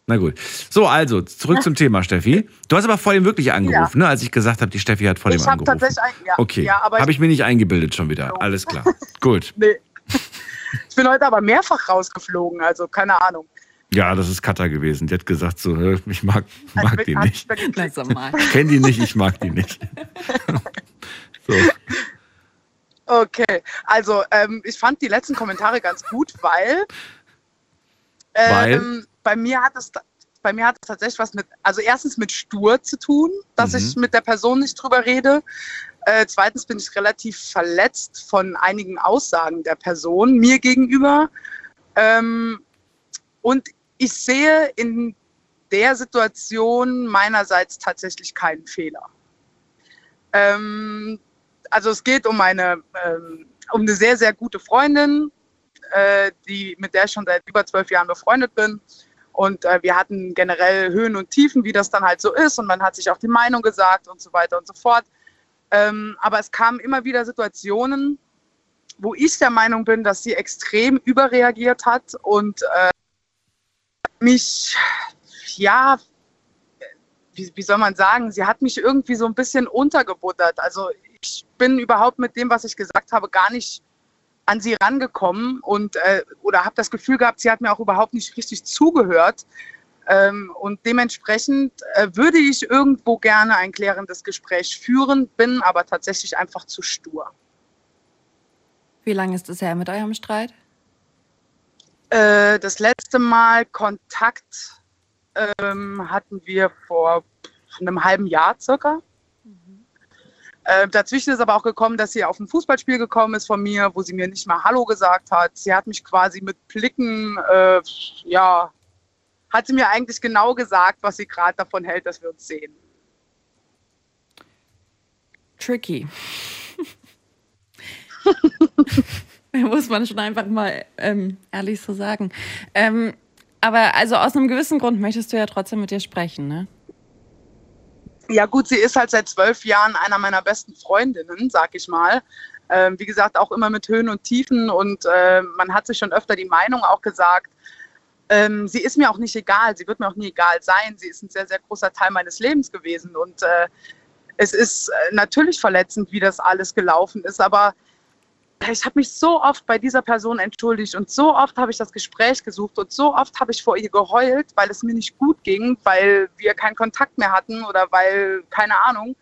[SPEAKER 1] na gut. So, also, zurück zum Thema, Steffi. Du hast aber vor dem wirklich angerufen, ne? als ich gesagt habe, die Steffi hat vor dem
[SPEAKER 9] ich habe
[SPEAKER 1] angerufen.
[SPEAKER 9] tatsächlich ein, ja,
[SPEAKER 1] okay,
[SPEAKER 9] ja, aber
[SPEAKER 1] habe
[SPEAKER 9] ich,
[SPEAKER 1] ich mir nicht eingebildet schon wieder. Alles klar. Gut. <laughs>
[SPEAKER 9] nee. ich bin heute aber mehrfach rausgeflogen, also keine Ahnung.
[SPEAKER 1] Ja, das ist Katja gewesen. Die hat gesagt so, ich mag, mag die
[SPEAKER 9] Hat
[SPEAKER 1] nicht. Ich kenne die nicht, ich mag die nicht. <laughs> so.
[SPEAKER 9] Okay, also ähm, ich fand die letzten Kommentare ganz gut, weil,
[SPEAKER 1] Weil?
[SPEAKER 9] Bei mir hat es bei mir hat es tatsächlich was mit, also erstens mit stur zu tun, dass
[SPEAKER 1] Mhm.
[SPEAKER 9] ich mit der Person nicht drüber rede. Äh, zweitens bin ich relativ verletzt von einigen Aussagen der Person mir gegenüber. Ähm, und ich sehe in der Situation meinerseits tatsächlich keinen Fehler. Ähm, also es geht um eine, ähm, um eine sehr, sehr gute Freundin, äh, die, mit der ich schon seit über zwölf Jahren befreundet bin. Und äh, wir hatten generell Höhen und Tiefen, wie das dann halt so ist. Und man hat sich auch die Meinung gesagt und so weiter und so fort. Ähm, aber es kamen immer wieder Situationen, wo ich der Meinung bin, dass sie extrem überreagiert hat und äh, mich, ja, wie, wie soll man sagen, sie hat mich irgendwie so ein bisschen untergebuttert. Also ich bin überhaupt mit dem, was ich gesagt habe, gar nicht an sie rangekommen und äh, oder habe das Gefühl gehabt, sie hat mir auch überhaupt nicht richtig zugehört. Ähm, und dementsprechend äh, würde ich irgendwo gerne ein klärendes Gespräch führen, bin aber tatsächlich einfach zu stur.
[SPEAKER 2] Wie lange ist es her mit eurem Streit?
[SPEAKER 9] Äh, das letzte Mal Kontakt ähm, hatten wir vor einem halben Jahr circa. Äh, dazwischen ist aber auch gekommen, dass sie auf ein Fußballspiel gekommen ist von mir, wo sie mir nicht mal Hallo gesagt hat. Sie hat mich quasi mit Blicken, äh, ja, hat sie mir eigentlich genau gesagt, was sie gerade davon hält, dass wir uns sehen.
[SPEAKER 2] Tricky. <laughs> Muss man schon einfach mal ähm, ehrlich so sagen. Ähm, aber also aus einem gewissen Grund möchtest du ja trotzdem mit dir sprechen, ne?
[SPEAKER 9] Ja gut, sie ist halt seit zwölf Jahren einer meiner besten Freundinnen, sag ich mal. Ähm, wie gesagt, auch immer mit Höhen und Tiefen und äh, man hat sich schon öfter die Meinung auch gesagt. ähm, sie ist mir auch nicht egal, sie wird mir auch nie egal sein. Sie ist ein sehr, sehr großer Teil meines Lebens gewesen. Und äh, es ist äh, natürlich verletzend, wie das alles gelaufen ist, aber ich habe mich so oft bei dieser Person entschuldigt und so oft habe ich das Gespräch gesucht und so oft habe ich vor ihr geheult, weil es mir nicht gut ging, weil wir keinen Kontakt mehr hatten oder weil, keine Ahnung.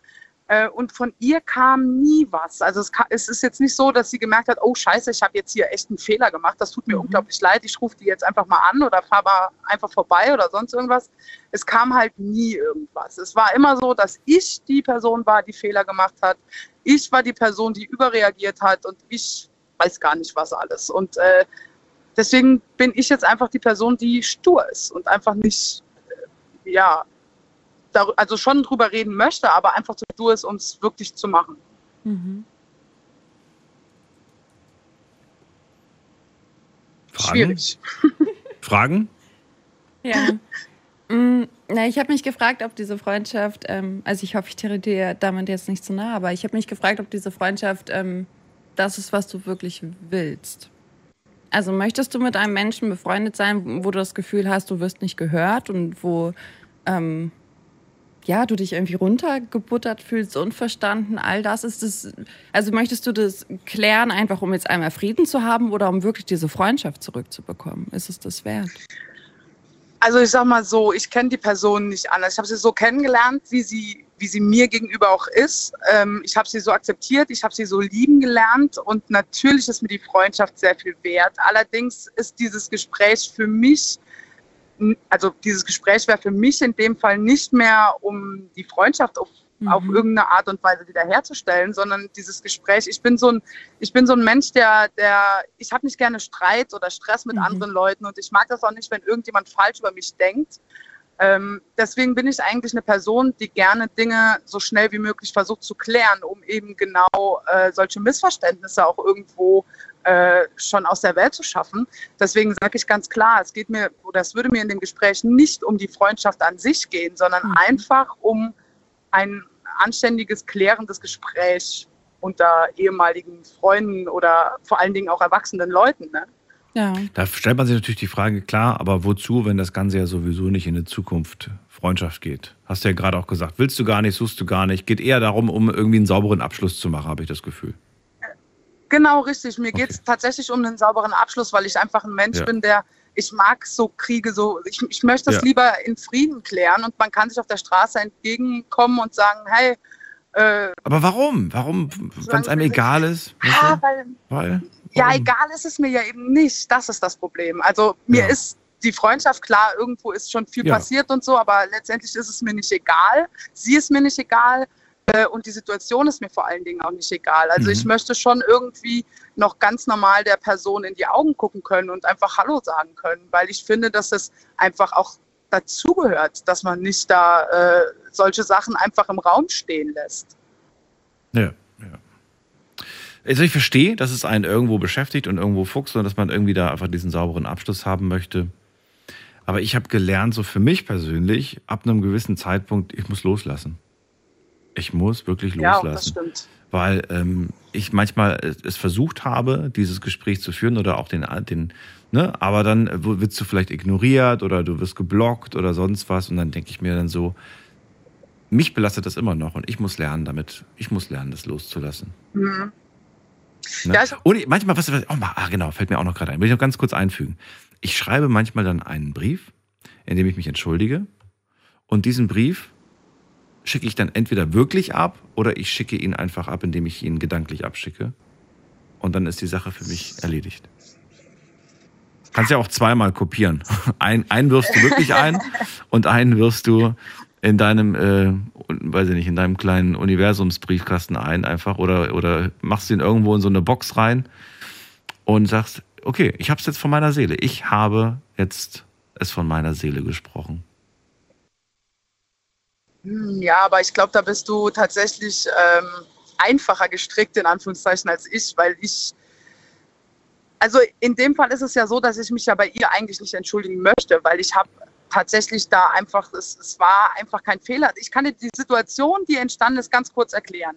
[SPEAKER 9] Äh, und von ihr kam nie was. Also es, es, ist jetzt nicht so, dass sie gemerkt hat, oh scheiße, ich habe jetzt hier echt einen Fehler gemacht, das tut mir mhm. unglaublich leid, ich rufe die jetzt einfach mal an oder fahre mal einfach vorbei oder sonst irgendwas. Es kam halt nie irgendwas. Es war immer so, dass ich die Person war, die Fehler gemacht hat. Ich war die Person, die überreagiert hat und ich weiß gar nicht was alles. Und äh, deswegen bin ich jetzt einfach die Person, die stur ist und einfach nicht, äh, ja, also schon drüber reden möchte, aber einfach zu stur ist, um es wirklich zu machen. Mhm.
[SPEAKER 1] Fragen? Schwierig. <laughs> Fragen?
[SPEAKER 2] Ja. Mm, na, ich habe mich gefragt, ob diese Freundschaft, ähm, also ich hoffe, ich dir damit jetzt nicht zu so nah, aber ich habe mich gefragt, ob diese Freundschaft ähm, das ist, was du wirklich willst. Also möchtest du mit einem Menschen befreundet sein, wo du das Gefühl hast, du wirst nicht gehört und wo ähm, ja, du dich irgendwie runtergebuttert fühlst, unverstanden, all das ist es. Also möchtest du das klären, einfach um jetzt einmal Frieden zu haben oder um wirklich diese Freundschaft zurückzubekommen? Ist es das wert?
[SPEAKER 9] Also ich sag mal so, ich kenne die Person nicht anders. Ich habe sie so kennengelernt, wie sie, wie sie mir gegenüber auch ist. Ähm, ich habe sie so akzeptiert, ich habe sie so lieben gelernt und natürlich ist mir die Freundschaft sehr viel wert. Allerdings ist dieses Gespräch für mich also dieses Gespräch wäre für mich in dem Fall nicht mehr, um die Freundschaft auf, mhm. auf irgendeine Art und Weise wiederherzustellen, sondern dieses Gespräch, ich bin so ein, ich bin so ein Mensch, der, der, ich habe nicht gerne Streit oder Stress mit mhm. anderen Leuten und ich mag das auch nicht, wenn irgendjemand falsch über mich denkt. Ähm, deswegen bin ich eigentlich eine Person, die gerne Dinge so schnell wie möglich versucht zu klären, um eben genau äh, solche Missverständnisse auch irgendwo äh, schon aus der Welt zu schaffen. Deswegen sage ich ganz klar, es geht mir oder es würde mir in dem Gespräch nicht um die Freundschaft an sich gehen, sondern mhm. einfach um ein anständiges, klärendes Gespräch unter ehemaligen Freunden oder vor allen Dingen auch erwachsenen Leuten. Ne?
[SPEAKER 1] Ja. Da stellt man sich natürlich die Frage, klar, aber wozu, wenn das Ganze ja sowieso nicht in der Zukunft Freundschaft geht? Hast du ja gerade auch gesagt, willst du gar nicht, suchst du gar nicht. Geht eher darum, um irgendwie einen sauberen Abschluss zu machen, habe ich das Gefühl.
[SPEAKER 9] Genau, richtig. Mir geht es tatsächlich um einen sauberen Abschluss, weil ich einfach ein Mensch ja. bin, der, ich mag so Kriege so, ich, ich möchte das ja. lieber in Frieden klären und man kann sich auf der Straße entgegenkommen und sagen, hey,
[SPEAKER 1] äh, Aber warum? Warum, wenn es einem egal ist?
[SPEAKER 9] Ja, weil, weil ja, egal ist es mir ja eben nicht. Das ist das Problem. Also mir ja. ist die Freundschaft klar, irgendwo ist schon viel ja. passiert und so, aber letztendlich ist es mir nicht egal. Sie ist mir nicht egal. Äh, und die Situation ist mir vor allen Dingen auch nicht egal. Also mhm. ich möchte schon irgendwie noch ganz normal der Person in die Augen gucken können und einfach Hallo sagen können, weil ich finde, dass es einfach auch dazugehört, dass man nicht da äh, solche Sachen einfach im Raum stehen lässt.
[SPEAKER 1] Ja, ja. Also ich verstehe, dass es einen irgendwo beschäftigt und irgendwo fuchst und dass man irgendwie da einfach diesen sauberen Abschluss haben möchte. Aber ich habe gelernt, so für mich persönlich, ab einem gewissen Zeitpunkt, ich muss loslassen. Ich muss wirklich loslassen. Ja, das stimmt. Weil ähm, ich manchmal es versucht habe, dieses Gespräch zu führen oder auch den, den ne, aber dann wirst du vielleicht ignoriert oder du wirst geblockt oder sonst was und dann denke ich mir dann so, mich belastet das immer noch und ich muss lernen damit, ich muss lernen, das loszulassen. Mhm. Ne? Ja, und manchmal, was, oh, ah, genau, fällt mir auch noch gerade ein, will ich noch ganz kurz einfügen. Ich schreibe manchmal dann einen Brief, in dem ich mich entschuldige und diesen Brief schicke ich dann entweder wirklich ab oder ich schicke ihn einfach ab, indem ich ihn gedanklich abschicke. Und dann ist die Sache für mich erledigt. Kannst ja auch zweimal kopieren. <laughs> Ein, einen wirfst du wirklich ein und einen wirfst du in deinem, äh, weiß ich nicht, in deinem kleinen Universumsbriefkasten ein einfach oder, oder machst ihn irgendwo in so eine Box rein und sagst, okay, ich habe es jetzt von meiner Seele. Ich habe jetzt es von meiner Seele gesprochen.
[SPEAKER 9] Hm, ja, aber ich glaube, da bist du tatsächlich ähm, einfacher gestrickt, in Anführungszeichen, als ich, weil ich, also in dem Fall ist es ja so, dass ich mich ja bei ihr eigentlich nicht entschuldigen möchte, weil ich habe tatsächlich da einfach, es, es war einfach kein Fehler. Ich kann dir die Situation, die entstanden ist, ganz kurz erklären.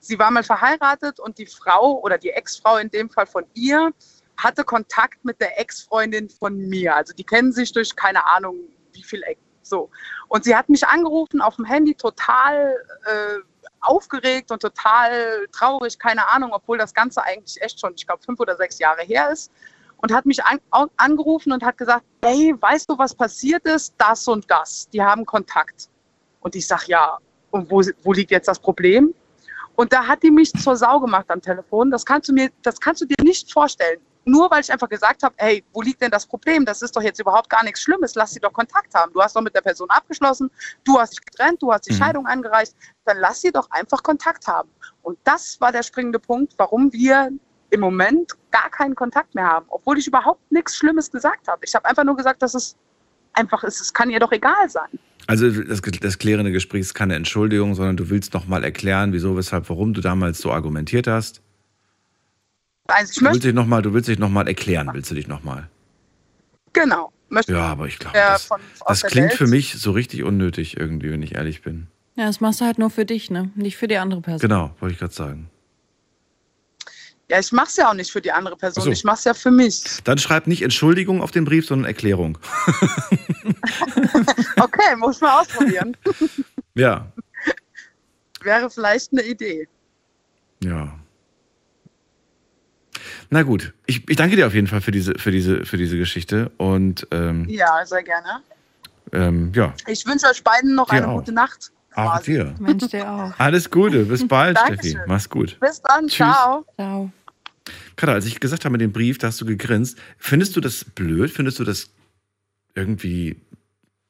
[SPEAKER 9] Sie war mal verheiratet und die Frau oder die Ex-Frau in dem Fall von ihr hatte Kontakt mit der Ex-Freundin von mir. Also die kennen sich durch keine Ahnung wie viel. So. Und sie hat mich angerufen auf dem Handy, total äh, aufgeregt und total traurig, keine Ahnung, obwohl das Ganze eigentlich echt schon, ich glaube, fünf oder sechs Jahre her ist. Und hat mich an, angerufen und hat gesagt, hey, weißt du, was passiert ist? Das und das. Die haben Kontakt. Und ich sage, ja, und wo, wo liegt jetzt das Problem? Und da hat die mich zur Sau gemacht am Telefon. Das kannst du mir, das kannst du dir nicht vorstellen. Nur weil ich einfach gesagt habe, hey, wo liegt denn das Problem? Das ist doch jetzt überhaupt gar nichts Schlimmes. Lass sie doch Kontakt haben. Du hast doch mit der Person abgeschlossen, du hast dich getrennt, du hast die
[SPEAKER 1] Mhm.
[SPEAKER 9] Scheidung eingereicht. Dann lass sie doch einfach Kontakt haben. Und das war der springende Punkt, warum wir im Moment gar keinen Kontakt mehr haben, obwohl ich überhaupt nichts Schlimmes gesagt habe. Ich habe einfach nur gesagt, dass es einfach ist. Es kann ihr doch egal sein.
[SPEAKER 1] Also das, das klärende Gespräch ist keine Entschuldigung, sondern du willst nochmal erklären, wieso, weshalb, warum du damals so argumentiert hast.
[SPEAKER 9] Also ich
[SPEAKER 1] Du willst
[SPEAKER 9] möchte,
[SPEAKER 1] dich nochmal, du willst dich nochmal erklären, willst du dich nochmal?
[SPEAKER 9] genau, möchte
[SPEAKER 1] Ja, aber ich glaube, das, das klingt
[SPEAKER 9] Welt.
[SPEAKER 1] für mich so richtig unnötig irgendwie, wenn ich ehrlich bin.
[SPEAKER 2] Ja, das machst du halt nur für dich, ne? Nicht für die andere Person.
[SPEAKER 1] Genau, wollte ich gerade sagen.
[SPEAKER 9] Ja, ich mache es ja auch nicht für die andere Person,
[SPEAKER 1] so.
[SPEAKER 9] ich mache es ja für mich.
[SPEAKER 1] Dann schreib nicht Entschuldigung auf den Brief, sondern Erklärung. <laughs>
[SPEAKER 9] Okay, muss man ausprobieren. <laughs>
[SPEAKER 1] Ja,
[SPEAKER 9] Wäre vielleicht eine Idee.
[SPEAKER 1] ja. Na gut, ich, ich danke dir auf jeden Fall für diese, für diese, für diese Geschichte und ähm,
[SPEAKER 9] Ja, sehr gerne.
[SPEAKER 1] ähm, ja,
[SPEAKER 9] Ich wünsche euch beiden noch
[SPEAKER 1] Dir
[SPEAKER 9] eine
[SPEAKER 1] auch.
[SPEAKER 9] gute Nacht.
[SPEAKER 1] Auch dir.
[SPEAKER 2] Mensch, dir auch.
[SPEAKER 1] Alles Gute, bis bald,
[SPEAKER 9] Dankeschön.
[SPEAKER 1] Steffi. Mach's gut.
[SPEAKER 9] Bis dann,
[SPEAKER 1] Tschüss.
[SPEAKER 9] ciao.
[SPEAKER 2] Ciao.
[SPEAKER 1] Kada, als ich gesagt habe mit dem Brief, da hast du gegrinst. Findest du das blöd? Findest du das irgendwie,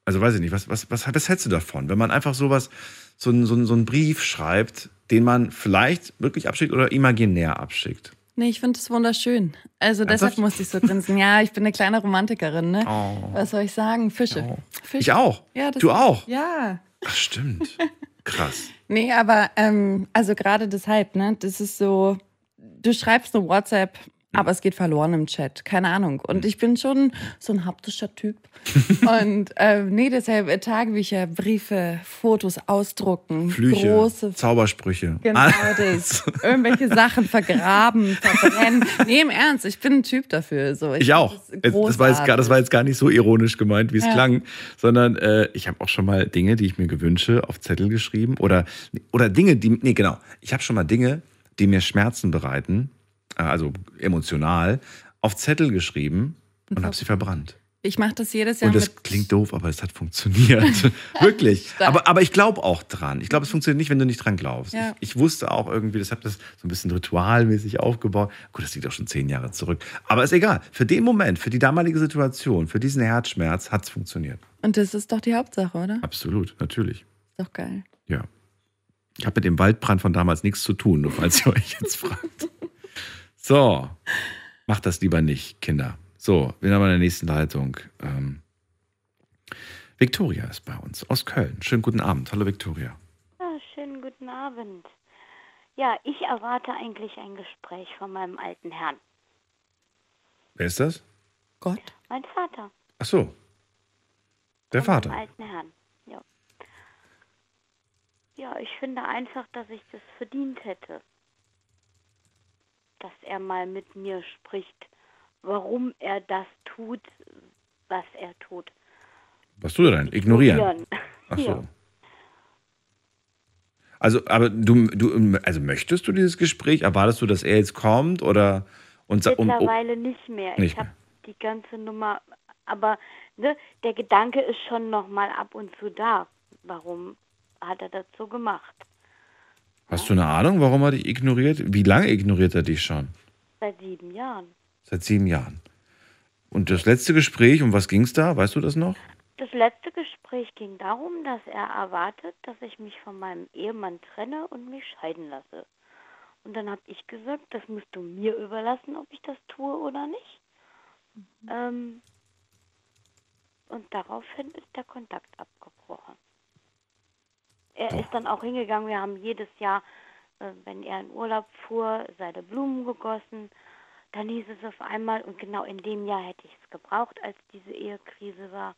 [SPEAKER 1] also weiß ich nicht, was, was, was, was hältst du davon, wenn man einfach sowas, so, einen- so, einen- so einen Brief schreibt, den man vielleicht wirklich abschickt oder imaginär abschickt?
[SPEAKER 2] Nee, ich finde es wunderschön. Also deshalb
[SPEAKER 1] Ernsthaft?
[SPEAKER 2] musste ich so grinsen. Ja, ich bin eine kleine Romantikerin, ne?
[SPEAKER 1] Oh.
[SPEAKER 2] Was soll ich sagen? Fische. Fische.
[SPEAKER 1] Ich auch.
[SPEAKER 2] Ja, das
[SPEAKER 1] Du auch.
[SPEAKER 2] Ja.
[SPEAKER 1] Ach, stimmt. Krass. <laughs>
[SPEAKER 2] Nee, aber ähm, also gerade deshalb, ne? Das ist so, du schreibst eine WhatsApp, aber es geht verloren im Chat. Keine Ahnung. Und ich bin schon so ein haptischer Typ. <laughs> Und ähm, nee, deshalb äh, Tagebücher, Briefe, Fotos ausdrucken,
[SPEAKER 1] Flüche,
[SPEAKER 2] große
[SPEAKER 1] Zaubersprüche.
[SPEAKER 2] Genau
[SPEAKER 1] Alles.
[SPEAKER 2] das. Irgendwelche Sachen vergraben, <laughs> verbrennen. Nee, im Ernst, ich bin ein Typ dafür. So,
[SPEAKER 1] Ich auch.
[SPEAKER 2] find
[SPEAKER 1] Das, das, war jetzt gar, das war jetzt gar nicht so ironisch gemeint, wie es
[SPEAKER 2] Ja.
[SPEAKER 1] klang, sondern äh, ich habe auch schon mal Dinge, die ich mir gewünsche, auf Zettel geschrieben oder, oder Dinge, die, nee, genau, ich habe schon mal Dinge, die mir Schmerzen bereiten, äh, also emotional, auf Zettel geschrieben und habe sie verbrannt.
[SPEAKER 2] Ich mache das jedes Jahr
[SPEAKER 1] Und das klingt doof, aber es hat funktioniert. <laughs> <laughs> Wirklich. Aber, aber ich glaube auch dran. Ich glaube, es funktioniert nicht, wenn du nicht dran glaubst.
[SPEAKER 2] Ja.
[SPEAKER 1] Ich, ich wusste auch irgendwie, das habe das so ein bisschen ritualmäßig aufgebaut. Gut, das liegt auch schon zehn Jahre zurück. Aber ist egal. Für den Moment, für die damalige Situation, für diesen Herzschmerz hat es funktioniert.
[SPEAKER 2] Und das ist doch die Hauptsache, oder?
[SPEAKER 1] Absolut, natürlich.
[SPEAKER 2] Ist doch geil.
[SPEAKER 1] Ja. Ich habe mit dem Waldbrand von damals nichts zu tun, nur falls ihr euch jetzt fragt. <laughs> So, macht das lieber nicht, Kinder. So, wir haben in der nächsten Leitung. Ähm, Victoria ist bei uns aus Köln. Schönen guten Abend. Hallo Victoria.
[SPEAKER 10] Ja, schönen guten Abend. Ja, ich erwarte eigentlich ein Gespräch von meinem alten Herrn.
[SPEAKER 1] Wer ist das?
[SPEAKER 2] Gott.
[SPEAKER 10] Mein Vater.
[SPEAKER 1] Ach so. Der
[SPEAKER 10] von
[SPEAKER 1] Vater.
[SPEAKER 10] Meinem alten Herrn. Ja. Ja, ich finde einfach, dass ich das verdient hätte. Dass er mal mit mir spricht, warum er das tut, was er tut.
[SPEAKER 1] Was tut er denn? Ignorieren.
[SPEAKER 10] Ignorieren.
[SPEAKER 1] Ach <laughs>
[SPEAKER 10] Ja.
[SPEAKER 1] so. Also, aber du, du, also möchtest du dieses Gespräch? Erwartest du, dass er jetzt kommt oder und sa- um,
[SPEAKER 10] Mittlerweile nicht mehr.
[SPEAKER 1] nicht
[SPEAKER 10] ich habe die ganze Nummer, aber ne, der Gedanke ist schon noch mal ab und zu da. Warum hat er das so gemacht?
[SPEAKER 1] Hast du eine Ahnung, warum er dich ignoriert? Wie lange ignoriert er dich schon?
[SPEAKER 10] Seit sieben Jahren.
[SPEAKER 1] Seit sieben Jahren. Und das letzte Gespräch, um was ging es da? Weißt du das noch?
[SPEAKER 10] Das letzte Gespräch ging darum, dass er erwartet, dass ich mich von meinem Ehemann trenne und mich scheiden lasse. Und dann habe ich gesagt, das musst du mir überlassen, ob ich das tue oder nicht. Ähm, und daraufhin ist der Kontakt abgebrochen. Er ist dann auch hingegangen, wir haben jedes Jahr, äh, wenn er in Urlaub fuhr, seine Blumen gegossen. Dann hieß es auf einmal, und genau in dem Jahr hätte ich es gebraucht, als diese Ehekrise war,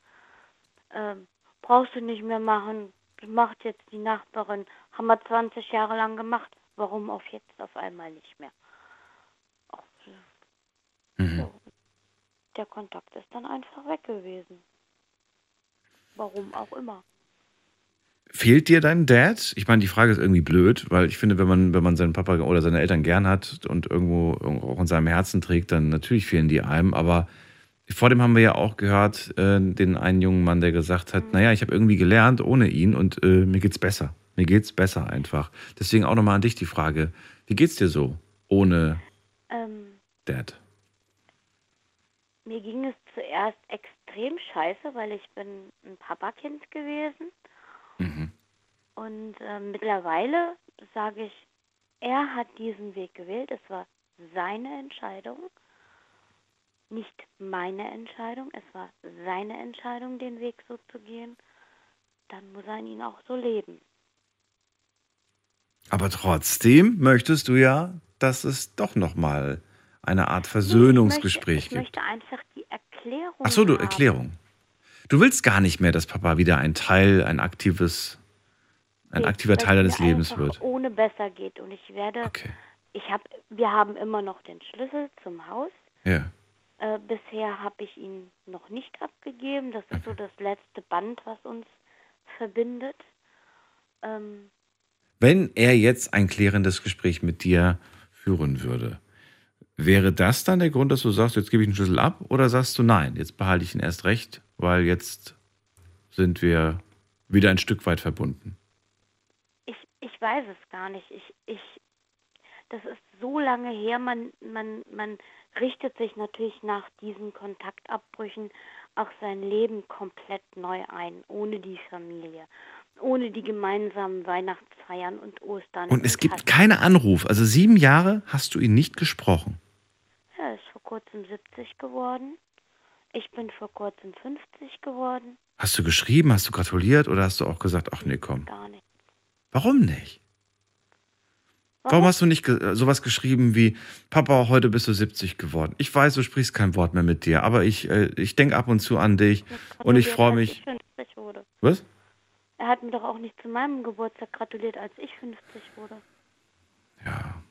[SPEAKER 10] ähm, brauchst du nicht mehr machen, macht jetzt die Nachbarin, haben wir 20 Jahre lang gemacht, warum auf jetzt auf einmal nicht mehr?
[SPEAKER 1] Mhm.
[SPEAKER 10] So. Der Kontakt ist dann einfach weg gewesen. Warum auch immer.
[SPEAKER 1] Fehlt dir dein Dad? Ich meine, die Frage ist irgendwie blöd, weil ich finde, wenn man, wenn man seinen Papa oder seine Eltern gern hat und irgendwo auch in seinem Herzen trägt, dann natürlich fehlen die einem. Aber vor dem haben wir ja auch gehört, äh, den einen jungen Mann, der gesagt hat, naja, ich habe irgendwie gelernt ohne ihn und äh, mir geht's besser. Mir geht's besser einfach. Deswegen auch nochmal an dich die Frage, wie geht's dir so ohne
[SPEAKER 10] Ähm,
[SPEAKER 1] Dad?
[SPEAKER 10] mir ging es zuerst extrem scheiße, weil ich bin ein Papakind gewesen.
[SPEAKER 1] Mhm.
[SPEAKER 10] Und äh, mittlerweile sage ich, er hat diesen Weg gewählt. Es war seine Entscheidung, nicht meine Entscheidung. Es war seine Entscheidung, den Weg so zu gehen. Dann muss er ihn auch so leben.
[SPEAKER 1] Aber trotzdem möchtest du ja, dass es doch nochmal eine Art Versöhnungsgespräch
[SPEAKER 10] ich
[SPEAKER 1] gibt.
[SPEAKER 10] möchte einfach die Erklärung.
[SPEAKER 1] Ach so, du
[SPEAKER 10] haben.
[SPEAKER 1] Erklärung. Du willst gar nicht mehr, dass Papa wieder ein Teil, ein aktives, ein
[SPEAKER 10] Nee,
[SPEAKER 1] aktiver Teil
[SPEAKER 10] es
[SPEAKER 1] deines Lebens wird.
[SPEAKER 10] Ohne besser geht und ich werde. Ich habe, wir haben immer noch den Schlüssel zum Haus.
[SPEAKER 1] Ja.
[SPEAKER 10] Äh, bisher habe ich ihn noch nicht abgegeben. Das ist so das letzte Band, was uns verbindet. Ähm,
[SPEAKER 1] Wenn er jetzt ein klärendes Gespräch mit dir führen würde, wäre das dann der Grund, dass du sagst, jetzt gebe ich den Schlüssel ab? Oder sagst du, nein, jetzt behalte ich ihn erst recht, weil jetzt sind wir wieder ein Stück weit verbunden?
[SPEAKER 10] ich, ich weiß es gar nicht. Ich, ich, das ist so lange her. Man, man, man richtet sich natürlich nach diesen Kontaktabbrüchen auch sein Leben komplett neu ein, ohne die Familie, ohne die gemeinsamen Weihnachtsfeiern und Ostern.
[SPEAKER 1] Und es gibt keine Anruf. Also sieben Jahre hast du ihn nicht gesprochen.
[SPEAKER 10] Er ist vor kurzem 70 geworden. Ich bin vor kurzem 50 geworden.
[SPEAKER 1] Hast du geschrieben, hast du gratuliert oder hast du auch gesagt, ach nee, komm.
[SPEAKER 10] Gar nicht.
[SPEAKER 1] Warum nicht? Warum hast du nicht ge sowas geschrieben wie, Papa, heute bist du 70 geworden? Ich weiß, du sprichst kein Wort mehr mit dir, aber ich, äh, ich denke ab und zu an dich und ich freue mich.
[SPEAKER 10] Ich 50 wurde.
[SPEAKER 1] Was?
[SPEAKER 10] Er hat mir doch auch nicht zu meinem Geburtstag gratuliert, als ich 50 wurde.
[SPEAKER 1] Ja.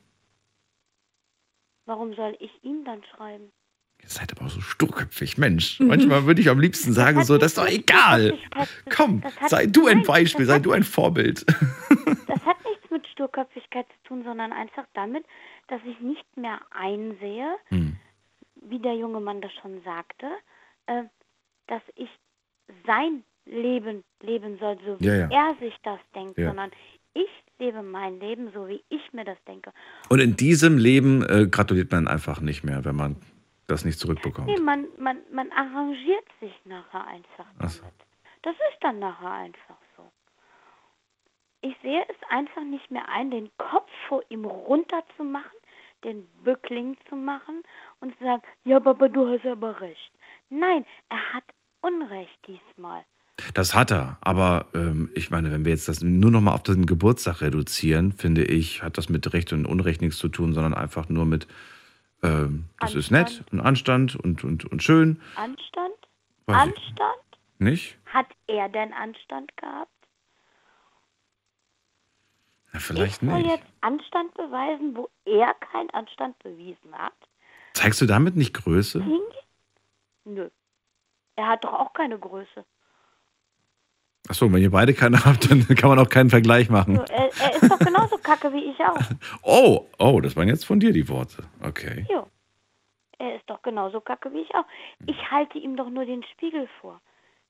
[SPEAKER 10] Warum soll ich ihm dann schreiben?
[SPEAKER 1] Ihr seid aber auch so sturköpfig, Mensch. Manchmal würde ich am liebsten sagen, so, das ist doch egal. Komm,
[SPEAKER 10] Das
[SPEAKER 1] sei du ein Beispiel,
[SPEAKER 10] das
[SPEAKER 1] sei du ein Vorbild.
[SPEAKER 10] Das hat nichts mit Sturköpfigkeit zu tun, sondern einfach damit, dass ich nicht mehr einsehe,
[SPEAKER 1] Hm.
[SPEAKER 10] wie der junge Mann das schon sagte, äh, dass ich sein Leben leben soll, so wie
[SPEAKER 1] Ja, ja.
[SPEAKER 10] er sich das denkt,
[SPEAKER 1] Ja.
[SPEAKER 10] sondern ich lebe mein Leben so, wie ich mir das denke.
[SPEAKER 1] Und in diesem Leben äh, gratuliert man einfach nicht mehr, wenn man das nicht zurückbekommt.
[SPEAKER 10] Nee, man, man, man arrangiert sich nachher einfach.
[SPEAKER 1] Ach so.
[SPEAKER 10] Das ist dann nachher einfach so. Ich sehe es einfach nicht mehr ein, den Kopf vor ihm runterzumachen, den Bückling zu machen und zu sagen, ja, Papa, du hast aber recht. Nein, er hat Unrecht diesmal.
[SPEAKER 1] Das hat er, aber ähm, ich meine, wenn wir jetzt das nur noch mal auf den Geburtstag reduzieren, finde ich, hat das mit Recht und Unrecht nichts zu tun, sondern einfach nur mit, ähm, das ist nett und Anstand und, und, und schön,
[SPEAKER 10] Anstand?
[SPEAKER 1] Weiß ich
[SPEAKER 10] Anstand?
[SPEAKER 1] nicht?
[SPEAKER 10] Hat er denn Anstand gehabt?
[SPEAKER 1] Ja, vielleicht
[SPEAKER 10] ich soll
[SPEAKER 1] nicht.
[SPEAKER 10] jetzt Anstand beweisen, wo er keinen Anstand bewiesen hat?
[SPEAKER 1] Zeigst du damit nicht Größe?
[SPEAKER 10] Nö. Er hat doch auch keine Größe.
[SPEAKER 1] Achso, wenn ihr beide keine <laughs> habt, dann kann man auch keinen Vergleich machen.
[SPEAKER 10] Er, er ist doch genauso kacke wie ich auch. <laughs>
[SPEAKER 1] Oh, oh, das waren jetzt von dir die Worte. Okay.
[SPEAKER 10] Jo. Er ist doch genauso kacke wie ich auch. Ich halte ihm doch nur den Spiegel vor.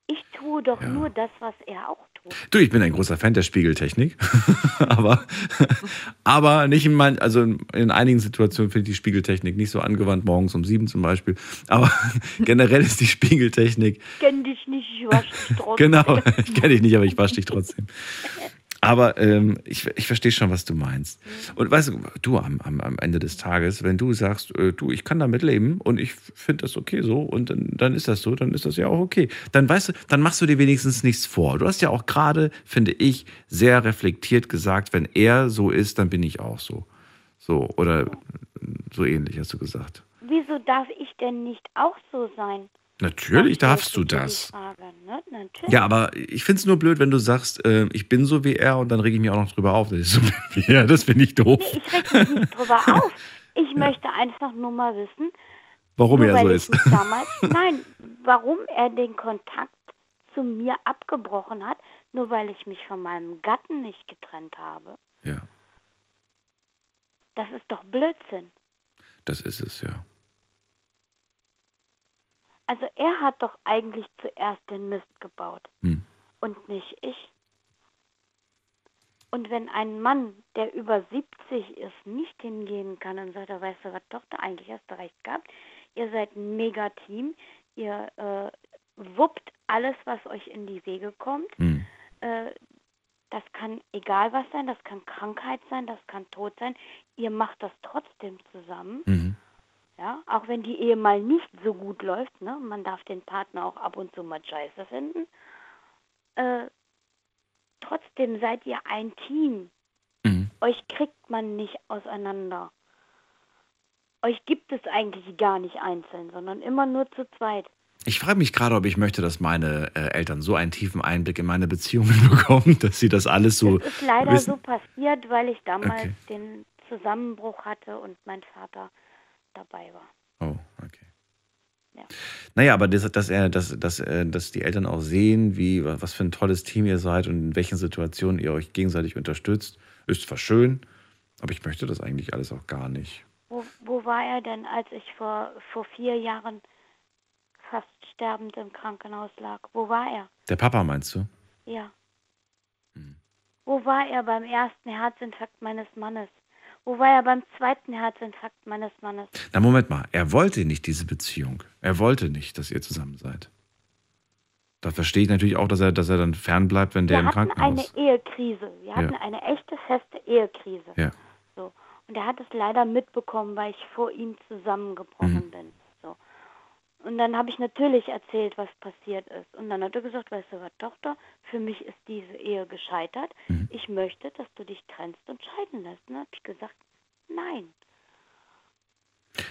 [SPEAKER 10] Ich tue doch nur das, was er auch tut.
[SPEAKER 1] Du, ich bin ein großer Fan der Spiegeltechnik, <laughs> aber, <laughs> aber nicht in meinen, also in, in einigen Situationen finde ich die Spiegeltechnik nicht so angewandt, morgens um sieben zum Beispiel. Aber <laughs> generell ist die Spiegeltechnik,
[SPEAKER 10] Kenn dich nicht, ich wasch dich trotzdem.
[SPEAKER 1] genau, ich kenne dich nicht, aber ich wasche dich trotzdem. Aber ähm, ich, ich verstehe schon, was du meinst. Und weißt du, du am, am, am Ende des Tages, wenn du sagst, äh, du, ich kann damit leben und ich finde das okay so und dann, dann ist das so, dann ist das ja auch okay. Dann weißt du, dann machst du dir wenigstens nichts vor. Du hast ja auch gerade, finde ich, sehr reflektiert gesagt, wenn er so ist, dann bin ich auch so. So, oder so ähnlich hast du gesagt.
[SPEAKER 10] Wieso darf ich denn nicht auch so sein?
[SPEAKER 1] Natürlich darfst du das.
[SPEAKER 10] Frage, ne?
[SPEAKER 1] Ja, aber ich finde es nur blöd, wenn du sagst, äh, ich bin so wie er und dann rege ich mich auch noch drüber auf, dass ich so <laughs> bin wie er. Das finde ich doof.
[SPEAKER 10] Ich reg mich nicht drüber <laughs> auf. Ich möchte einfach nur mal wissen,
[SPEAKER 1] Warum
[SPEAKER 10] Nur
[SPEAKER 1] er so ist. <laughs>
[SPEAKER 10] Damals, nein, warum er den Kontakt zu mir abgebrochen hat, nur weil ich mich von meinem Gatten nicht getrennt habe.
[SPEAKER 1] Ja.
[SPEAKER 10] Das ist doch Blödsinn.
[SPEAKER 1] Das ist es, ja.
[SPEAKER 10] Also er hat doch eigentlich zuerst den Mist gebaut
[SPEAKER 1] Hm.
[SPEAKER 10] und nicht ich. Und wenn ein Mann, der über 70 ist, nicht hingehen kann und sagt, er, weißt du was, Tochter, eigentlich hast du recht gehabt, ihr seid ein Mega-Team, ihr äh, wuppt alles, was euch in die Wege kommt.
[SPEAKER 1] Hm.
[SPEAKER 10] Äh, das kann egal was sein, das kann Krankheit sein, das kann Tod sein. Ihr macht das trotzdem zusammen.
[SPEAKER 1] Mhm.
[SPEAKER 10] Ja, auch wenn die Ehe mal nicht so gut läuft, ne? Man darf den Partner auch ab und zu mal scheiße finden. Äh, trotzdem seid ihr ein Team.
[SPEAKER 1] Mhm.
[SPEAKER 10] Euch kriegt man nicht auseinander. Euch gibt es eigentlich gar nicht einzeln, sondern immer nur zu zweit.
[SPEAKER 1] Ich frage mich gerade, ob ich möchte, dass meine äh, Eltern so einen tiefen Einblick in meine Beziehungen <laughs> bekommen, dass sie das alles so
[SPEAKER 10] Das ist leider
[SPEAKER 1] wissen.
[SPEAKER 10] so passiert, weil ich damals
[SPEAKER 1] Okay.
[SPEAKER 10] den Zusammenbruch hatte und mein Vater dabei war.
[SPEAKER 1] Oh, okay. Naja, aber das, dass, er, dass, dass, äh, dass die Eltern auch sehen, wie, was für ein tolles Team ihr seid und in welchen Situationen ihr euch gegenseitig unterstützt, ist zwar schön, aber ich möchte das eigentlich alles auch gar nicht.
[SPEAKER 10] Wo, wo war er denn, als ich vor, vor vier Jahren fast sterbend im Krankenhaus lag? Wo war er?
[SPEAKER 1] Der Papa meinst du?
[SPEAKER 10] Ja.
[SPEAKER 1] Hm.
[SPEAKER 10] Wo war er beim ersten Herzinfarkt meines Mannes? Wo war er beim zweiten Herzinfarkt meines Mannes?
[SPEAKER 1] Na, Moment mal, er wollte nicht diese Beziehung. Er wollte nicht, dass ihr zusammen seid. Da verstehe ich natürlich auch, dass er, dass er dann fernbleibt, wenn der
[SPEAKER 10] Wir
[SPEAKER 1] im
[SPEAKER 10] hatten
[SPEAKER 1] Krankenhaus
[SPEAKER 10] eine Ehekrise. Wir hatten
[SPEAKER 1] Ja.
[SPEAKER 10] eine echte, feste Ehekrise.
[SPEAKER 1] Ja.
[SPEAKER 10] So. Und er hat es leider mitbekommen, weil ich vor ihm zusammengebrochen
[SPEAKER 1] Mhm.
[SPEAKER 10] bin. Und dann habe ich natürlich erzählt, was passiert ist. Und dann hat er gesagt, weißt du was, Tochter, für mich ist diese Ehe gescheitert.
[SPEAKER 1] Mhm.
[SPEAKER 10] Ich möchte, dass du dich trennst und scheiden lässt. Und dann habe ich gesagt, nein.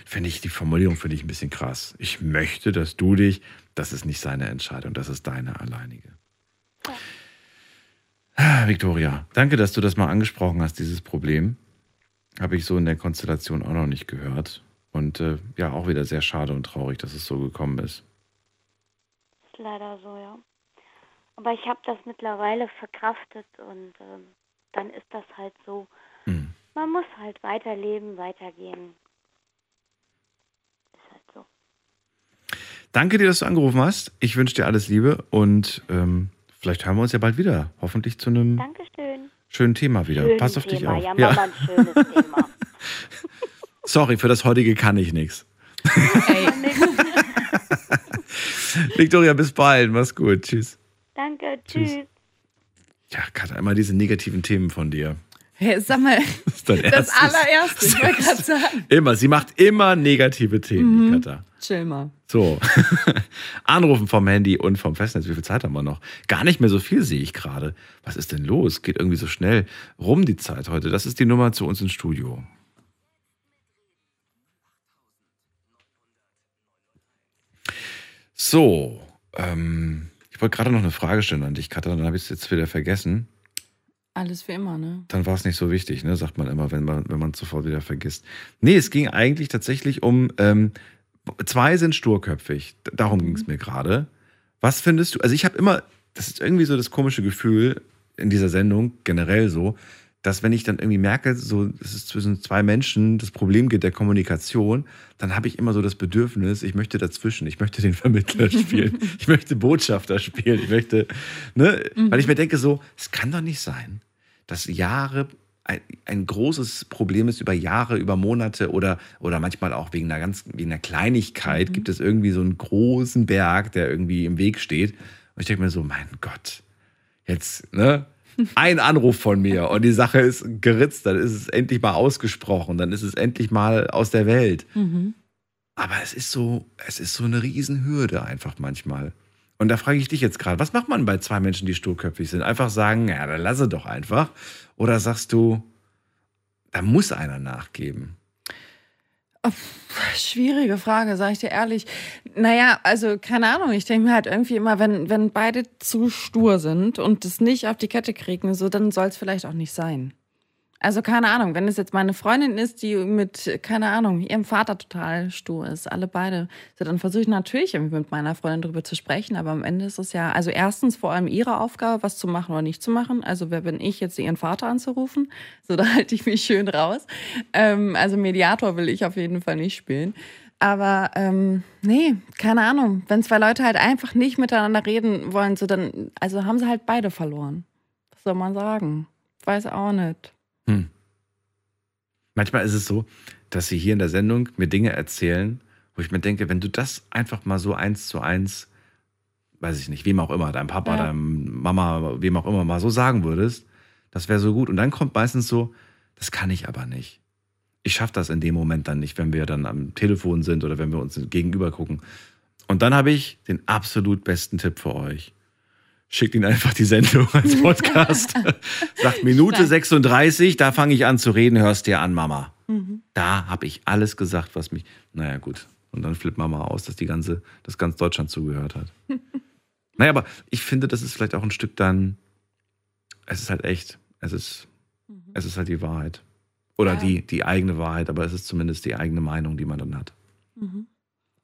[SPEAKER 1] Finde ich, die Formulierung finde ich ein bisschen krass. Ich möchte, dass du dich, das ist nicht seine Entscheidung, das ist deine alleinige. Ah, Victoria, danke, dass du das mal angesprochen hast, dieses Problem. Habe ich so in der Konstellation auch noch nicht gehört. Und äh, ja, auch wieder sehr schade und traurig, dass es so gekommen ist.
[SPEAKER 10] Ist leider so, ja. Aber ich habe das mittlerweile verkraftet und ähm, dann ist das halt so.
[SPEAKER 1] Mhm.
[SPEAKER 10] Man muss halt weiterleben, weitergehen. Ist halt so.
[SPEAKER 1] Danke dir, dass du angerufen hast. Ich wünsche dir alles Liebe und ähm, vielleicht hören wir uns ja bald wieder. Hoffentlich zu einem
[SPEAKER 10] Dankeschön.
[SPEAKER 1] schönen Thema wieder.
[SPEAKER 10] Schönes
[SPEAKER 1] Pass auf dich
[SPEAKER 10] Thema.
[SPEAKER 1] auf.
[SPEAKER 10] Ja, Mama, ein schönes Thema. <laughs>
[SPEAKER 1] Sorry, für das heutige kann ich nichts. <laughs> <laughs> Victoria, bis bald. Mach's gut. Tschüss.
[SPEAKER 10] Danke, tschüss.
[SPEAKER 1] Ja, Katha, immer diese negativen Themen von dir.
[SPEAKER 2] Hey, sag mal, <laughs>
[SPEAKER 1] ist dein
[SPEAKER 2] das
[SPEAKER 1] erstes.
[SPEAKER 2] allererste, ich wollte gerade sagen.
[SPEAKER 1] Immer, sie macht immer negative Themen,
[SPEAKER 2] Mhm.
[SPEAKER 1] die Katha.
[SPEAKER 2] Chill mal.
[SPEAKER 1] So, anrufen vom Handy und vom Festnetz. Wie viel Zeit haben wir noch? Gar nicht mehr so viel sehe ich gerade. Was ist denn los? Geht irgendwie so schnell rum die Zeit heute. Das ist die Nummer zu uns ins Studio. So, ähm, ich wollte gerade noch eine Frage stellen an dich, Katha, dann habe ich es jetzt wieder vergessen.
[SPEAKER 2] Alles wie immer, ne?
[SPEAKER 1] Dann war es nicht so wichtig, ne? sagt man immer, wenn man wenn man sofort wieder vergisst. Nee, es ging eigentlich tatsächlich um, ähm, zwei sind sturköpfig. Darum ging es mir gerade. Was findest du, also ich habe immer, das ist irgendwie so das komische Gefühl in dieser Sendung, generell so, dass wenn ich dann irgendwie merke, so, dass es zwischen zwei Menschen das Problem geht der Kommunikation, dann habe ich immer so das Bedürfnis, ich möchte dazwischen, ich möchte den <laughs> Vermittler spielen, <laughs> ich möchte Botschafter spielen, ich möchte, ne,
[SPEAKER 11] Mhm.
[SPEAKER 1] weil ich mir denke so, es kann doch nicht sein, dass Jahre ein, ein großes Problem ist über Jahre, über Monate oder, oder manchmal auch wegen einer ganz, wegen einer Kleinigkeit gibt es irgendwie so einen großen Berg, der irgendwie im Weg steht. Und ich denke mir so, mein Gott, jetzt, ne? Ein Anruf von mir und die Sache ist geritzt, dann ist es endlich mal ausgesprochen, dann ist es endlich mal aus der Welt.
[SPEAKER 2] Mhm.
[SPEAKER 1] Aber es ist so, es ist so eine Riesenhürde einfach manchmal. Und da frage ich dich jetzt gerade, was macht man bei zwei Menschen, die sturköpfig sind? Einfach sagen, ja, dann lasse doch einfach. Oder sagst du, da muss einer nachgeben?
[SPEAKER 2] Schwierige Frage, sag ich dir ehrlich. Naja, also keine Ahnung, ich denke mir halt irgendwie immer, wenn, wenn beide zu stur sind und es nicht auf die Kette kriegen, so, dann soll es vielleicht auch nicht sein. Also keine Ahnung, wenn es jetzt meine Freundin ist, die mit, keine Ahnung, ihrem Vater total stur ist, alle beide, so, dann versuche ich natürlich irgendwie mit meiner Freundin darüber zu sprechen, aber am Ende ist es ja, also erstens vor allem ihre Aufgabe, was zu machen oder nicht zu machen. Also wer bin ich, jetzt ihren Vater anzurufen? So, da <laughs> halte ich mich schön raus. Ähm, also Mediator will ich auf jeden Fall nicht spielen. Aber ähm, nee, keine Ahnung. Wenn zwei Leute halt einfach nicht miteinander reden wollen, so dann, also haben sie halt beide verloren. Was soll man sagen? Weiß auch nicht.
[SPEAKER 1] Hm. Manchmal ist es so, dass sie hier in der Sendung mir Dinge erzählen, wo ich mir denke, wenn du das einfach mal so eins zu eins, weiß ich nicht, wem auch immer, deinem Papa,
[SPEAKER 2] Ja.
[SPEAKER 1] deinem Mama, wem auch immer mal so sagen würdest, das wäre so gut. Und dann kommt meistens so, das kann ich aber nicht. Ich schaffe das in dem Moment dann nicht, wenn wir dann am Telefon sind oder wenn wir uns gegenüber gucken. Und dann habe ich den absolut besten Tipp für euch. Schickt ihn einfach die Sendung als <laughs> Podcast. Sagt Minute
[SPEAKER 2] Stark.
[SPEAKER 1] 36, da fange ich an zu reden, hörst dir an, Mama.
[SPEAKER 2] Mhm.
[SPEAKER 1] Da habe ich alles gesagt, was mich. Naja, gut. Und dann flippt Mama aus, dass die ganze, dass ganz Deutschland zugehört hat. <laughs> naja, aber ich finde, das ist vielleicht auch ein Stück dann. Es ist halt echt. Es ist, es ist halt die Wahrheit. Oder
[SPEAKER 2] Ja.
[SPEAKER 1] die, die eigene Wahrheit, aber es ist zumindest die eigene Meinung, die man dann hat.
[SPEAKER 2] Mhm.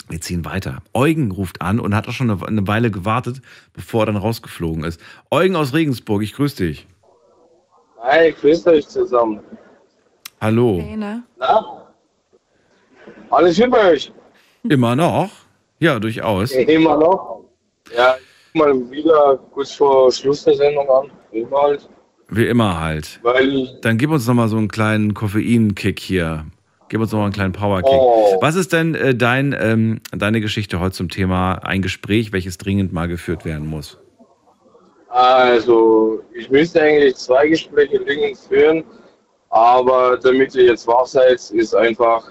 [SPEAKER 1] Wir ziehen weiter. Eugen ruft an und hat auch schon eine, Weile gewartet, bevor er dann rausgeflogen ist. Eugen aus Regensburg, ich grüße dich.
[SPEAKER 11] Hi, grüßt euch zusammen.
[SPEAKER 1] Hallo.
[SPEAKER 2] Hey, ne?
[SPEAKER 11] Na? Alles gut bei euch?
[SPEAKER 1] Immer noch? Ja, durchaus.
[SPEAKER 11] Immer noch? Ja, ich ruf mal wieder kurz vor Schluss der Sendung an. Immer halt.
[SPEAKER 1] Wie immer halt.
[SPEAKER 11] Weil,
[SPEAKER 1] Dann gib uns noch mal so einen kleinen Koffeinkick hier. Gib uns noch mal einen kleinen Powerkick.
[SPEAKER 11] Oh.
[SPEAKER 1] Was ist denn äh, dein, ähm, deine Geschichte heute zum Thema ein Gespräch, welches dringend mal geführt werden muss?
[SPEAKER 11] also, ich müsste eigentlich zwei Gespräche dringend führen, aber damit ihr jetzt wach seid, ist einfach,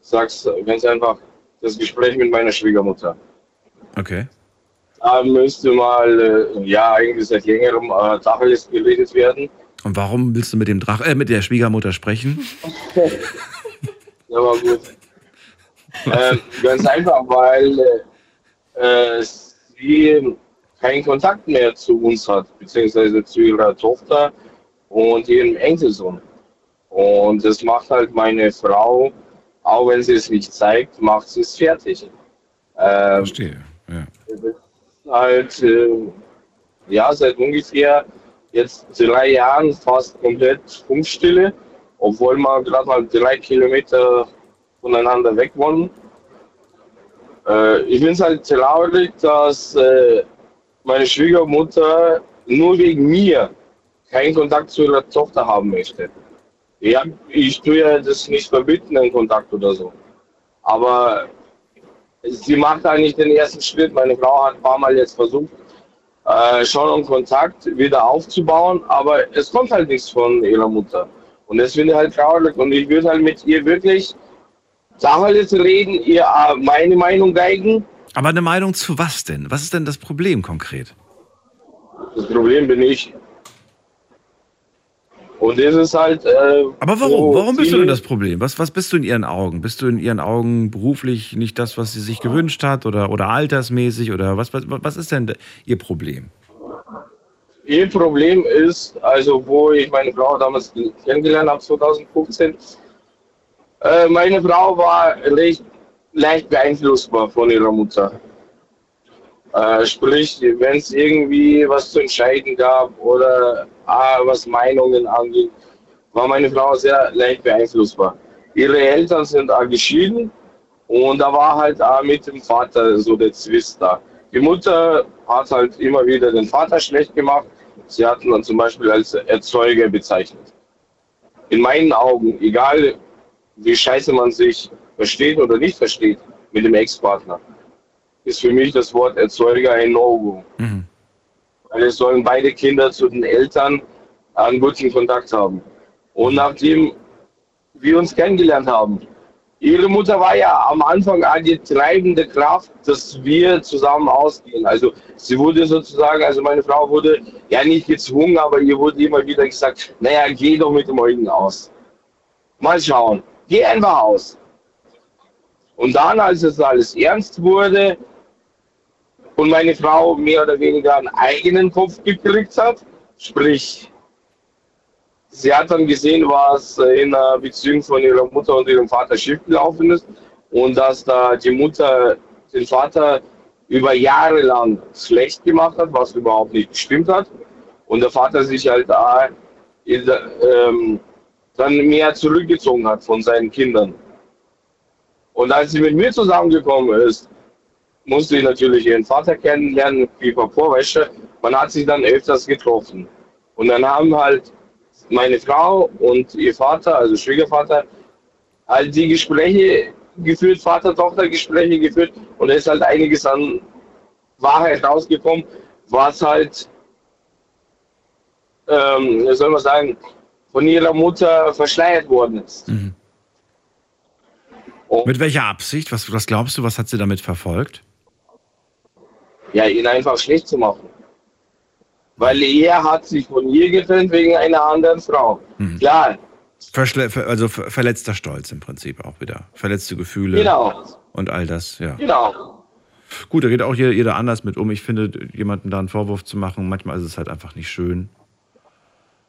[SPEAKER 11] sag's ganz einfach, das Gespräch mit meiner Schwiegermutter.
[SPEAKER 1] Okay.
[SPEAKER 11] Da müsste mal, äh, ja, eigentlich seit längerem äh, Tacheles geredet werden.
[SPEAKER 1] Und warum willst du mit dem Drach, äh, mit der Schwiegermutter sprechen? <laughs>
[SPEAKER 11] Ja, war gut. ähm, ganz einfach, weil äh, sie keinen Kontakt mehr zu uns hat, beziehungsweise zu ihrer Tochter und ihrem Enkelsohn. Und das macht halt meine Frau, auch wenn sie es nicht zeigt, macht sie es fertig. Ähm,
[SPEAKER 1] Verstehe. Ja.
[SPEAKER 11] halt, äh, ja, seit ungefähr jetzt drei Jahren fast komplett Funkstille, obwohl wir gerade mal drei Kilometer voneinander weg wohnen. Äh, ich es halt traurig, dass äh, meine Schwiegermutter nur wegen mir keinen Kontakt zu ihrer Tochter haben möchte. Ja, ich tue ja das nicht verbieten, den Kontakt oder so. Aber sie macht eigentlich den ersten Schritt. Meine Frau hat ein paar Mal jetzt versucht, äh, schon einen Kontakt wieder aufzubauen, aber es kommt halt nichts von ihrer Mutter. Und das finde ich halt traurig. Und ich würde halt mit ihr wirklich Tacheles reden, ihr äh, meine Meinung geigen.
[SPEAKER 1] Aber eine Meinung zu was denn? Was ist denn das Problem konkret?
[SPEAKER 11] Das Problem bin ich. Und das ist halt. Äh,
[SPEAKER 1] Aber warum? Warum bist du denn das Problem? Was, was bist du in ihren Augen? Bist du in ihren Augen beruflich nicht das, was sie sich gewünscht hat oder, oder altersmäßig oder was, was, was ist denn ihr Problem?
[SPEAKER 11] Ihr Problem ist, also wo ich meine Frau damals kennengelernt habe, 2015, äh, meine Frau war recht, leicht beeinflussbar von ihrer Mutter. Äh, sprich, wenn es irgendwie was zu entscheiden gab oder ah, was Meinungen angeht, war meine Frau sehr leicht beeinflussbar. Ihre Eltern sind auch geschieden und da war halt auch mit dem Vater so der Zwist da. Die Mutter hat halt immer wieder den Vater schlecht gemacht. Sie hatten dann zum Beispiel als Erzeuger bezeichnet. In meinen Augen, egal wie scheiße man sich versteht oder nicht versteht mit dem Ex-Partner, ist für mich das Wort Erzeuger ein No-Go. Weil es sollen beide Kinder zu den Eltern einen guten Kontakt haben. Und nachdem wir uns kennengelernt haben, ihre Mutter war ja am Anfang die treibende Kraft, dass wir zusammen ausgehen. Also sie wurde sozusagen, also meine Frau wurde ja nicht gezwungen, aber ihr wurde immer wieder gesagt, naja, geh doch mit dem Eugen aus. Mal schauen. Geh einfach aus. Und dann, als es alles ernst wurde und meine Frau mehr oder weniger einen eigenen Kopf gekriegt hat, sprich, sie hat dann gesehen, was äh, in der Beziehung von ihrer Mutter und ihrem Vater schiefgelaufen ist und dass da die Mutter den Vater über Jahre lang schlecht gemacht hat, was überhaupt nicht gestimmt hat. Und der Vater sich halt äh, ähm, dann mehr zurückgezogen hat von seinen Kindern. Und als sie mit mir zusammengekommen ist, musste ich natürlich ihren Vater kennenlernen, wie Vorwäsche. Man hat sich dann öfters getroffen. Und dann haben halt meine Frau und ihr Vater, also Schwiegervater, halt die Gespräche geführt, Vater-Tochter-Gespräche geführt und es ist halt einiges an Wahrheit rausgekommen, was halt, ähm, wie soll man sagen, von ihrer Mutter verschleiert worden ist.
[SPEAKER 1] Mhm. Mit welcher Absicht? Was, was glaubst du, was hat sie damit verfolgt?
[SPEAKER 11] Ja, ihn einfach schlecht zu machen. Weil er hat sich von ihr getrennt wegen einer anderen Frau.
[SPEAKER 1] Mhm.
[SPEAKER 11] Klar,
[SPEAKER 1] Verschle ver- also ver verletzter Stolz im Prinzip auch wieder. Verletzte Gefühle.
[SPEAKER 11] Genau.
[SPEAKER 1] Und all das, ja.
[SPEAKER 11] genau.
[SPEAKER 1] Gut, da geht auch jeder, jeder anders mit um. Ich finde, jemandem da einen Vorwurf zu machen, manchmal ist es halt einfach nicht schön.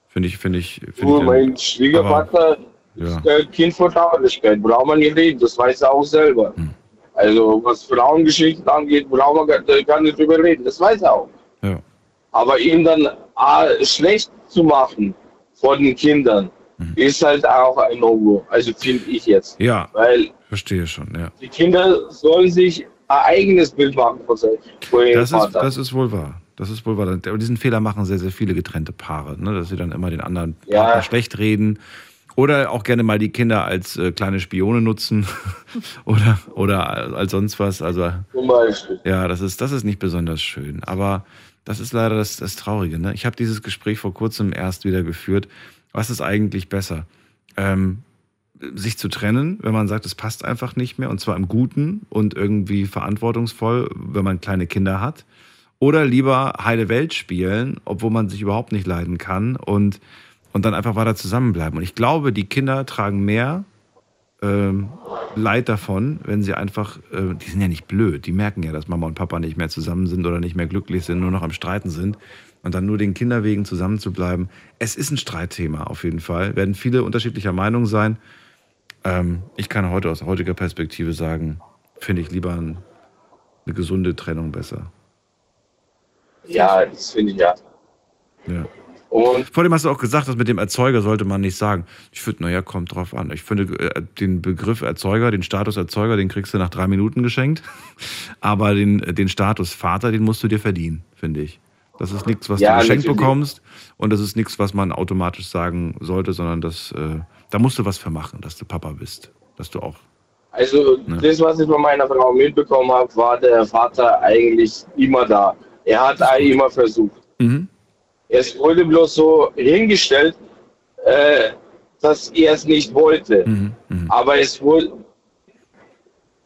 [SPEAKER 1] Finde ich, finde ich. Finde
[SPEAKER 11] Nur
[SPEAKER 1] ich
[SPEAKER 11] mein Schwiegervater
[SPEAKER 1] ja.
[SPEAKER 11] ist äh, Kind von Trauerlichkeit. Braucht man nicht reden, das weiß er auch selber.
[SPEAKER 1] Hm.
[SPEAKER 11] Also, was Frauengeschichten angeht, braucht man gar nicht drüber reden, das weiß er auch.
[SPEAKER 1] Ja.
[SPEAKER 11] Aber ihm dann äh, schlecht zu machen vor den Kindern,
[SPEAKER 1] Hm.
[SPEAKER 11] ist halt auch ein No-Go. Also, finde ich jetzt.
[SPEAKER 1] Ja,
[SPEAKER 11] Weil
[SPEAKER 1] verstehe schon, ja.
[SPEAKER 11] die Kinder sollen sich ein eigenes Bild machen von seinem
[SPEAKER 1] Das ist, das ist wohl wahr. Das ist wohl wahr. Aber diesen Fehler machen sehr, sehr viele getrennte Paare, ne? dass sie dann immer den anderen
[SPEAKER 11] Ja.
[SPEAKER 1] Partner schlecht reden. Oder auch gerne mal die Kinder als äh, kleine Spione nutzen <laughs> oder, oder als sonst was. Also
[SPEAKER 11] Zum Beispiel.
[SPEAKER 1] ja, das ist, das ist nicht besonders schön. Aber das ist leider das, das Traurige. Ne? Ich habe dieses Gespräch vor kurzem erst wieder geführt. Was ist eigentlich besser? Ähm, sich zu trennen, wenn man sagt, es passt einfach nicht mehr, und zwar im Guten und irgendwie verantwortungsvoll, wenn man kleine Kinder hat. Oder lieber heile Welt spielen, obwohl man sich überhaupt nicht leiden kann und, und dann einfach weiter zusammenbleiben. Und ich glaube, die Kinder tragen mehr ähm, Leid davon, wenn sie einfach, äh, die sind ja nicht blöd, die merken ja, dass Mama und Papa nicht mehr zusammen sind oder nicht mehr glücklich sind, nur noch am Streiten sind und dann nur den Kinderwegen zusammen zu bleiben. Es ist ein Streitthema auf jeden Fall, werden viele unterschiedlicher Meinung sein. Ähm, ich kann heute aus heutiger Perspektive sagen, finde ich lieber ein, eine gesunde Trennung besser.
[SPEAKER 11] Ja, das finde ich ja.
[SPEAKER 1] Ja.
[SPEAKER 11] Und
[SPEAKER 1] Vor dem hast du auch gesagt, das mit dem Erzeuger sollte man nicht sagen. Ich finde, naja, kommt drauf an. Ich finde, äh, den Begriff Erzeuger, den Status Erzeuger, den kriegst du nach drei Minuten geschenkt. <laughs> Aber den, den Status Vater, den musst du dir verdienen, finde ich. Das ist nichts, was
[SPEAKER 11] Ja,
[SPEAKER 1] du geschenkt
[SPEAKER 11] natürlich.
[SPEAKER 1] bekommst. Und das ist nichts, was man automatisch sagen sollte, sondern das, äh, da musst du was für machen, dass du Papa bist. Dass du auch.
[SPEAKER 11] Also
[SPEAKER 1] Ne?
[SPEAKER 11] das, was ich von meiner Frau mitbekommen habe, war der Vater eigentlich immer da. Er hat eigentlich immer versucht.
[SPEAKER 1] Mhm.
[SPEAKER 11] Es wurde bloß so hingestellt, äh, dass er es nicht wollte.
[SPEAKER 1] Mhm.
[SPEAKER 11] Aber es wurde,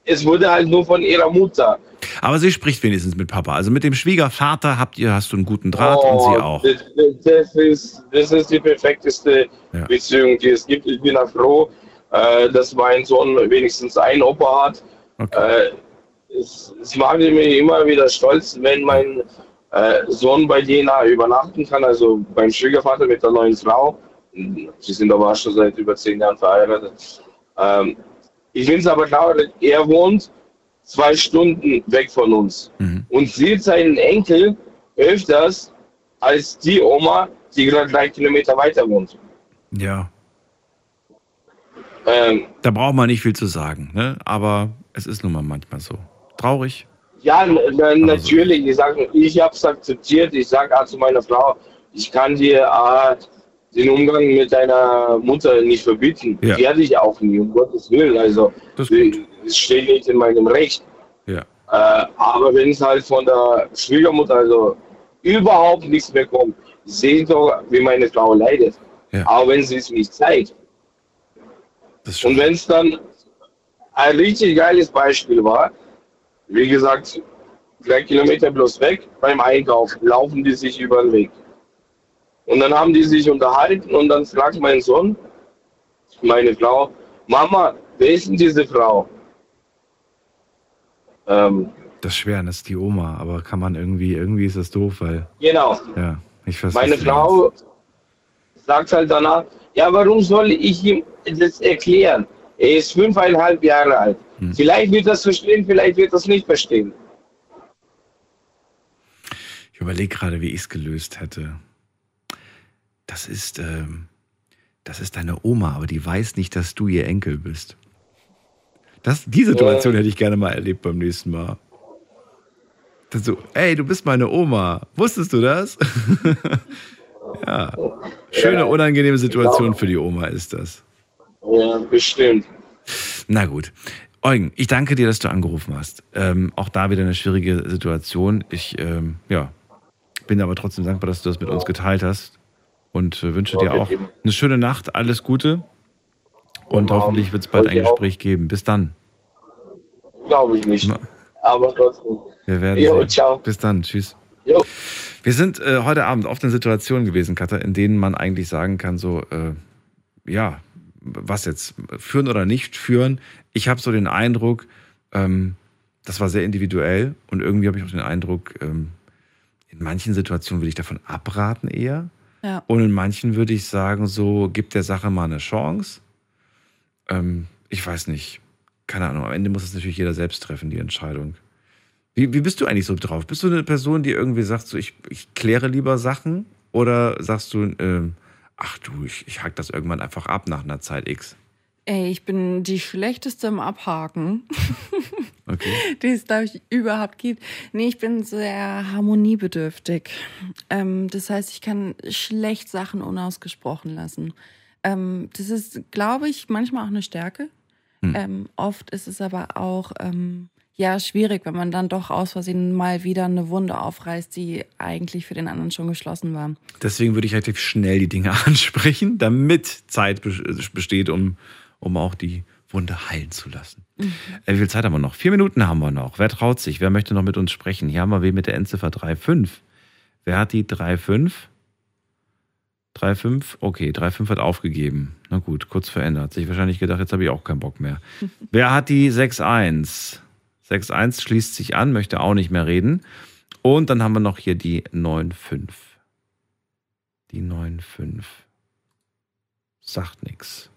[SPEAKER 11] es wurde halt nur von ihrer Mutter.
[SPEAKER 1] Aber sie spricht wenigstens mit Papa. Also mit dem Schwiegervater habt ihr, hast du einen guten Draht und
[SPEAKER 11] Oh,
[SPEAKER 1] sie auch.
[SPEAKER 11] Das, ist, das ist die perfekteste
[SPEAKER 1] Ja.
[SPEAKER 11] Beziehung, die es gibt. Ich bin auch froh, äh, dass mein Sohn wenigstens einen Opa hat. Äh, es, es macht mich immer wieder stolz, wenn mein äh, Sohn bei Jena übernachten kann, also beim Schwiegervater mit der neuen Frau. Sie sind aber auch schon seit über zehn Jahren verheiratet. Ähm, ich finde es aber traurig, er wohnt zwei Stunden weg von uns und sieht seinen Enkel öfters als die Oma, die gerade drei Kilometer weiter wohnt.
[SPEAKER 1] Ja.
[SPEAKER 11] Ähm,
[SPEAKER 1] Da braucht man nicht viel zu sagen, ne? aber es ist nun mal manchmal so. Traurig.
[SPEAKER 11] Ja, n- n- natürlich. Ich, ich habe es akzeptiert. Ich sage auch zu meiner Frau, ich kann dir äh, den Umgang mit deiner Mutter nicht verbieten.
[SPEAKER 1] Ja.
[SPEAKER 11] Werde ich auch nie, um Gottes Willen. Also,
[SPEAKER 1] Das
[SPEAKER 11] es steht nicht in meinem Recht.
[SPEAKER 1] Ja.
[SPEAKER 11] Äh, aber wenn es halt von der Schwiegermutter also überhaupt nichts mehr kommt, sehe doch, wie meine Frau leidet.
[SPEAKER 1] Ja.
[SPEAKER 11] Auch wenn sie es nicht zeigt. Und wenn es dann ein richtig geiles Beispiel war, wie gesagt, drei Kilometer bloß weg, beim Einkaufen laufen die sich über den Weg. Und dann haben die sich unterhalten und dann fragt mein Sohn, meine Frau, Mama, wer ist denn diese Frau? Ähm,
[SPEAKER 1] Das Schweren ist die Oma, aber kann man irgendwie, irgendwie ist das doof, weil.
[SPEAKER 11] genau.
[SPEAKER 1] Ja, ich verstehe.
[SPEAKER 11] Meine Frau sagt halt danach, ja, warum soll ich ihm das erklären? Er ist fünfeinhalb Jahre alt.
[SPEAKER 1] Hm.
[SPEAKER 11] Vielleicht wird das verstehen, vielleicht wird das nicht verstehen.
[SPEAKER 1] Ich überlege gerade, wie ich es gelöst hätte. Das ist, ähm, das ist deine Oma, aber die weiß nicht, dass du ihr Enkel bist. Das, die Situation
[SPEAKER 11] Ja.
[SPEAKER 1] hätte ich gerne mal erlebt beim nächsten Mal. Dann so, ey, du bist meine Oma. Wusstest du das? <laughs> ja. Schöne, unangenehme Situation für die Oma ist das.
[SPEAKER 11] Ja, bestimmt.
[SPEAKER 1] Na gut. Eugen, ich danke dir, dass du angerufen hast. Ähm, auch da wieder eine schwierige Situation. Ich ähm, ja, bin aber trotzdem dankbar, dass du das mit uns geteilt hast. Und äh, wünsche dir auch eine schöne Nacht, alles Gute. Und hoffentlich wird es bald ein. Gespräch geben. Bis dann.
[SPEAKER 11] Glaube ich nicht. Aber trotzdem.
[SPEAKER 1] Wir werden
[SPEAKER 11] Jo,
[SPEAKER 1] sehen.
[SPEAKER 11] ciao.
[SPEAKER 1] Bis dann. Tschüss.
[SPEAKER 11] Jo.
[SPEAKER 1] Wir sind äh, heute Abend oft in Situationen gewesen, Katha, in denen man eigentlich sagen kann, so, äh, ja, was jetzt, führen oder nicht führen. Ich habe so den Eindruck, ähm, das war sehr individuell und irgendwie habe ich auch den Eindruck, ähm, in manchen Situationen würde ich davon abraten eher.
[SPEAKER 2] Ja.
[SPEAKER 1] Und in manchen würde ich sagen, so, gib der Sache mal eine Chance. Ähm, ich weiß nicht. Keine Ahnung. Am Ende muss es natürlich jeder selbst treffen, die Entscheidung. Wie, wie bist du eigentlich so drauf? Bist du eine Person, die irgendwie sagt, so, ich, ich kläre lieber Sachen? Oder sagst du, ähm, ach du, ich, ich hack das irgendwann einfach ab nach einer Zeit X?
[SPEAKER 2] Ey, ich bin die schlechteste im Abhaken, <laughs>
[SPEAKER 1] Okay.
[SPEAKER 2] die es, glaube ich, überhaupt gibt. Nee, ich bin sehr harmoniebedürftig. Ähm, das heißt, ich kann schlecht Sachen unausgesprochen lassen. Ähm, das ist, glaube ich, manchmal auch eine Stärke.
[SPEAKER 1] Hm.
[SPEAKER 2] Ähm, oft ist es aber auch ähm, ja schwierig, wenn man dann doch aus Versehen mal wieder eine Wunde aufreißt, die eigentlich für den anderen schon geschlossen war.
[SPEAKER 1] Deswegen würde ich relativ schnell die Dinge <laughs> ansprechen, damit Zeit bes- besteht, um, um auch die Wunde heilen zu lassen. Äh, Wie viel Zeit haben wir noch? Vier Minuten haben wir noch. Wer traut sich? Wer möchte noch mit uns sprechen? Hier haben wir wen mit der Endziffer 3,5. Wer hat die 3,5? 3,5? Okay, 3,5 hat aufgegeben. Na gut, kurz verändert. Sich wahrscheinlich gedacht, jetzt habe ich auch keinen Bock mehr. <laughs> Wer hat die 6,1? 6,1 schließt sich an, möchte auch nicht mehr reden. Und dann haben wir noch hier die 9,5. Die 9,5. Sagt nichts.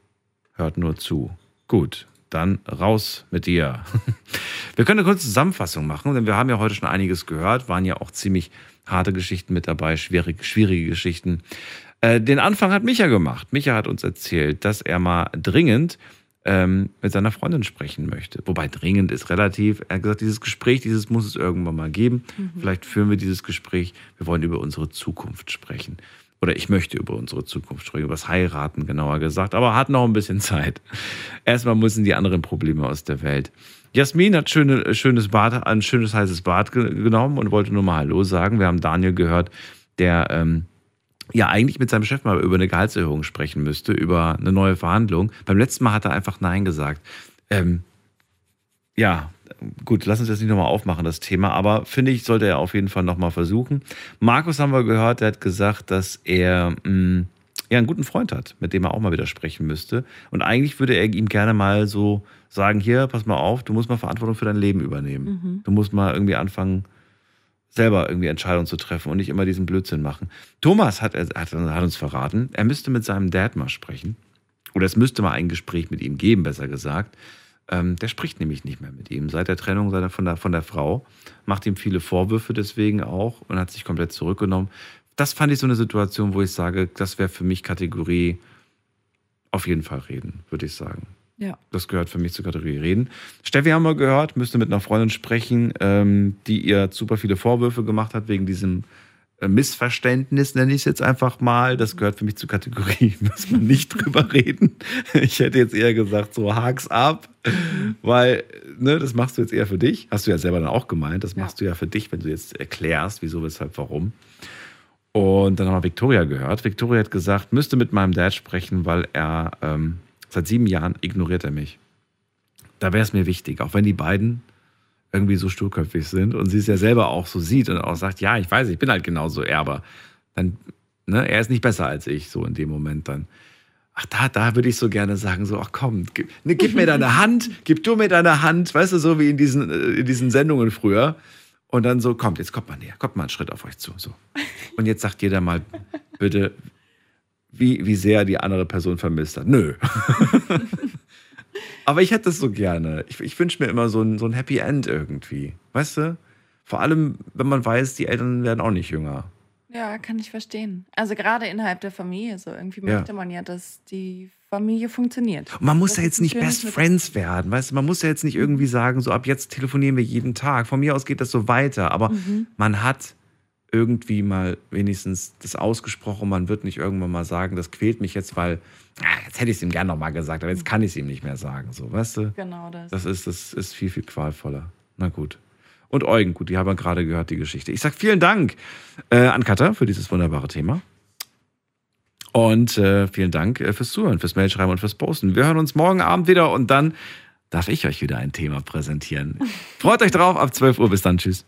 [SPEAKER 1] Hört nur zu. Gut, dann raus mit dir. <laughs> Wir können eine kurze Zusammenfassung machen, denn wir haben ja heute schon einiges gehört, waren ja auch ziemlich harte Geschichten mit dabei, schwierige, schwierige Geschichten. Äh, den Anfang hat Micha gemacht. Micha hat uns erzählt, dass er mal dringend ähm, mit seiner Freundin sprechen möchte. Wobei dringend ist relativ. Er hat gesagt, dieses Gespräch, dieses muss es irgendwann mal geben.
[SPEAKER 2] Mhm.
[SPEAKER 1] Vielleicht führen wir dieses Gespräch. Wir wollen über unsere Zukunft sprechen. Oder ich möchte über unsere Zukunft sprechen, über das Heiraten genauer gesagt, aber hat noch ein bisschen Zeit. Erstmal müssen die anderen Probleme aus der Welt. Jasmin hat schöne, schönes Bad, ein schönes heißes Bad ge genommen und wollte nur mal Hallo sagen. Wir haben Daniel gehört, der ähm, ja eigentlich mit seinem Chef mal über eine Gehaltserhöhung sprechen müsste, über eine neue Verhandlung. Beim letzten Mal hat er einfach Nein gesagt. Ähm, ja, gut, lass uns das nicht nochmal aufmachen, das Thema, aber finde ich, sollte er auf jeden Fall nochmal versuchen. Markus haben wir gehört, der hat gesagt, dass er mh, ja, einen guten Freund hat, mit dem er auch mal wieder sprechen müsste. Und eigentlich würde er ihm gerne mal so sagen, hier, pass mal auf, du musst mal Verantwortung für dein Leben übernehmen.
[SPEAKER 2] Mhm.
[SPEAKER 1] Du musst mal irgendwie anfangen, selber irgendwie Entscheidungen zu treffen und nicht immer diesen Blödsinn machen. Thomas hat, hat, hat uns verraten, er müsste mit seinem Dad mal sprechen. Oder es müsste mal ein Gespräch mit ihm geben, besser gesagt. Ähm, der spricht nämlich nicht mehr mit ihm. Seit der Trennung seiner, von, der, von der Frau macht ihm viele Vorwürfe deswegen auch und hat sich komplett zurückgenommen. Das fand ich so eine Situation, wo ich sage, das wäre für mich Kategorie auf jeden Fall reden, würde ich sagen.
[SPEAKER 2] Ja.
[SPEAKER 1] Das gehört für mich zur Kategorie Reden. Steffi haben wir gehört, müsste mit einer Freundin sprechen, ähm, die ihr super viele Vorwürfe gemacht hat wegen diesem äh, Missverständnis, nenne ich es jetzt einfach mal. Das gehört für mich zur Kategorie, <laughs> muss man nicht drüber reden. Ich hätte jetzt eher gesagt, so hak's ab, weil ne, das machst du jetzt eher für dich. Hast du ja selber dann auch gemeint. Das machst du ja für dich, wenn du jetzt erklärst, wieso, weshalb, warum. Und dann haben wir Victoria gehört. Victoria hat gesagt, müsste mit meinem Dad sprechen, weil er ähm, seit sieben Jahren ignoriert er mich. Da wäre es mir wichtig, auch wenn die beiden irgendwie so sturköpfig sind und sie es ja selber auch so sieht und auch sagt, ja, ich weiß, ich bin halt genauso Erber. Dann, ne, er ist nicht besser als ich, so in dem Moment dann. Ach, da, da würde ich so gerne sagen, so, ach komm, gib, ne, gib mir deine Hand, gib du mir deine Hand, weißt du, so wie in diesen, äh, in diesen Sendungen früher. Und dann so, kommt, jetzt kommt mal näher, kommt mal einen Schritt auf euch zu. So. Und jetzt sagt jeder mal, bitte, wie, wie sehr die andere Person vermisst hat. Nö. <laughs> Aber ich hätte es so gerne. Ich, ich wünsche mir immer so ein, so ein Happy End irgendwie. Weißt du? Vor allem, wenn man weiß, die Eltern werden auch nicht jünger.
[SPEAKER 2] Ja, kann ich verstehen. Also gerade innerhalb der Familie so. Irgendwie
[SPEAKER 1] Ja.
[SPEAKER 2] möchte man ja, dass die Familie funktioniert.
[SPEAKER 1] Und man muss
[SPEAKER 2] Das
[SPEAKER 1] ja jetzt nicht Best. Friends werden, weißt du? Man muss ja jetzt nicht irgendwie sagen, so ab jetzt telefonieren wir jeden Tag. Von mir aus geht das so weiter. Aber
[SPEAKER 2] Mhm.
[SPEAKER 1] man hat irgendwie mal wenigstens das ausgesprochen. Man wird nicht irgendwann mal sagen, das quält mich jetzt, weil ah, jetzt hätte ich es ihm gern nochmal gesagt, aber jetzt kann ich es ihm nicht mehr sagen. So, weißt du?
[SPEAKER 2] Genau das.
[SPEAKER 1] Das ist, das ist viel, viel qualvoller. Na gut. Und Eugen, gut, die haben wir gerade gehört, die Geschichte. Ich sag vielen Dank äh, an Katha für dieses wunderbare Thema. Und äh, vielen Dank äh, fürs Zuhören, fürs Mailschreiben und fürs Posten. Wir hören uns morgen Abend wieder und dann darf ich euch wieder ein Thema präsentieren. <laughs> Freut euch drauf, ab 12 Uhr. Bis dann. Tschüss.